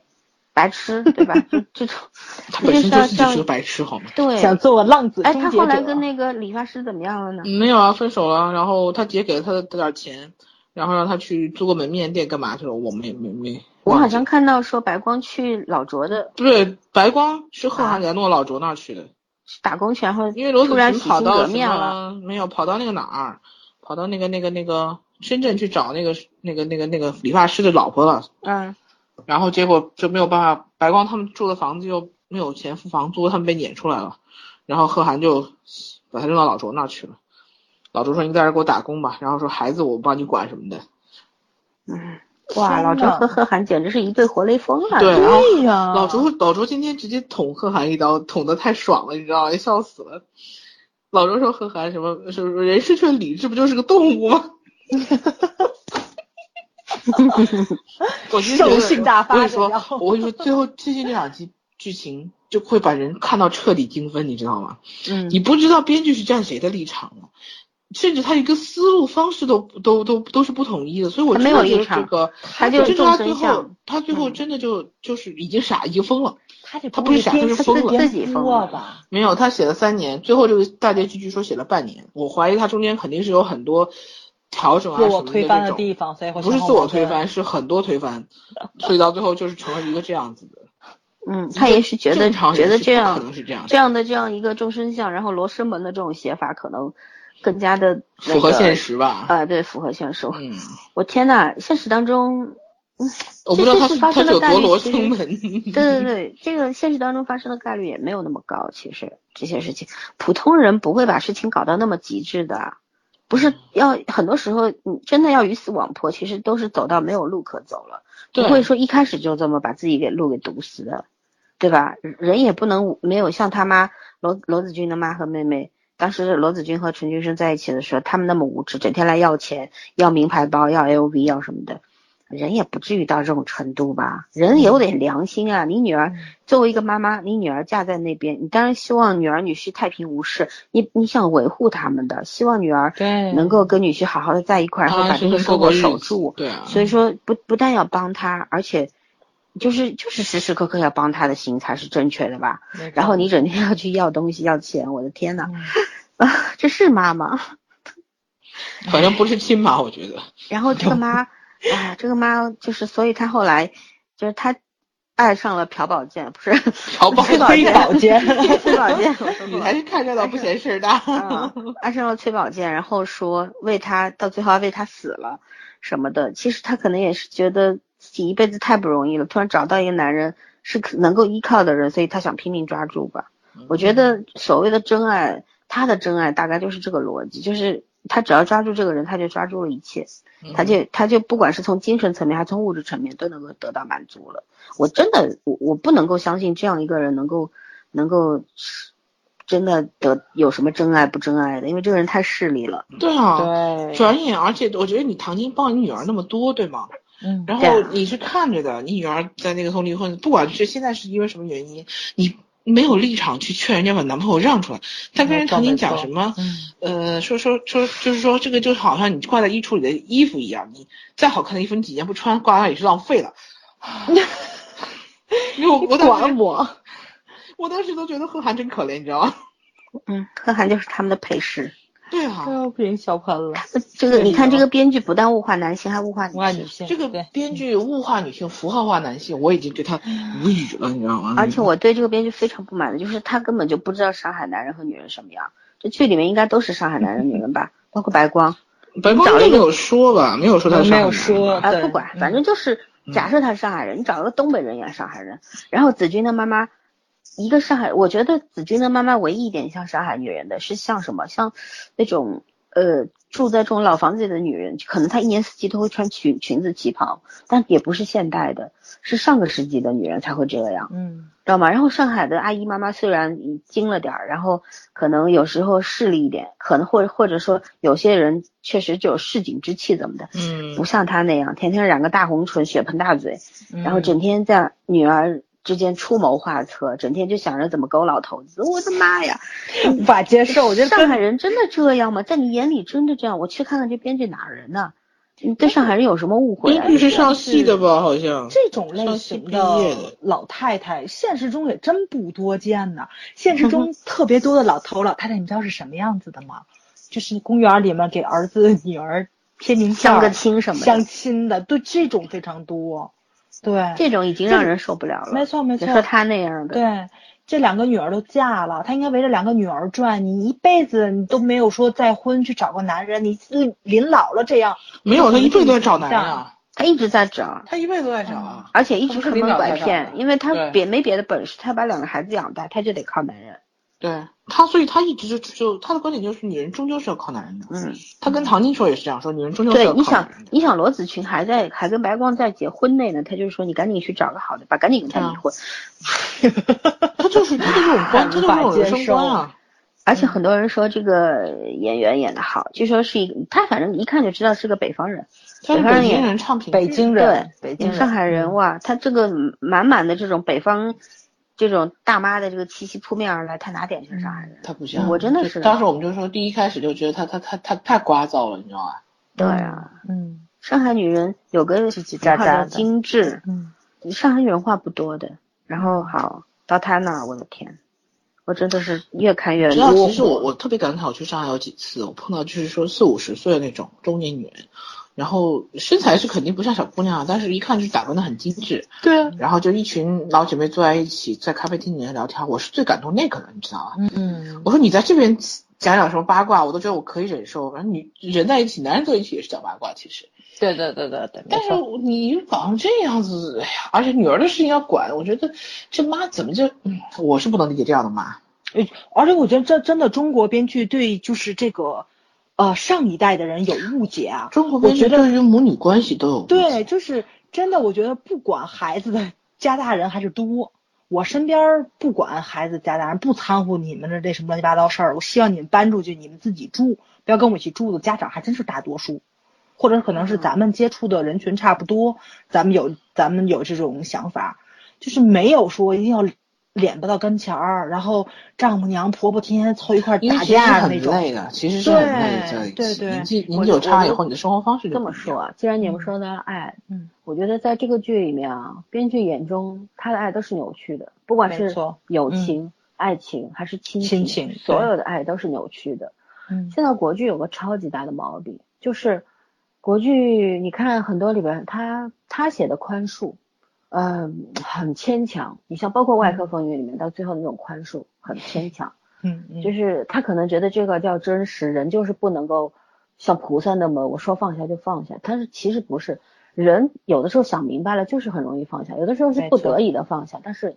白痴，对吧？就这种，他本身就是个白痴，好吗？对。想做个浪子哎，他后来，跟那个理发师怎么样了呢？没有啊，分手了。然后他姐给了他的点钱，然后让他去租个门面店干嘛去了？我没没没。我好像看到说白光去老卓的不对，白光是贺涵给他弄到老卓那儿去的，打工去，然后因为罗子君跑到什革面了。么没有跑到那个哪儿，跑到那个那个那个深圳去找那个那个那个那个理发师的老婆了。嗯，然后结果就没有办法，白光他们住的房子又没有钱付房租，他们被撵出来了。然后贺涵就把他扔到老卓那儿去了。老卓说：“你在这儿给我打工吧。”然后说：“孩子我帮你管什么的。嗯，哇，老卓和贺涵简直是一对活雷锋啊！对呀，老卓老卓今天直接捅贺涵一刀，捅的太爽了，你知道吗？笑死了。老周说贺涵什么什么人失去理智，不就是个动物吗？我其实觉得兽性大发我跟你说然后，我跟你说，最后最近这两集剧情就会把人看到彻底精分，你知道吗？嗯，你不知道编剧是站谁的立场了，甚至他一个思路方式都都都都是不统一的，所以我他真的觉没有立场得这个，他就是他最后他最后嗯真的就就是已经傻，已经疯了。他这他不是傻他是疯了自己疯了吧？没有，他写了三年，最后这个大结局据说写了半年，我怀疑他中间肯定是有很多调整啊自什么的我推翻的这种地方，所以会不是自我推翻，是很多推翻，所以到最后就是成了一个这样子的。嗯，他也是觉得觉得这样可能是这样的这样的这样一个众生相，然后罗生门的这种写法，可能更加的、那个、符合现实吧？啊、对，符合现实。嗯，我天呐，现实当中，嗯，我不知道他是他是有生的概率多罗生门。对对对，这个现实当中发生的概率也没有那么高。其实这些事情，普通人不会把事情搞到那么极致的，不是要很多时候你真的要鱼死网破，其实都是走到没有路可走了，不会说一开始就这么把自己给路给堵死的，对吧？人也不能没有像他妈罗罗子君的妈和妹妹。当时罗子君和陈俊生在一起的时候，他们那么无知，整天来要钱、要名牌包、要 LV、要什么的，人也不至于到这种程度吧？人有点良心啊！你女儿作为一个妈妈，你女儿嫁在那边，你当然希望女儿女婿太平无事，你你想维护他们的，希望女儿对能够跟女婿好好的在一块儿，然后把这个生活守住。对啊，所以说不不但要帮他，而且就是就是时时刻刻要帮他的心才是正确的吧？然后你整天要去要东西要钱，我的天呐，啊，这是妈妈。反正不是亲妈，我觉得。然后这个妈，哎，这个妈就是，所以她后来就是她爱上了朴宝剑，不是朴宝 崔宝崔剑，宝剑 崔宝剑，我说 你还是看热闹不嫌事儿大。啊，爱上了崔宝剑，然后说为他到最后还为他死了什么的。其实她可能也是觉得自己一辈子太不容易了，突然找到一个男人是可能够依靠的人，所以她想拼命抓住吧。我觉得所谓的真爱，她的真爱大概就是这个逻辑，就是他只要抓住这个人，他就抓住了一切，他就他就不管是从精神层面还是从物质层面都能够得到满足了。我真的我我不能够相信这样一个人能够能够真的得有什么真爱不真爱的，因为这个人太势利了。对啊，对，转眼，而且我觉得你唐晶帮你女儿那么多，对吗？嗯，然后你是看着的，你女儿在那个从离婚，不管是现在是因为什么原因，你没有立场去劝人家把男朋友让出来。他跟人曾经讲什么？嗯呃，说说说，就是说这个就好像你挂在衣橱里的衣服一样，你再好看的衣服，你几年不穿，挂那里是浪费了。因为我管我，我当时都觉得贺涵真可怜，你知道吗？嗯，贺涵就是他们的陪饰。对啊，要不行小喷了，这 个你看这个编剧不但物化男性，还物化女性。女性，这个编剧物化女性、符号化男性，我已经对他无语了，你知道吗？而且我对这个编剧非常不满的，就是他根本就不知道上海男人和女人什么样。这剧里面应该都是上海男人、女人吧，包括白光。白光没有说吧？没有说他是没有说啊，不管，嗯反正就是假设他是上海人，你找了个东北人演上海人，然后子君的妈妈，一个上海，我觉得子君的妈妈唯一一点像上海女人的是像什么？像那种呃住在这种老房子里的女人，可能她一年四季都会穿裙裙子旗袍，但也不是现代的，是上个世纪的女人才会这样。嗯知道吗？然后上海的阿姨妈妈虽然精了点儿，然后可能有时候势利一点，可能或者或者说有些人确实就有市井之气怎么的，嗯不像她那样天天染个大红唇、血盆大嘴，嗯然后整天在女儿之间出谋划策，整天就想着怎么勾老头子。我的妈呀！无法接受，我觉得上海人真的这样吗？在你眼里真的这样？我去看看这编剧哪人呢？你对上海人有什么误会啊？编剧是上戏的吧？好像这种类型的老太太，现实中也真不多见呢。现实中 特别多的老头老太太，你知道是什么样子的吗？就是公园里面给儿子女儿贴名片相个亲什么的相亲的，对这种非常多。对，这种已经让人受不了了。没错没错。你说他那样的，对，这两个女儿都嫁了，他应该围着两个女儿转。你一辈子你都没有说再婚去找个男人，你临临老了这样，没有，他一辈子都在找男人啊，他一直在找。他一辈子都在找啊。而且一直坑蒙拐骗，因为他别没别的本事，他把两个孩子养大，他就得靠男人。对他，所以他一直就就他的观点就是，女人终究是要靠男人的。嗯，他跟唐晶说也是这样说，女人终究是对，要你想靠男人的。，你想罗子群还在还跟白光在结婚内呢，他就说你赶紧去找个好的吧，赶紧跟他离婚。他就是他的这种观，他就这种人生观啊。而且很多人说这个演员演的好，据说是一个他反正一看就知道是个北方人，北方人演北京人唱评北京人，对北京人，上海人哇，他这个满满的这种北方这种大妈的这个气息扑面而来，她哪点像上海人？她不像，我真的就是当时我们就说，第一开始就觉得他他他他太聒噪了，你知道吧？对啊，嗯上海女人有个叽叽喳喳的文化叫精致，嗯，上海女人话不多的。然后好到她那儿，我的天，我真的是越看越知道，其实我。我特别感慨，我去上海有几次，我碰到就是说四五十岁的那种中年女人，然后身材是肯定不像小姑娘，但是一看就是打扮的很精致，对啊，然后就一群老姐妹坐在一起，在咖啡厅里面聊天，我是最感动那个人，你知道吧？嗯我说你在这边讲讲什么八卦，我都觉得我可以忍受。反正女人在一起，男人在一起也是讲八卦，其实。对对对对对，但是你搞成这样子，哎呀，而且女儿的事情要管，我觉得这妈怎么就，嗯，我是不能理解这样的妈。而且我觉得这真的中国编剧对就是这个，呃，上一代的人有误解啊。中国编剧对于母女关系都有对，就是真的，我觉得不管孩子的家大人还是多，我身边不管孩子家大人不掺和你们的这什么乱七八糟事儿，我希望你们搬出去，你们自己住，不要跟我一起住的家长还真是大多数。或者可能是咱们接触的人群差不多，咱们有咱们有这种想法，就是没有说一定要脸不到跟前儿，然后丈母娘婆婆天天凑一块打架的那种。累的，其实是很累的。对对，年纪年纪有差以后，你的生活方式这么说啊。既然你们说到爱，嗯，我觉得在这个剧里面啊，编剧眼中他的爱都是扭曲的，不管是友情、爱情还是亲情，所有的爱都是扭曲的。嗯，现在国剧有个超级大的毛病，就是。国剧，你看很多里边，他他写的宽恕，嗯，很牵强。你像包括《外科风云》里面，到最后那种宽恕很牵强。嗯嗯，就是他可能觉得这个叫真实，人就是不能够像菩萨那么我说放下就放下。但是其实不是，人有的时候想明白了就是很容易放下，有的时候是不得已的放下，但是。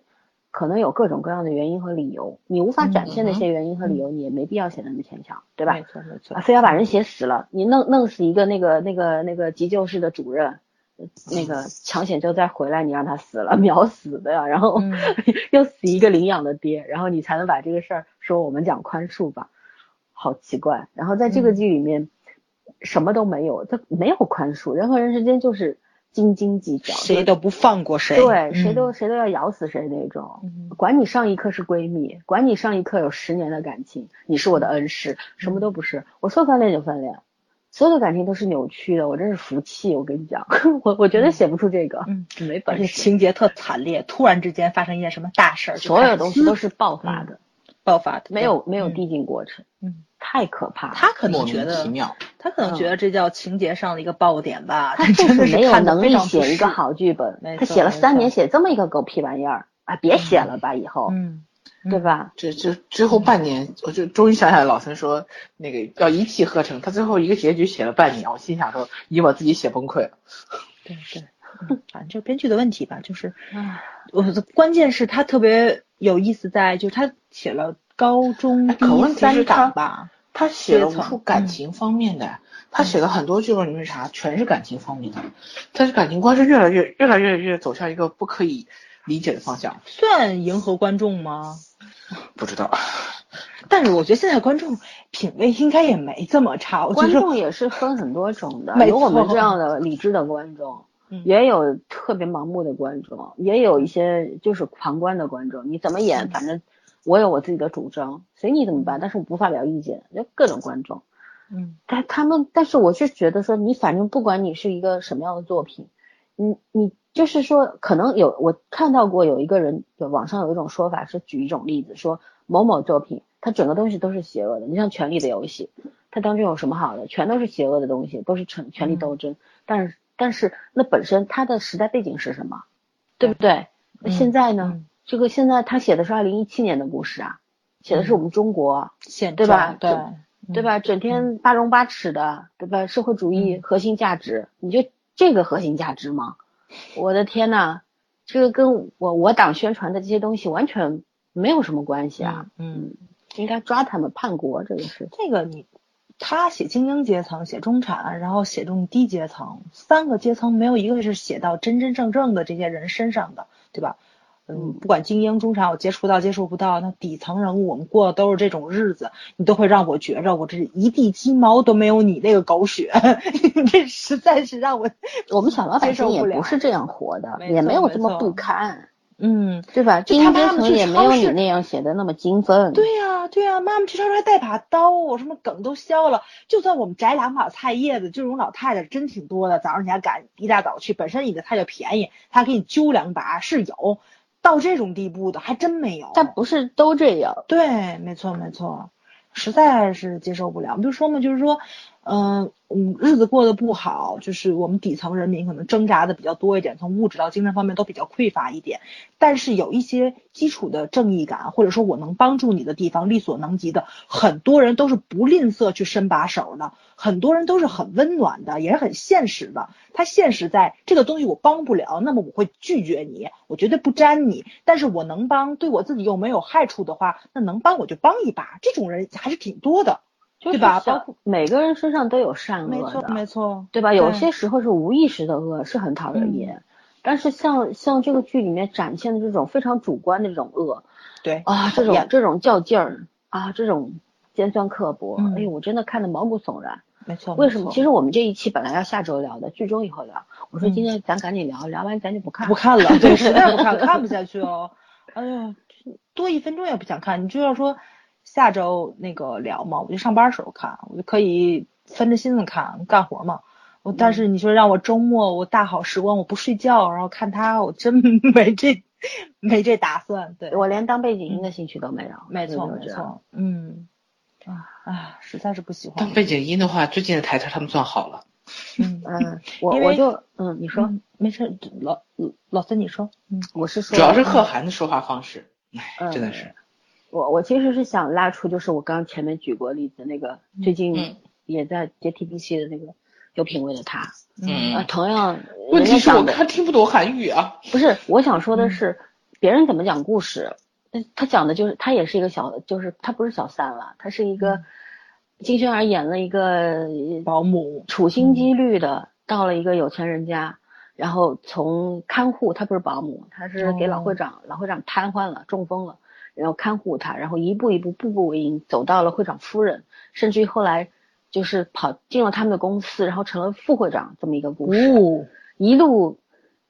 可能有各种各样的原因和理由，你无法展现那些原因和理由，你也没必要写那么牵强，对吧？没错没错，非要把人写死了，你弄弄死一个那个那个那个急救室的主任，那个抢险之后再回来，你让他死了，秒死的呀，然后 又死一个领养的爹，然后你才能把这个事儿说我们讲宽恕吧，好奇怪。然后在这个剧里面，什么都没有，他没有宽恕，人和人之间就是。斤斤计较，谁都不放过谁，对，谁都谁都要咬死谁那种。管你上一刻是闺蜜，管你上一刻有十年的感情，你是我的恩师，什么都不是。我说翻脸就翻脸，所有的感情都是扭曲的，我真是服气。我跟你讲，我我觉得写不出这个，嗯，没本事。情节特惨烈，突然之间发生一件什么大事儿，所有东西都是爆发的，爆发的，没有没有递进过程，嗯。太可怕了，他可能觉得，他可能觉得这叫情节上的一个爆点吧。他就是没有能力写一个好剧本，他写了三年，写这么一个狗屁玩意儿啊！别写了吧，以后，嗯，对吧？这这最后半年，我就终于想起来，老孙说那个要一气呵成，他最后一个结局写了半年，我心想说，你我自己写崩溃了。对对，反正就编剧的问题吧，就是，我关键是他特别有意思在，就是他写了。高中第三档吧，他写了无数感情方面的，他写的很多剧本里面啥，全是感情方面的，但是感情观是越来越越来越越走向一个不可以理解的方向。算迎合观众吗？不知道，但是我觉得现在观众品味应该也没这么差。观众也是分很多种的，有我们这样的理智的观众，也有特别盲目的观众，也有一些就是旁观的观众。你怎么演，反正。我有我自己的主张，随你怎么办，但是我不发表意见。就各种观众，嗯，但他们，但是我是觉得说，你反正不管你是一个什么样的作品，你你就是说，可能有我看到过有一个人，有网上有一种说法是举一种例子，说某某作品，它整个东西都是邪恶的。你像《权力的游戏》，它当中有什么好的？全都是邪恶的东西，都是权权力斗争。但是但是那本身它的时代背景是什么？对不对？那现在呢？这个现在他写的是二零一七年的故事啊，写的是我们中国，对吧？对，对吧？整天八荣八耻的，对吧？社会主义核心价值，你就这个核心价值吗？我的天呐，这个跟我我党宣传的这些东西完全没有什么关系啊！嗯，应该抓他们叛国，这个是这个你他写精英阶层，写中产，然后写中低阶层，三个阶层没有一个是写到真真正正的这些人身上的，对吧？嗯，不管精英、中产，我接触到接触不到，那底层人物我们过的都是这种日子，你都会让我觉着我这一地鸡毛都没有你那个狗血，这实在是让我我们小老百姓也不是这样活的，也没有这么不堪。嗯，对吧？精英阶层也没有你那样写的那么精分。对呀，对呀，妈妈去超市还带把刀，我什么梗都消了。就算我们摘两把菜叶子，这种老太太真挺多的。早上你还赶一大早去，本身你的菜就便宜，她给你揪两把是有。到这种地步的还真没有，但不是都这样。对，没错没错，实在是接受不了。比如说嘛，就是说，嗯嗯，日子过得不好，就是我们底层人民可能挣扎的比较多一点，从物质到精神方面都比较匮乏一点。但是有一些基础的正义感，或者说我能帮助你的地方，力所能及的，很多人都是不吝啬去伸把手的，很多人都是很温暖的，也是很现实的。他现实在这个东西我帮不了，那么我会拒绝你，我绝对不沾你。但是我能帮，对我自己又没有害处的话，那能帮我就帮一把。这种人还是挺多的。对吧？包括每个人身上都有善恶的，没错，没错，对吧？有些时候是无意识的恶，是很讨人厌。但是像像这个剧里面展现的这种非常主观的这种恶，对啊，这种这种较劲儿啊，这种尖酸刻薄，嗯哎呦，我真的看得毛骨悚然。没错。为什么？其实我们这一期本来要下周聊的，剧中以后聊。我说今天咱赶紧聊，聊完咱就不看不看了，对，实在不看，看不下去哦。哎呀，多一分钟也不想看。你就要说下周那个聊嘛，我就上班时候看，我就可以分着心思看，干活嘛。我但是你说让我周末我大好时光我不睡觉，然后看他，我真没这 没这打算。对，我连当背景音的兴趣都没有。没错。没错，嗯，啊啊，实在是不喜欢。当背景音的话，最近的台词他们算好了。嗯，嗯，我我就嗯，你说，嗯没事，老老三你说，嗯我是说，主要是贺涵的说话方式，哎，嗯真的是。我我其实是想拉出，就是我刚刚前面举过例子那个最近嗯也在接 TBC 的那个有品位的他，嗯啊，同样问题是我看听不懂韩语啊。不是，我想说的是，别人怎么讲故事，呃他讲的就是他也是一个小，就是他不是小三了，他是一个金宣儿演了一个保姆处心积虑的到了一个有钱人家，然后从看护，他不是保姆，他是给老会长，老会长瘫痪了，中风了，然后看护他，然后一步一步步步为营，走到了会长夫人，甚至于后来就是跑进了他们的公司，然后成了副会长这么一个故事，哦，一路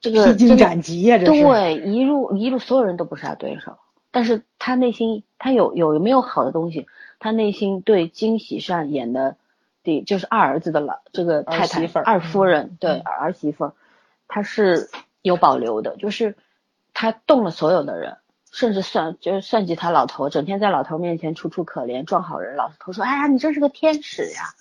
这个披荆斩棘呀，这是。对，一路一路所有人都不是他对手，但是他内心他有有没有好的东西？他内心对金喜善演的，对，就是二儿子的老这个太太儿媳妇二夫人，对嗯儿媳妇儿，他是有保留的，就是他动了所有的人，甚至算就是算计他老头，整天在老头面前楚楚可怜装好人，老头说哎呀你真是个天使呀，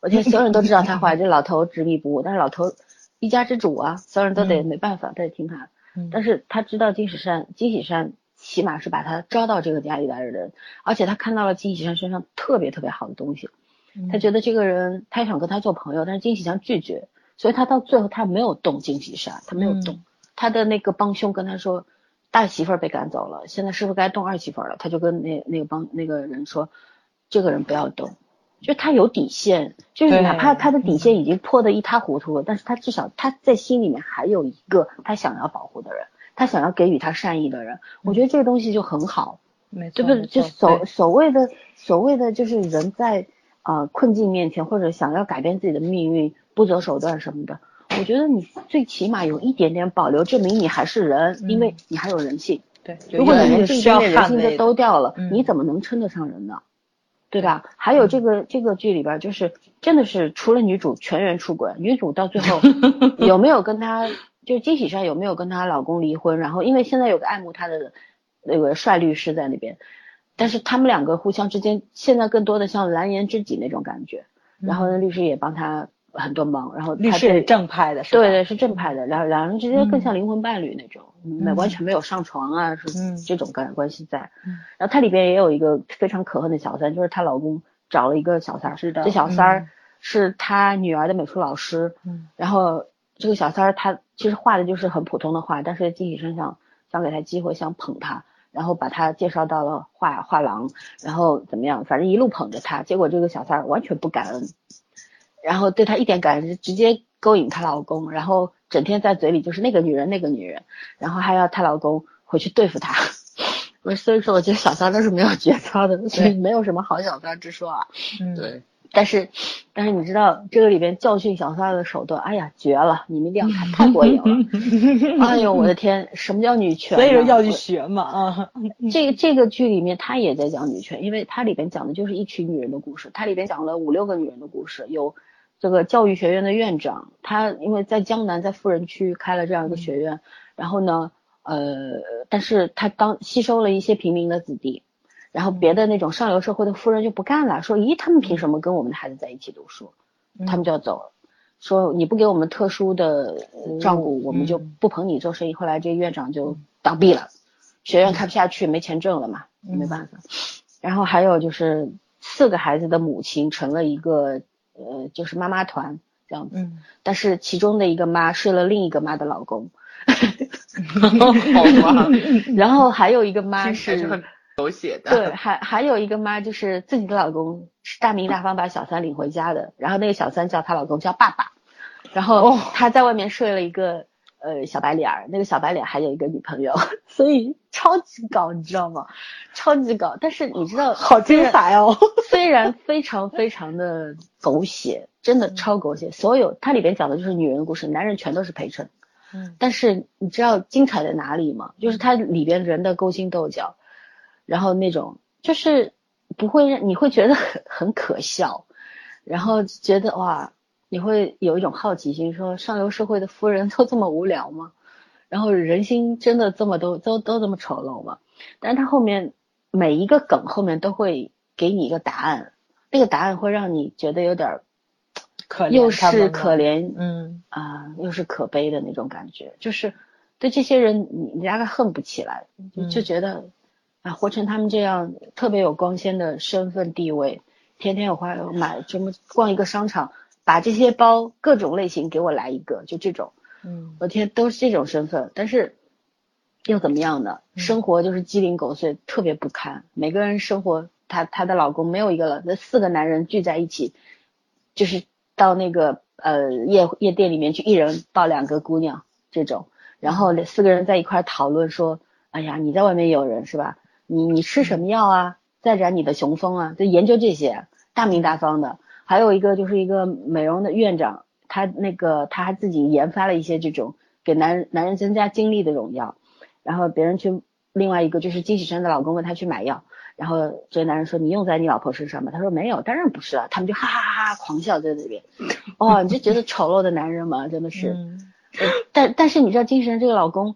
我天所有人都知道他坏，这老头执迷不悟，但是老头一家之主啊，所有人都得嗯。没办法，都得听他但是他知道金喜善，金喜善起码是把他招到这个家里来的人，而且他看到了金喜善身上特别特别好的东西，嗯。他觉得这个人他想跟他做朋友，但是金喜善拒绝，所以他到最后他没有动金喜善，他没有动，嗯他的那个帮凶跟他说，大媳妇儿被赶走了，现在是不是该动二媳妇儿了？他就跟那那个帮那个人说，这个人不要动。就他有底线，就是哪怕他的底线已经破得一塌糊涂了，但是他至少他在心里面还有一个他想要保护的人，他想要给予他善意的人，我觉得这个东西就很好，没错，对不对？就所所谓的所谓的就是人在呃困境面前或者想要改变自己的命运不择手段什么的，我觉得你最起码有一点点保留，证明你还是人，因为你还有人性。对，如果你连这一点点人性都掉了，嗯你怎么能称得上人呢？对吧？还有这个这个剧里边，就是真的是除了女主全员出轨，女主到最后 有没有跟她，就是金喜上有没有跟她老公离婚？然后因为现在有个爱慕她的那个帅律师在那边，但是他们两个互相之间现在更多的像蓝颜知己那种感觉。然后呢，律师也帮她很多忙，然后她对律师是正派的，是吧？对对，是正派的，两两人之间更像灵魂伴侣那种，没、嗯完全没有上床啊，是嗯这种关关系在。嗯然后它里边也有一个非常可恨的小三，就是她老公找了一个小三儿，是的这小三儿嗯是她女儿的美术老师，嗯然后这个小三儿他其实画的就是很普通的画，但是金喜生想想给她机会，想捧她。然后把他介绍到了画画廊，然后怎么样？反正一路捧着他，结果这个小三儿完全不感恩，然后对她一点感恩，直接勾引她老公，然后整天在嘴里就是那个女人那个女人，然后还要她老公回去对付她。我所以说，我觉得小三儿都是没有节操的，所以没有什么好小三之说啊。嗯，对，但是，但是你知道这个里边教训小三的手段，哎呀，绝了！你们一定要看，太过瘾了。哎呦，我的天，什么叫女权呢？所以说要去学嘛啊，这个这个剧里面，他也在讲女权，因为它里边讲的就是一群女人的故事。它里边讲了五六个女人的故事，有这个教育学院的院长，他因为在江南在富人区开了这样一个学院，然后呢，呃，但是他当吸收了一些平民的子弟，然后别的那种上流社会的富人就不干了，说，咦，他们凭什么跟我们的孩子在一起读书？他们就要走了，说你不给我们特殊的呃照顾，我们就不捧你做生意。后来这个院长就倒闭了，学院开不下去，没钱挣了嘛，没办法。然后还有就是四个孩子的母亲成了一个呃，就是妈妈团这样子，嗯。但是其中的一个妈睡了另一个妈的老公，好吧，然后还有一个妈是很狗血的。对，还还有一个妈就是自己的老公是大名大方把小三领回家的，然后那个小三叫她老公叫爸爸，然后她在外面睡了一个呃小白脸儿，那个小白脸还有一个女朋友，所以超级搞，你知道吗？超级搞，但是你知道，好精彩哦！虽然非常非常的狗血，真的超狗血，所有它里边讲的就是女人的故事，男人全都是陪衬。嗯但是你知道精彩在哪里吗？就是它里边人的勾心斗角，然后那种就是不会让你会觉得很很可笑，然后觉得哇，你会有一种好奇心，说上流社会的夫人 都这么无聊吗？然后人心真的这么都都都这么丑陋吗？但是他后面每一个梗后面都会给你一个答案，那个答案会让你觉得有点儿 可怜又是可怜，嗯啊，又是可悲的那种感觉，就是对这些人你你大概恨不起来，就觉得啊，活成他们这样特别有光鲜的身份地位，天天有花买什么逛一个商场，把这些包各种类型给我来一个，就这种，嗯我天都是这种身份，但是又怎么样呢？生活就是鸡零狗碎，特别不堪。每个人生活，她她的老公没有一个了，那四个男人聚在一起，就是到那个呃夜夜店里面去，一人抱两个姑娘这种，然后四个人在一块讨论说，哎呀，你在外面有人是吧？你你吃什么药啊？再展你的雄风啊？就研究这些，大名大方的。还有一个就是一个美容的院长，他那个他还自己研发了一些这种给男男人增加精力的这种药，然后别人去另外一个就是金喜善的老公问他去买药，然后这个男人说你用在你老婆身上吗？他说没有，当然不是了。他们就哈哈哈哈狂笑在那边，哇，你就觉得丑陋的男人嘛，真的是。但但是你知道金喜山这个老公，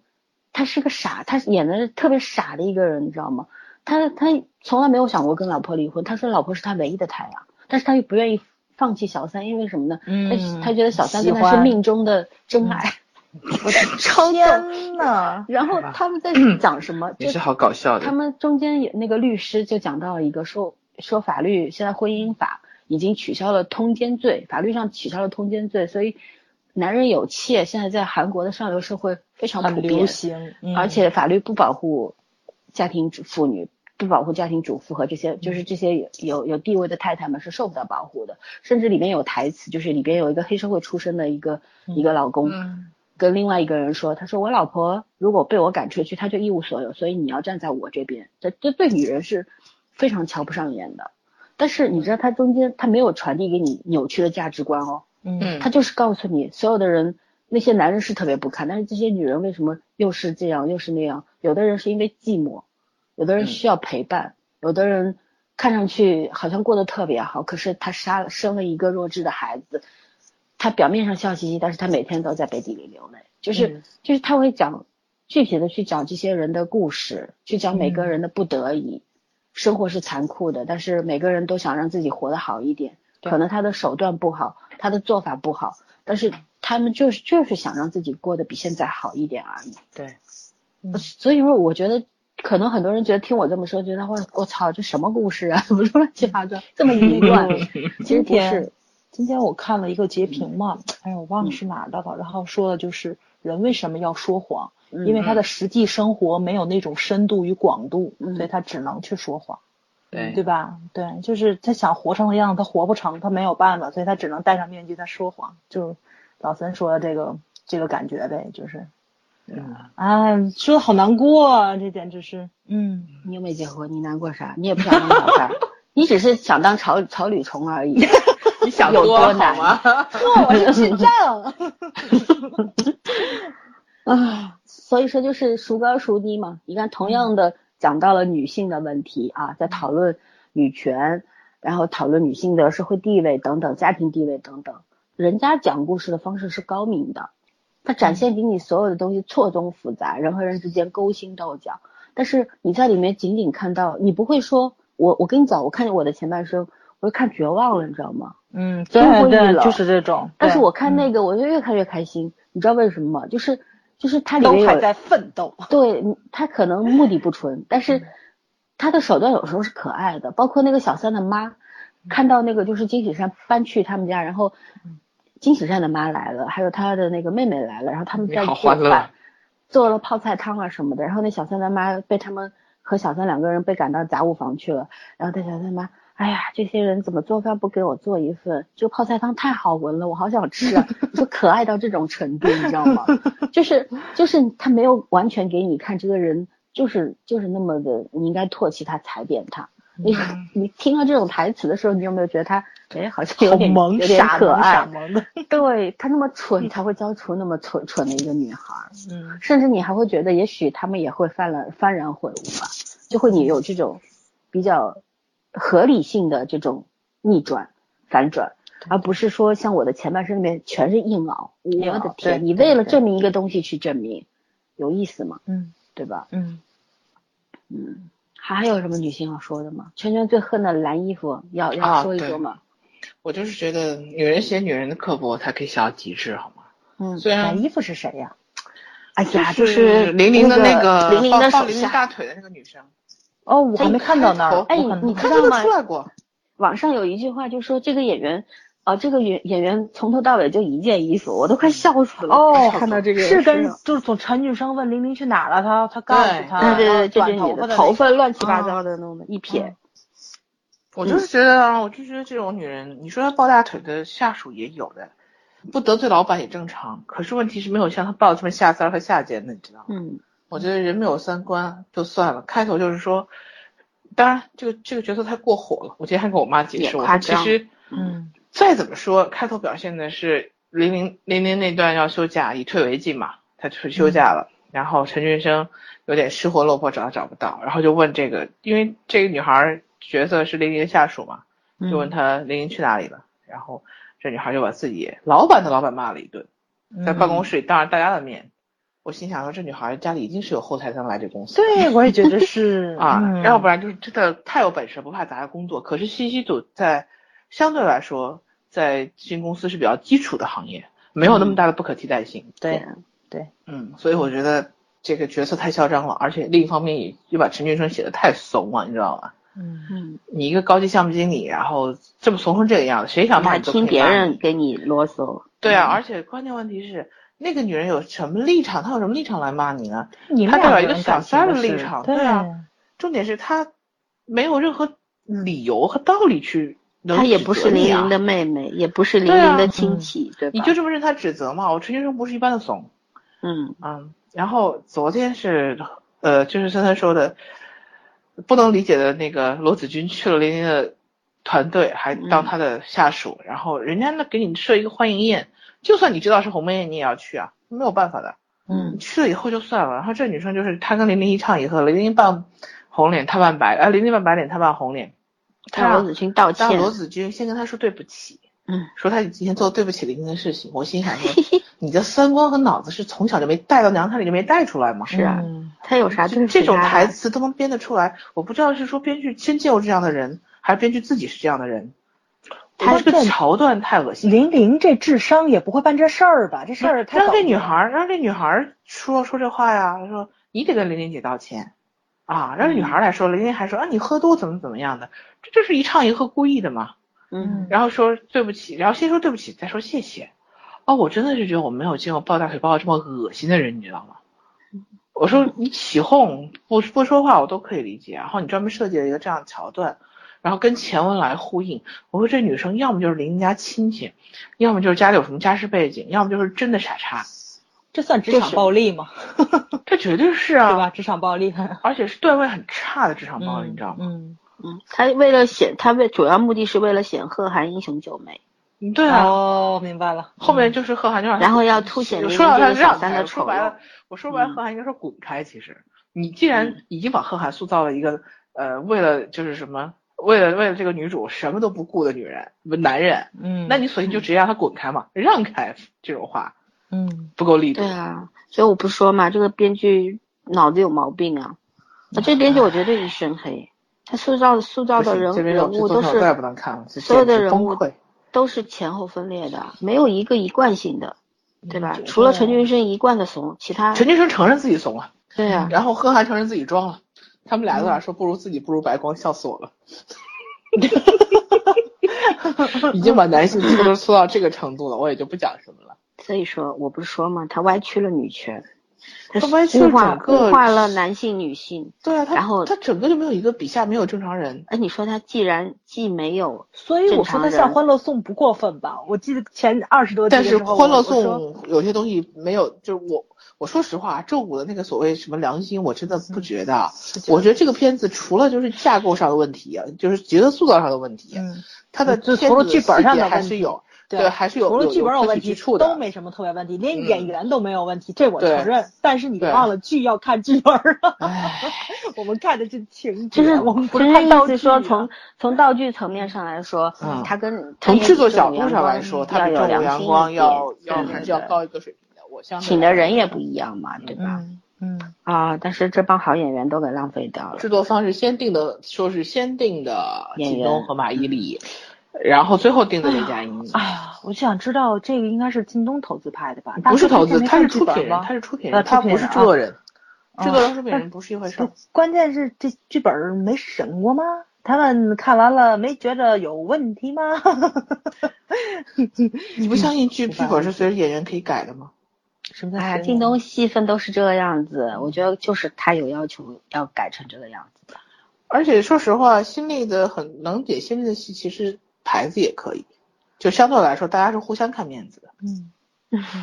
他是个傻，他演的是特别傻的一个人，你知道吗？他他从来没有想过跟老婆离婚，他说老婆是他唯一的太阳，但是他又不愿意放弃小三，因为什么呢？嗯他他觉得小三跟喜欢他是命中的真爱，我 超逗。天呐，然后他们在讲什么？就也是好搞笑的。他们中间有那个律师就讲到一个说说法律现在婚姻法已经取消了通奸罪，法律上取消了通奸罪，所以男人有妾现在在韩国的上流社会非常普很遍，流行，嗯而且法律不保护家庭妇女，不保护家庭主妇和这些就是这些有有有地位的太太们是受不到保护的，甚至里面有台词，就是里边有一个黑社会出身的一个、一个老公。嗯跟另外一个人说，他说我老婆如果被我赶出去，她就一无所有，所以你要站在我这边。这这对女人是非常瞧不上眼的。但是你知道，他中间他没有传递给你扭曲的价值观哦，嗯嗯，他就是告诉你，所有的人那些男人是特别不堪，但是这些女人为什么又是这样又是那样？有的人是因为寂寞，有的人需要陪伴，有的人看上去好像过得特别好，可是他杀了生了一个弱智的孩子，他表面上笑嘻嘻，但是他每天都在背地里流泪，就是、嗯就是他会讲具体的去讲这些人的故事，去讲每个人的不得已。生活是残酷的，但是每个人都想让自己活得好一点。可能他的手段不好，他的做法不好，但是他们就是就是想让自己过得比现在好一点而已。对，嗯所以说，我觉得可能很多人觉得听我这么说，觉得我我操，这什么故事啊？怎么乱七八糟，这么一 乱？其实不今天是，今天我看了一个截屏嘛，哎呀，我忘了是哪儿的了，然后说的就是人为什么要说谎，因为他的实际生活没有那种深度与广度，嗯所以他只能去说谎，对对吧？对，就是他想活成的样子，他活不成，他没有办法，所以他只能戴上面具，他说谎，就是老三说的这个这个感觉呗，就是，嗯。哎，说的好难过啊，这简直是，嗯，你又没结婚，你难过啥？你也不想当小三儿，你只是想当草草履虫而已。你想有多 了我是心脏，啊，所以说就是孰高孰低嘛。你看，同样的讲到了女性的问题啊，在讨论女权，然后讨论女性的社会地位等等、家庭地位等等，人家讲故事的方式是高明的，他展现给你所有的东西错综复杂，人和人之间勾心斗角，但是你在里面仅仅看到，你不会说，我我跟你讲，我看见我的前半生，我就看绝望了，你知道吗？嗯，对对，就是这种。但是我看那个，我就越看越开心，你知道为什么吗？就是就是它里面有都还在奋斗。对他可能目的不纯，但嗯是他的手段有时候是可爱的，包括那个小三的妈，看到那个就是金喜善搬去他们家，然后嗯金喜善的妈来了，还有他的那个妹妹来了，然后他们在好做饭，做了泡菜汤啊什么的，然后那小三的妈被他们和小三两个人被赶到杂物房去了，然后那小三妈。哎呀，这些人怎么做饭不给我做一份？这个泡菜汤太好闻了，我好想吃啊！就可爱到这种程度，你知道吗？就是就是他没有完全给你看这个人，就是就是那么的，你应该唾弃他、踩扁他。你 你听到这种台词的时候，你有没有觉得他哎好像有点萌，有点可爱？萌的。对他那么蠢，才会教出那么蠢蠢的一个女孩儿。嗯甚至你还会觉得，也许他们也会犯了幡然悔悟吧，就会你有这种比较合理性的这种逆转、反转，而不是说像我的前半生里面全是硬熬。我的天，你为了证明一个东西去证明，有意思吗？嗯对吧？嗯，嗯，还有什么女性要说的吗？圈圈最恨的蓝衣服，要要说一说吗？我就是觉得女人写女人的刻薄，才可以写到极致，好吗？嗯，虽然蓝衣服是谁呀？哎呀，就就是玲玲的那个玲玲的手抱抱玲玲，大腿的那个女生，哦，我还没看到那儿。哎你她这个知道吗出来过，网上有一句话就说这个演员，啊、这个演演员从头到尾就一件衣服，我都快笑死了。哦，看到这个是跟是就是从陈俊生问玲玲去哪了，他他告诉对他，对，对对，这短这女的头发乱七啊八糟的弄的一撇，我就是觉得啊，我就觉得这种女人，你说她抱大腿的下属也有的，不得罪老板也正常。可是问题是没有像她抱这么下三和下贱的，你知道吗？嗯我觉得人没有三观就算了。开头就是说，当然这个这个角色太过火了。我今天还跟我妈解释，我说其实嗯再怎么说，开头表现的是零零零零那段要休假，以退为进嘛，他去休假了。然后陈俊生有点失魂落魄，找他找不到，然后就问这个，因为这个女孩角色是零零的下属嘛，就问他零零去哪里了。然后这女孩就把自己老板的老板骂了一顿，在办公室里当着大家的面。我心想说，这女孩家里一定是有后台才能来这公司。对，我也觉得是 啊，嗯要不然就是真的太有本事，不怕砸工作。可是信息组在相对来说，在咨询公司是比较基础的行业，没有那么大的不可替代性。对对嗯，所以我觉得这个角色太嚣张了，而且另一方面也又把陈俊生写的太怂了，你知道吗？嗯嗯，你一个高级项目经理，然后这么怂成这个样子，谁想骂听别人给你啰嗦，对啊，而且关键问题是，那个女人有什么立场？她有什么立场来骂你呢？你们他代表一个小三的立场对对啊重点是她没有任何理由和道理去能她也不是玲责你啊玲的妹妹，也不是玲对啊玲的亲戚，对吧？你就这么任他指责嘛？我陈先生不是一般的怂，嗯嗯，然后昨天是呃，就是森森说的，不能理解的那个罗子君去了林玲的团队，还当她的下属，然后人家那给你设一个欢迎宴，就算你知道是鸿门宴，你也要去啊，没有办法的。嗯去了以后就算了，然后这女生就是她跟零零一唱一和，零零扮红脸，她扮白，呃，零零扮白脸，她扮红脸，她让让罗子君道歉，让罗子君先跟他说对不起，嗯，说他今天做对不起玲玲的事情。我心想说，你的三观和脑子是从小就没带到娘胎里就没带出来吗？是啊，嗯他有啥对不起这种台词都能编得出来，我不知道是说编剧真见过这样的人，还是编剧自己是这样的人。他他这个桥段太恶心了。玲玲这智商也不会办这事儿吧？这事儿太让这女孩儿，让这女孩儿说说这话呀，说你得跟玲玲姐道歉啊，让这女孩来说，了，人家还说啊你喝多怎么怎么样的，这就是一唱一和故意的嘛。嗯然后说对不起，然后先说对不起，再说谢谢。哦，我真的是觉得我没有见过抱大腿抱的这么恶心的人，你知道吗？我说你起哄不不说话我都可以理解，然后你专门设计了一个这样的桥段，然后跟前文来呼应。我说这女生要么就是邻家亲戚，要么就是家里有什么家世背景，要么就是真的傻叉，这算职场暴力吗？这绝对是啊，对吧？？职场暴力，而且是段位很差的职场暴力，你知道吗？嗯，嗯，他为了显，他为主要目的是为了显贺涵英雄救美，嗯，对啊。哦，明白了。后面就是贺涵就让然后要凸显说到他让三的丑说白了，我说白了，嗯贺涵应该说滚开。其实你既然已经把贺涵塑造了一个呃，为了就是什么，为了为了这个女主什么都不顾的女人，不男人，嗯，那你索性就直接让他滚开嘛，让开这种话嗯不够力度对。啊，所以我不说嘛，这个编剧脑子有毛病啊。那这编剧我绝对一身黑，他塑造塑造的人物都是所有的人物。都是前后分裂的，没有一个一贯性的，对吧？除了陈俊生一贯的怂，其他陈俊生承认自己怂了，对啊，然后贺涵承认自己装了，他们俩在那说不如自己不如白光，笑死我了。已经把男性粗都粗到这个程度了，我也就不讲什么了。所以说我不是说嘛，他歪曲了女权，他歪曲了整个物化了男性女性。对啊，他然后他整个就没有一个笔下没有正常人。哎，你说他既然既没有，所以我说他像《欢乐颂》不过分吧？我记得前二十多集但是《欢乐我说颂》有些东西没有，就是我我说实话，周五的那个所谓什么良心，我真的不觉得。我觉得这个片子除了就是架构上的问题，就是角色塑造上的问题，嗯，它的就除了剧本上的问题还是有，对还是有除了剧本有问题都没什么特别问题，连嗯演员都没有问题，这我承认。但是你忘了剧要看剧本儿啊，唉我们看的是情节，就是我们不就是是意看道具、说从从道具层面上来说，嗯他跟从制作角度上来说，它要有比正午阳良心一光要要还是要高一个水平的。我相信请的人也不一样嘛，对吧？嗯嗯，啊，但是这帮好演员都给浪费掉了。制作方是先定的，说是先定的靳东和马伊琍，然后最后定的雷佳音。哎呀，我就想知道这个应该是京东投资拍的吧？不是投资，他是出出品人，他是出品人，呃他不是制作人。啊制作人、出品人不是一回事儿。关键是这剧本儿没审过吗？他们看完了没觉得有问题吗？你不相信剧嗯剧本是随着演员可以改的吗？什么叫哎呀，审靳东戏份都是这个样子，我觉得就是他有要求要改成这个样子的。而且说实话，新力的很能演新力的戏，其实牌子也可以，就相对来说，大家是互相看面子的。嗯，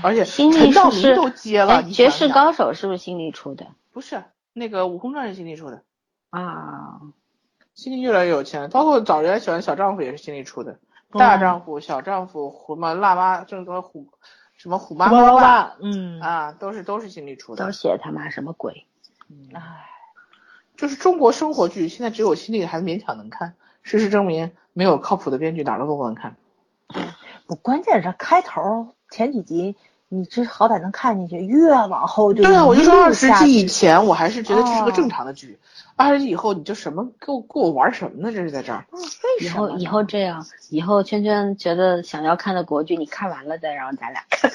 而且新力陈道是明都接了，哎，绝世高手是不是新力出的不是那个《悟空传》是新力出的，啊？新力越来越有钱，包括早年喜欢小丈夫也是新力出的，嗯大丈夫、小丈夫、什么辣妈，正宗虎什么虎妈虎猫爸妈爸，嗯，啊，都是都是新力出的。都写他妈什么鬼？唉，就是中国生活剧，现在只有新力还勉强能看。事实证明，没有靠谱的编剧，哪儿都不能看。不，关键是开头前几集，你这好歹能看进去，越往后就对啊，我就说二十集以前，我还是觉得这是个哦正常的剧。二十集以后，你就什么给我给我玩什么呢？这是在这儿。嗯为什么？以后以后这样，以后圈圈觉得想要看的国剧，你看完了再让咱俩看，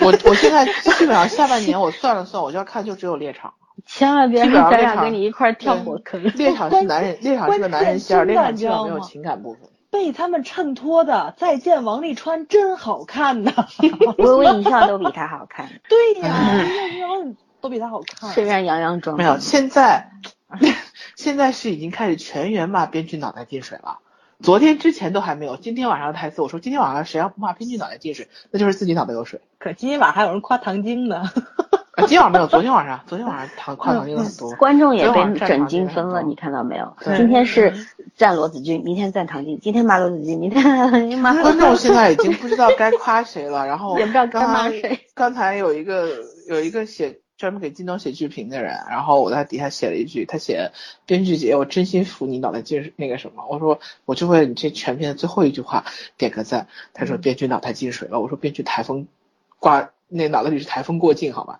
我我现在基本上下半年我算了算，我就要看就只有猎场。千万别让咱俩跟你一块儿跳对火坑。猎场是男人，猎场是个男人仙儿，猎关场基本没有情感部分。被他们衬托的《再见王沥川》真好看呐！微微一笑都比他好看，对呀，杨洋都比他好看。虽然杨洋装没有，现在现在是已经开始全员骂编剧脑袋进水了。昨天之前都还没有，今天晚上的台词我说今天晚上谁要不骂编剧脑袋进水，那就是自己脑袋有水。可今天晚上还有人夸唐晶呢。啊，今天晚上没有，昨天晚上，昨天晚上唐夸唐晶的很多。观众也被整精分了，你看到没有？今天是赞罗子君，明天赞唐晶，今天骂罗子君，明天骂观众现在已经不知道该夸谁了，然后也不知道该骂谁。刚才有一个有一个写专门给靳东写剧评的人，然后我在底下写了一句，他写编剧姐，我真心服你脑袋进那个什么，我说我就为你这全篇的最后一句话点个赞。他嗯说编剧脑袋进水了，我说编剧台风挂那脑袋里是台风过境，好吧？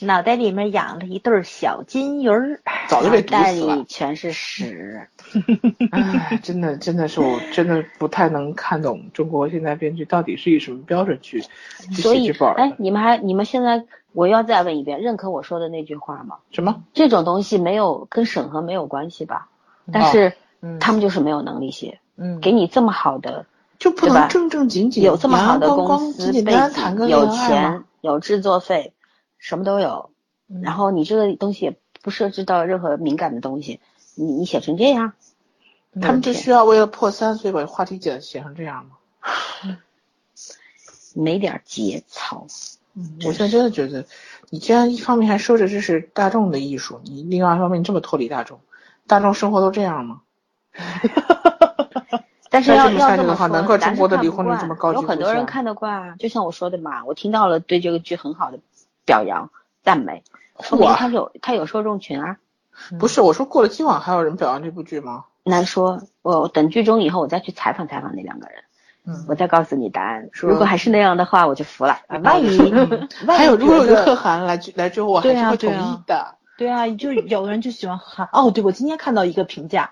脑袋里面养了一对小金鱼儿，早就被毒袋里死了。全是屎。唉，真的真的是我真的不太能看懂中国现在编剧到底是以什么标准去去所以哎，。你们还你们现在我要再问一遍，认可我说的那句话吗？什么？这种东西没有跟审核没有关系吧？但是嗯他们就是没有能力写，嗯，给你这么好的就不能正正经经有这么好的公司有钱，有制作费，什么都有。嗯然后你这个东西也不涉及到任何敏感的东西，你你写成这样，他们就需要为了破三，所以把话题写写成这样吗？没点节操。嗯，我现在真的觉得，你既然一方面还说着这是大众的艺术，你另外一方面你这么脱离大众，大众生活都这样吗？但是要要这么说，难怪中国的离婚率惯这么高有很多人看得惯啊，就像我说的嘛，我听到了对这个剧很好的表扬赞美，说明他有他有受众群啊。不是，我说过了今晚还有人表扬这部剧吗？难说，我等剧终以后，我再去采访采访那两个人，嗯，我再告诉你答案。如果还是那样的话，我就服了。啊万一 万一 还有，如果有贺涵来来追我，我还是会同意的。对啊，就有的人就喜欢喊哦，对，我今天看到一个评价，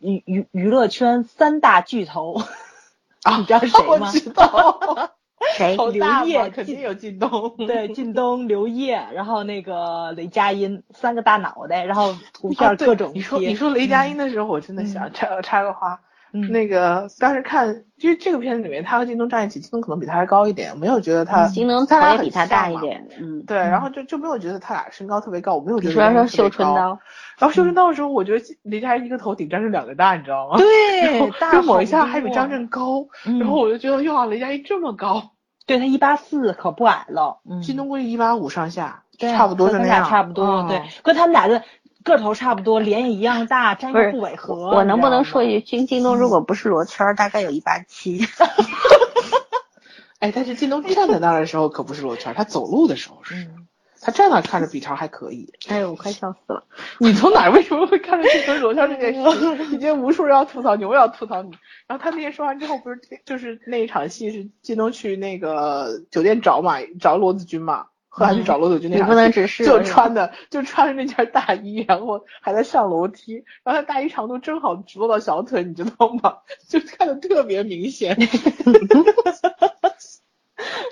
娱娱娱乐圈三大巨头，啊，你知道是谁我吗知道，谁？刘烨肯定有靳东。对，靳东、刘烨，然后那个雷佳音，三个大脑袋，然后 图片各种你说贴你说雷佳音的时候，我真的想插插个话，嗯那个当时看，就是这个片子里面，他和靳东站一起，靳东可能比他还高一点，没有觉得他，靳东他俩比他大。一点，嗯。对，然后就就没有觉得他俩身高特别高，我没有觉得雷佳说说绣音特别高。春刀，然后绣春刀的时候，我觉得雷佳音一个头顶张震两个大，你知道吗？对，大就某一下还比张震高，嗯。然后我就觉得哟，雷佳音这么高，对他一八四可不矮了，嗯，靳东估计一八五上下，对差不多是那样，差不多，嗯。对，跟他们俩的个头差不多，脸也一样大，站不是不违和。我能不能说一句，金京东如果不是罗圈儿，大概有一八七。哎，但是靳东站在那儿的时候可不是罗圈，他走路的时候是，嗯他站那儿看着比超还可以。哎呦，我快笑死了！你从哪儿为什么会看着靳东罗圈这件 事？已经无数人要吐槽你，我也要吐槽你。然后他那天说完之后，不是就是那一场戏是靳东去那个酒店找嘛，找罗子君嘛，后来去找罗子君那场就穿的就穿着那件大衣，然后还在上楼梯，然后他大衣长度正好直落到小腿，你知道吗？就看的特别明显。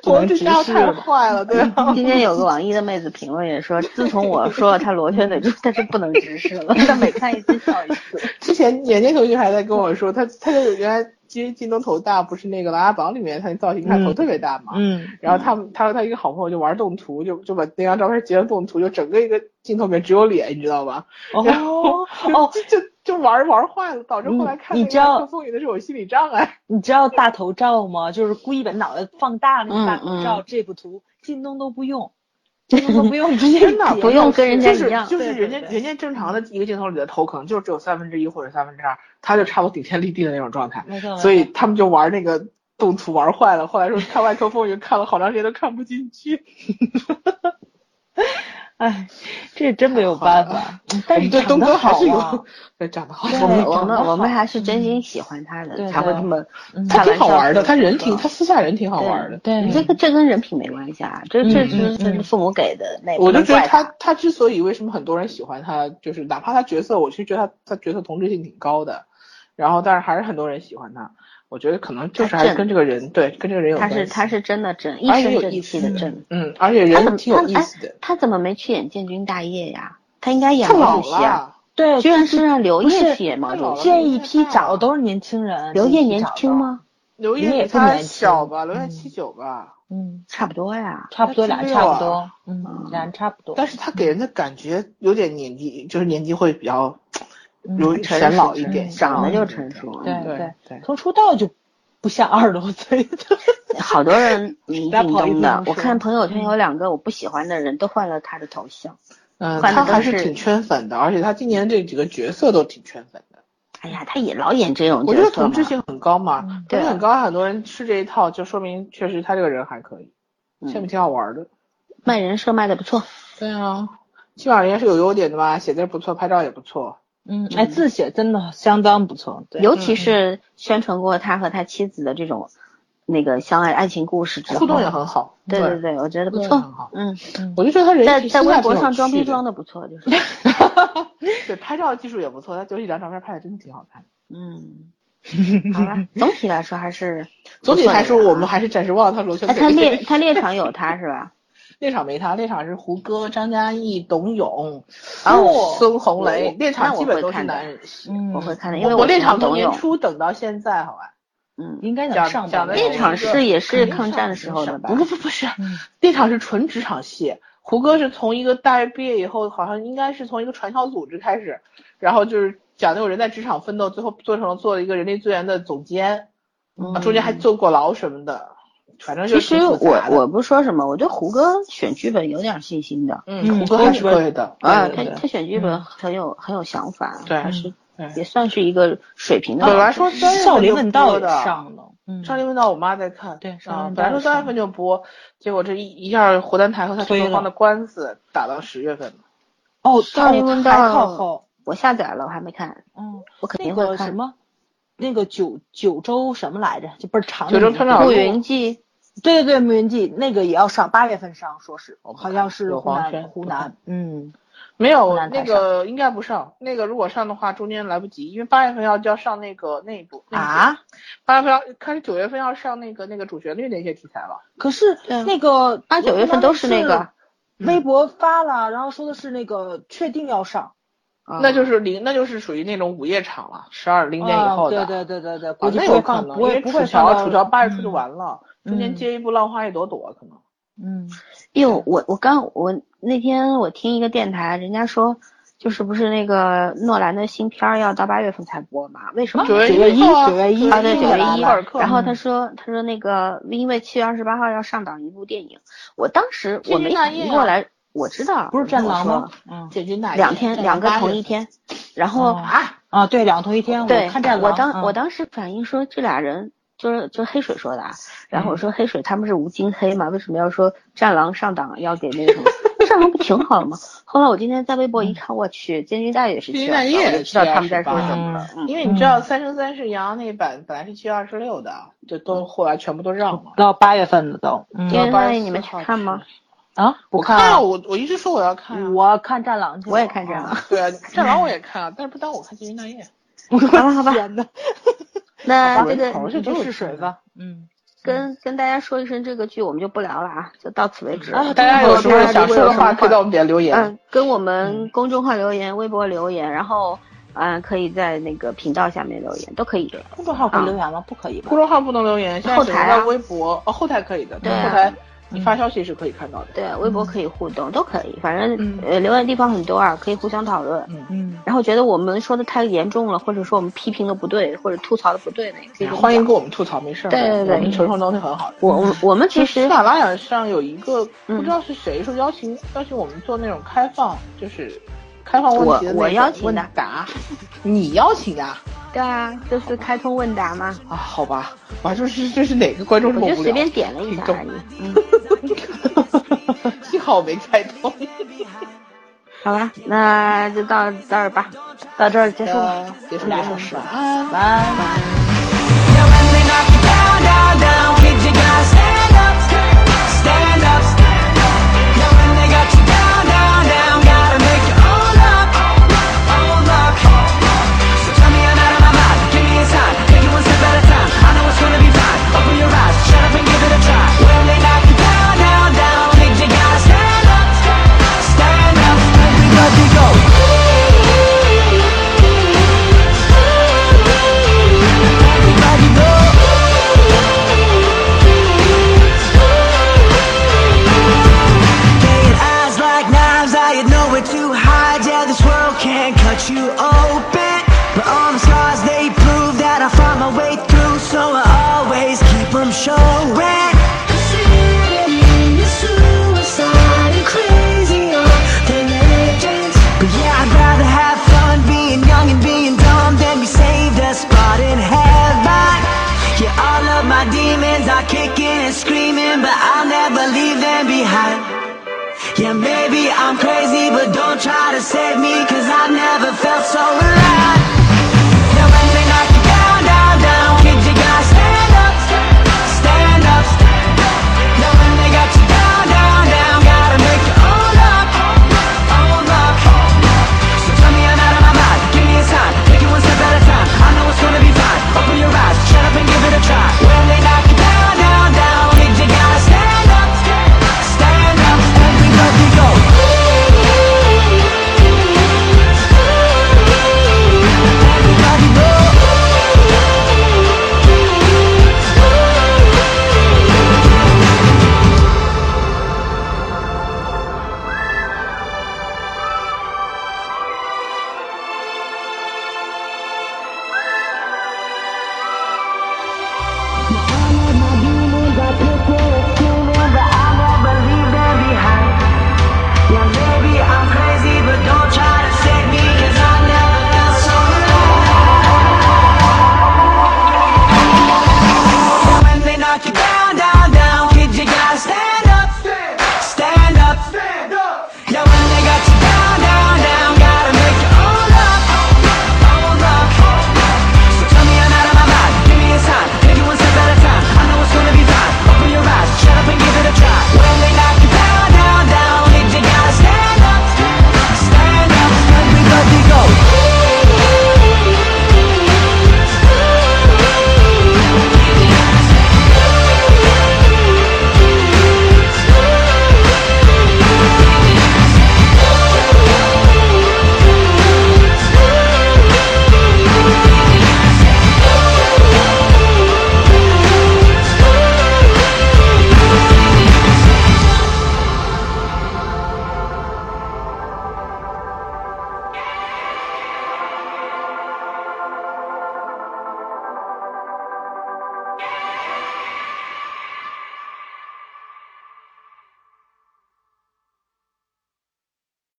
我这家伙太坏了，对吧？今天有个网易的妹子评论也说，自从我说了她罗圈腿之后，她是不能直视了，她每看一次笑一次。之前年年同学还在跟我说，他他就原来其实靳东头大，不是那个《琅琊榜》里面他那造型他头特别大嘛。嗯，然后他们他和他一个好朋友就玩动图，就就把那张照片截成动图，就整个一个镜头里面只有脸，你知道吧？然后哦哦，就就就玩玩坏了，导致后来看那个《你知道风雨》的时候有心理障碍。你知道大头照吗？就是故意把脑袋放大那个大头照，嗯嗯这幅图靳东都不用，靳东都不用，真的不用跟人家是一样就是人家人家正常的一个镜头里的头可能就只有三分之一或者三分之二，他就差不多顶天立地的那种状态。没错，所以他们就玩那个动图玩坏了，后来说看《外科风云》看了好长时间都看不进去。哎，这真没有办法。嗯但是对东哥还是好啊有，对长得好，我们我们我们还是真心喜欢他的，才会这么嗯他开玩笑挺好玩的，他人挺他私下人挺好玩的。对这个这跟人品没关系啊，这这嗯是父母给的，那也我就觉得他他之所以为什么很多人喜欢他，就是哪怕他角色，我其实觉得他他角色同质性挺高的，然后但是还是很多人喜欢他。我觉得可能就是还是跟这个人对跟这个人有他关系。是他是真的正，一而且身正有意思气的正。嗯，而且人挺意思的。他怎么没去演建军大业呀？他应该演毛主席啊，了，对，居然是让刘烨去演毛主席。这一批找的都是年轻人。刘烨年？轻吗？刘刘烨他小吧？刘烨嗯七九吧。嗯，差不多呀。差不多，俩他差不多，嗯，俩人差不多。但是他给人的感觉有点年纪，就是年纪会比较嗯有显成熟老一点，长得就嗯成熟。对嗯对对。从出道就不像二十多岁的。好多人迷大家不好意靳东的我看朋友圈有两个我不喜欢的人都换了他的头像。嗯，他还是挺圈粉的，而且他今年这几个角色都挺圈粉的。哎呀，他也老演这种我觉得。同质性很高嘛，同很高，很多人吃这一套，就说明确实他这个人还可以，嗯下面挺好玩的。卖人设卖的不错。对啊，起码人家是有优点的吧，写字不错，拍照也不错。嗯，哎，字写真的相当不错。对，尤其是宣传过他和他妻子的这种那个相爱爱情故事之后，互动也很好。对对对，我觉得不错互动很好。嗯，我就觉得他人在在微博上装逼装的不错，就是。对，拍照技术也不错，他有一张照片拍的真的挺好看。嗯，好了，总体来说还是总体来说，我们还是暂时忘了他罗圈哎，他猎他猎场有他是吧？猎场没他，猎场是胡歌、张嘉译、董永、哦孙红雷。我猎场基本都是男人戏。嗯，我会看的，因为我猎场从年初等到现在，好吧？嗯，应该能讲上吧讲的猎场是也是抗战的时候的吧不？不不不是，嗯猎场是纯职场戏。胡歌是从一个大学毕业以后，好像应该是从一个传销组织开始，然后就是讲那种人在职场奋斗，最后做成了做了一个人力资源的总监，啊中间还坐过牢什么的，反正就其实我我不说什么，我对胡歌选剧本有点信心的。嗯，嗯胡歌还是可以的啊，他他选剧本很有很有想法，对还是也算是一个水平的本来。说少林问道的，上少林问道我妈在看，对少林啊，问本来说三月份就播，结果这一一下湖南台和他制作方的官司打到十月份了。哦，少林问还靠道后，我下载了，我还没看，嗯，我肯定会看。个什么，那个九九州什么来着？就倍儿长的九州云记，对对对，暮云记那个也要上，八月份上，说是好像是湖南湖南，嗯，没有那个应该不上，那个如果上的话，中间来不及，因为八月份要就要上那个那一部啊，八月份要开始九月份要上那个那个主旋律那些题材了。可是那个八九月份都是那个，微博发了，然后说的是那个确定要上，啊。那就是零，那就是属于那种午夜场了，十二零点以后的。啊对对对对对，啊估计那不会放，有可能，不会不会楚乔楚乔八月初就嗯完了，中间嗯接一部《浪花一朵朵》可能。嗯哟，我我刚我那天我听一个电台，人家说就是不是那个诺兰的新片儿要到八月份才播嘛？为什么？九月一九月一啊，对，九九月一。然后嗯他说，他说那个因为七月二十八号要上档一部电影，我当时我没反应过来，我知道不是战狼吗？？嗯嗯建军大业两天两个同一。天，然后啊啊，对，两个同一天，对我看战狼，我当嗯我当时反应说这俩人就是就是黑水说的啊，然后我说黑水他们是吴京黑嘛，为什么要说战狼上档要给那个什么？战狼不挺好的吗？后来我今天在微博一看，我去，建军大业是建军七月二十八大业我就知道他们在说什么了。嗯因为你知道《三生三世》杨洋那版本来是七月二十六的，就都后来全部都让了。到八月份了都，嗯建军大业你们去看吗？啊，不我看啊啊，，我我一直说我要看啊。我看战狼去，我也看战狼。对啊，战狼我也看啊，但是不耽误我看《建军大业》。好吧好吧天呐，那这个就试水吧，嗯。跟跟大家说一声，这个剧我们就不聊了啊，就到此为止。啊大家有什么想说的话，可以在我们们底下留言。嗯，跟我们公众号留言、微博留言，然后嗯，可以在那个频道下面留言，都可以的。公众号可以留言吗？不可以吧公？众号不能留言，现在只能后台啊在微博哦，后台可以的，对啊后台你发消息是可以看到的。对，微博可以互动，都可以，反正嗯呃留言地方很多啊，可以互相讨论。嗯嗯，然后觉得我们说的太严重了，或者说我们批评的不对，或者吐槽的不对的，也可以欢迎跟我们吐槽，没事儿。对对对我们承受能力很好。我我我们其实喜马拉雅上有一个嗯不知道是谁说邀请邀请我们做那种开放，就是开放问题的我邀请的问答，你邀请的啊？对啊，就是开通问答嘛，啊，好吧，我还说是这是哪个观众这么无聊？我就随便点了一下而已。嗯，幸好我没开通。好吧，那就到到这儿吧，到这儿结束吧。呃结束结束，晚安。晚安。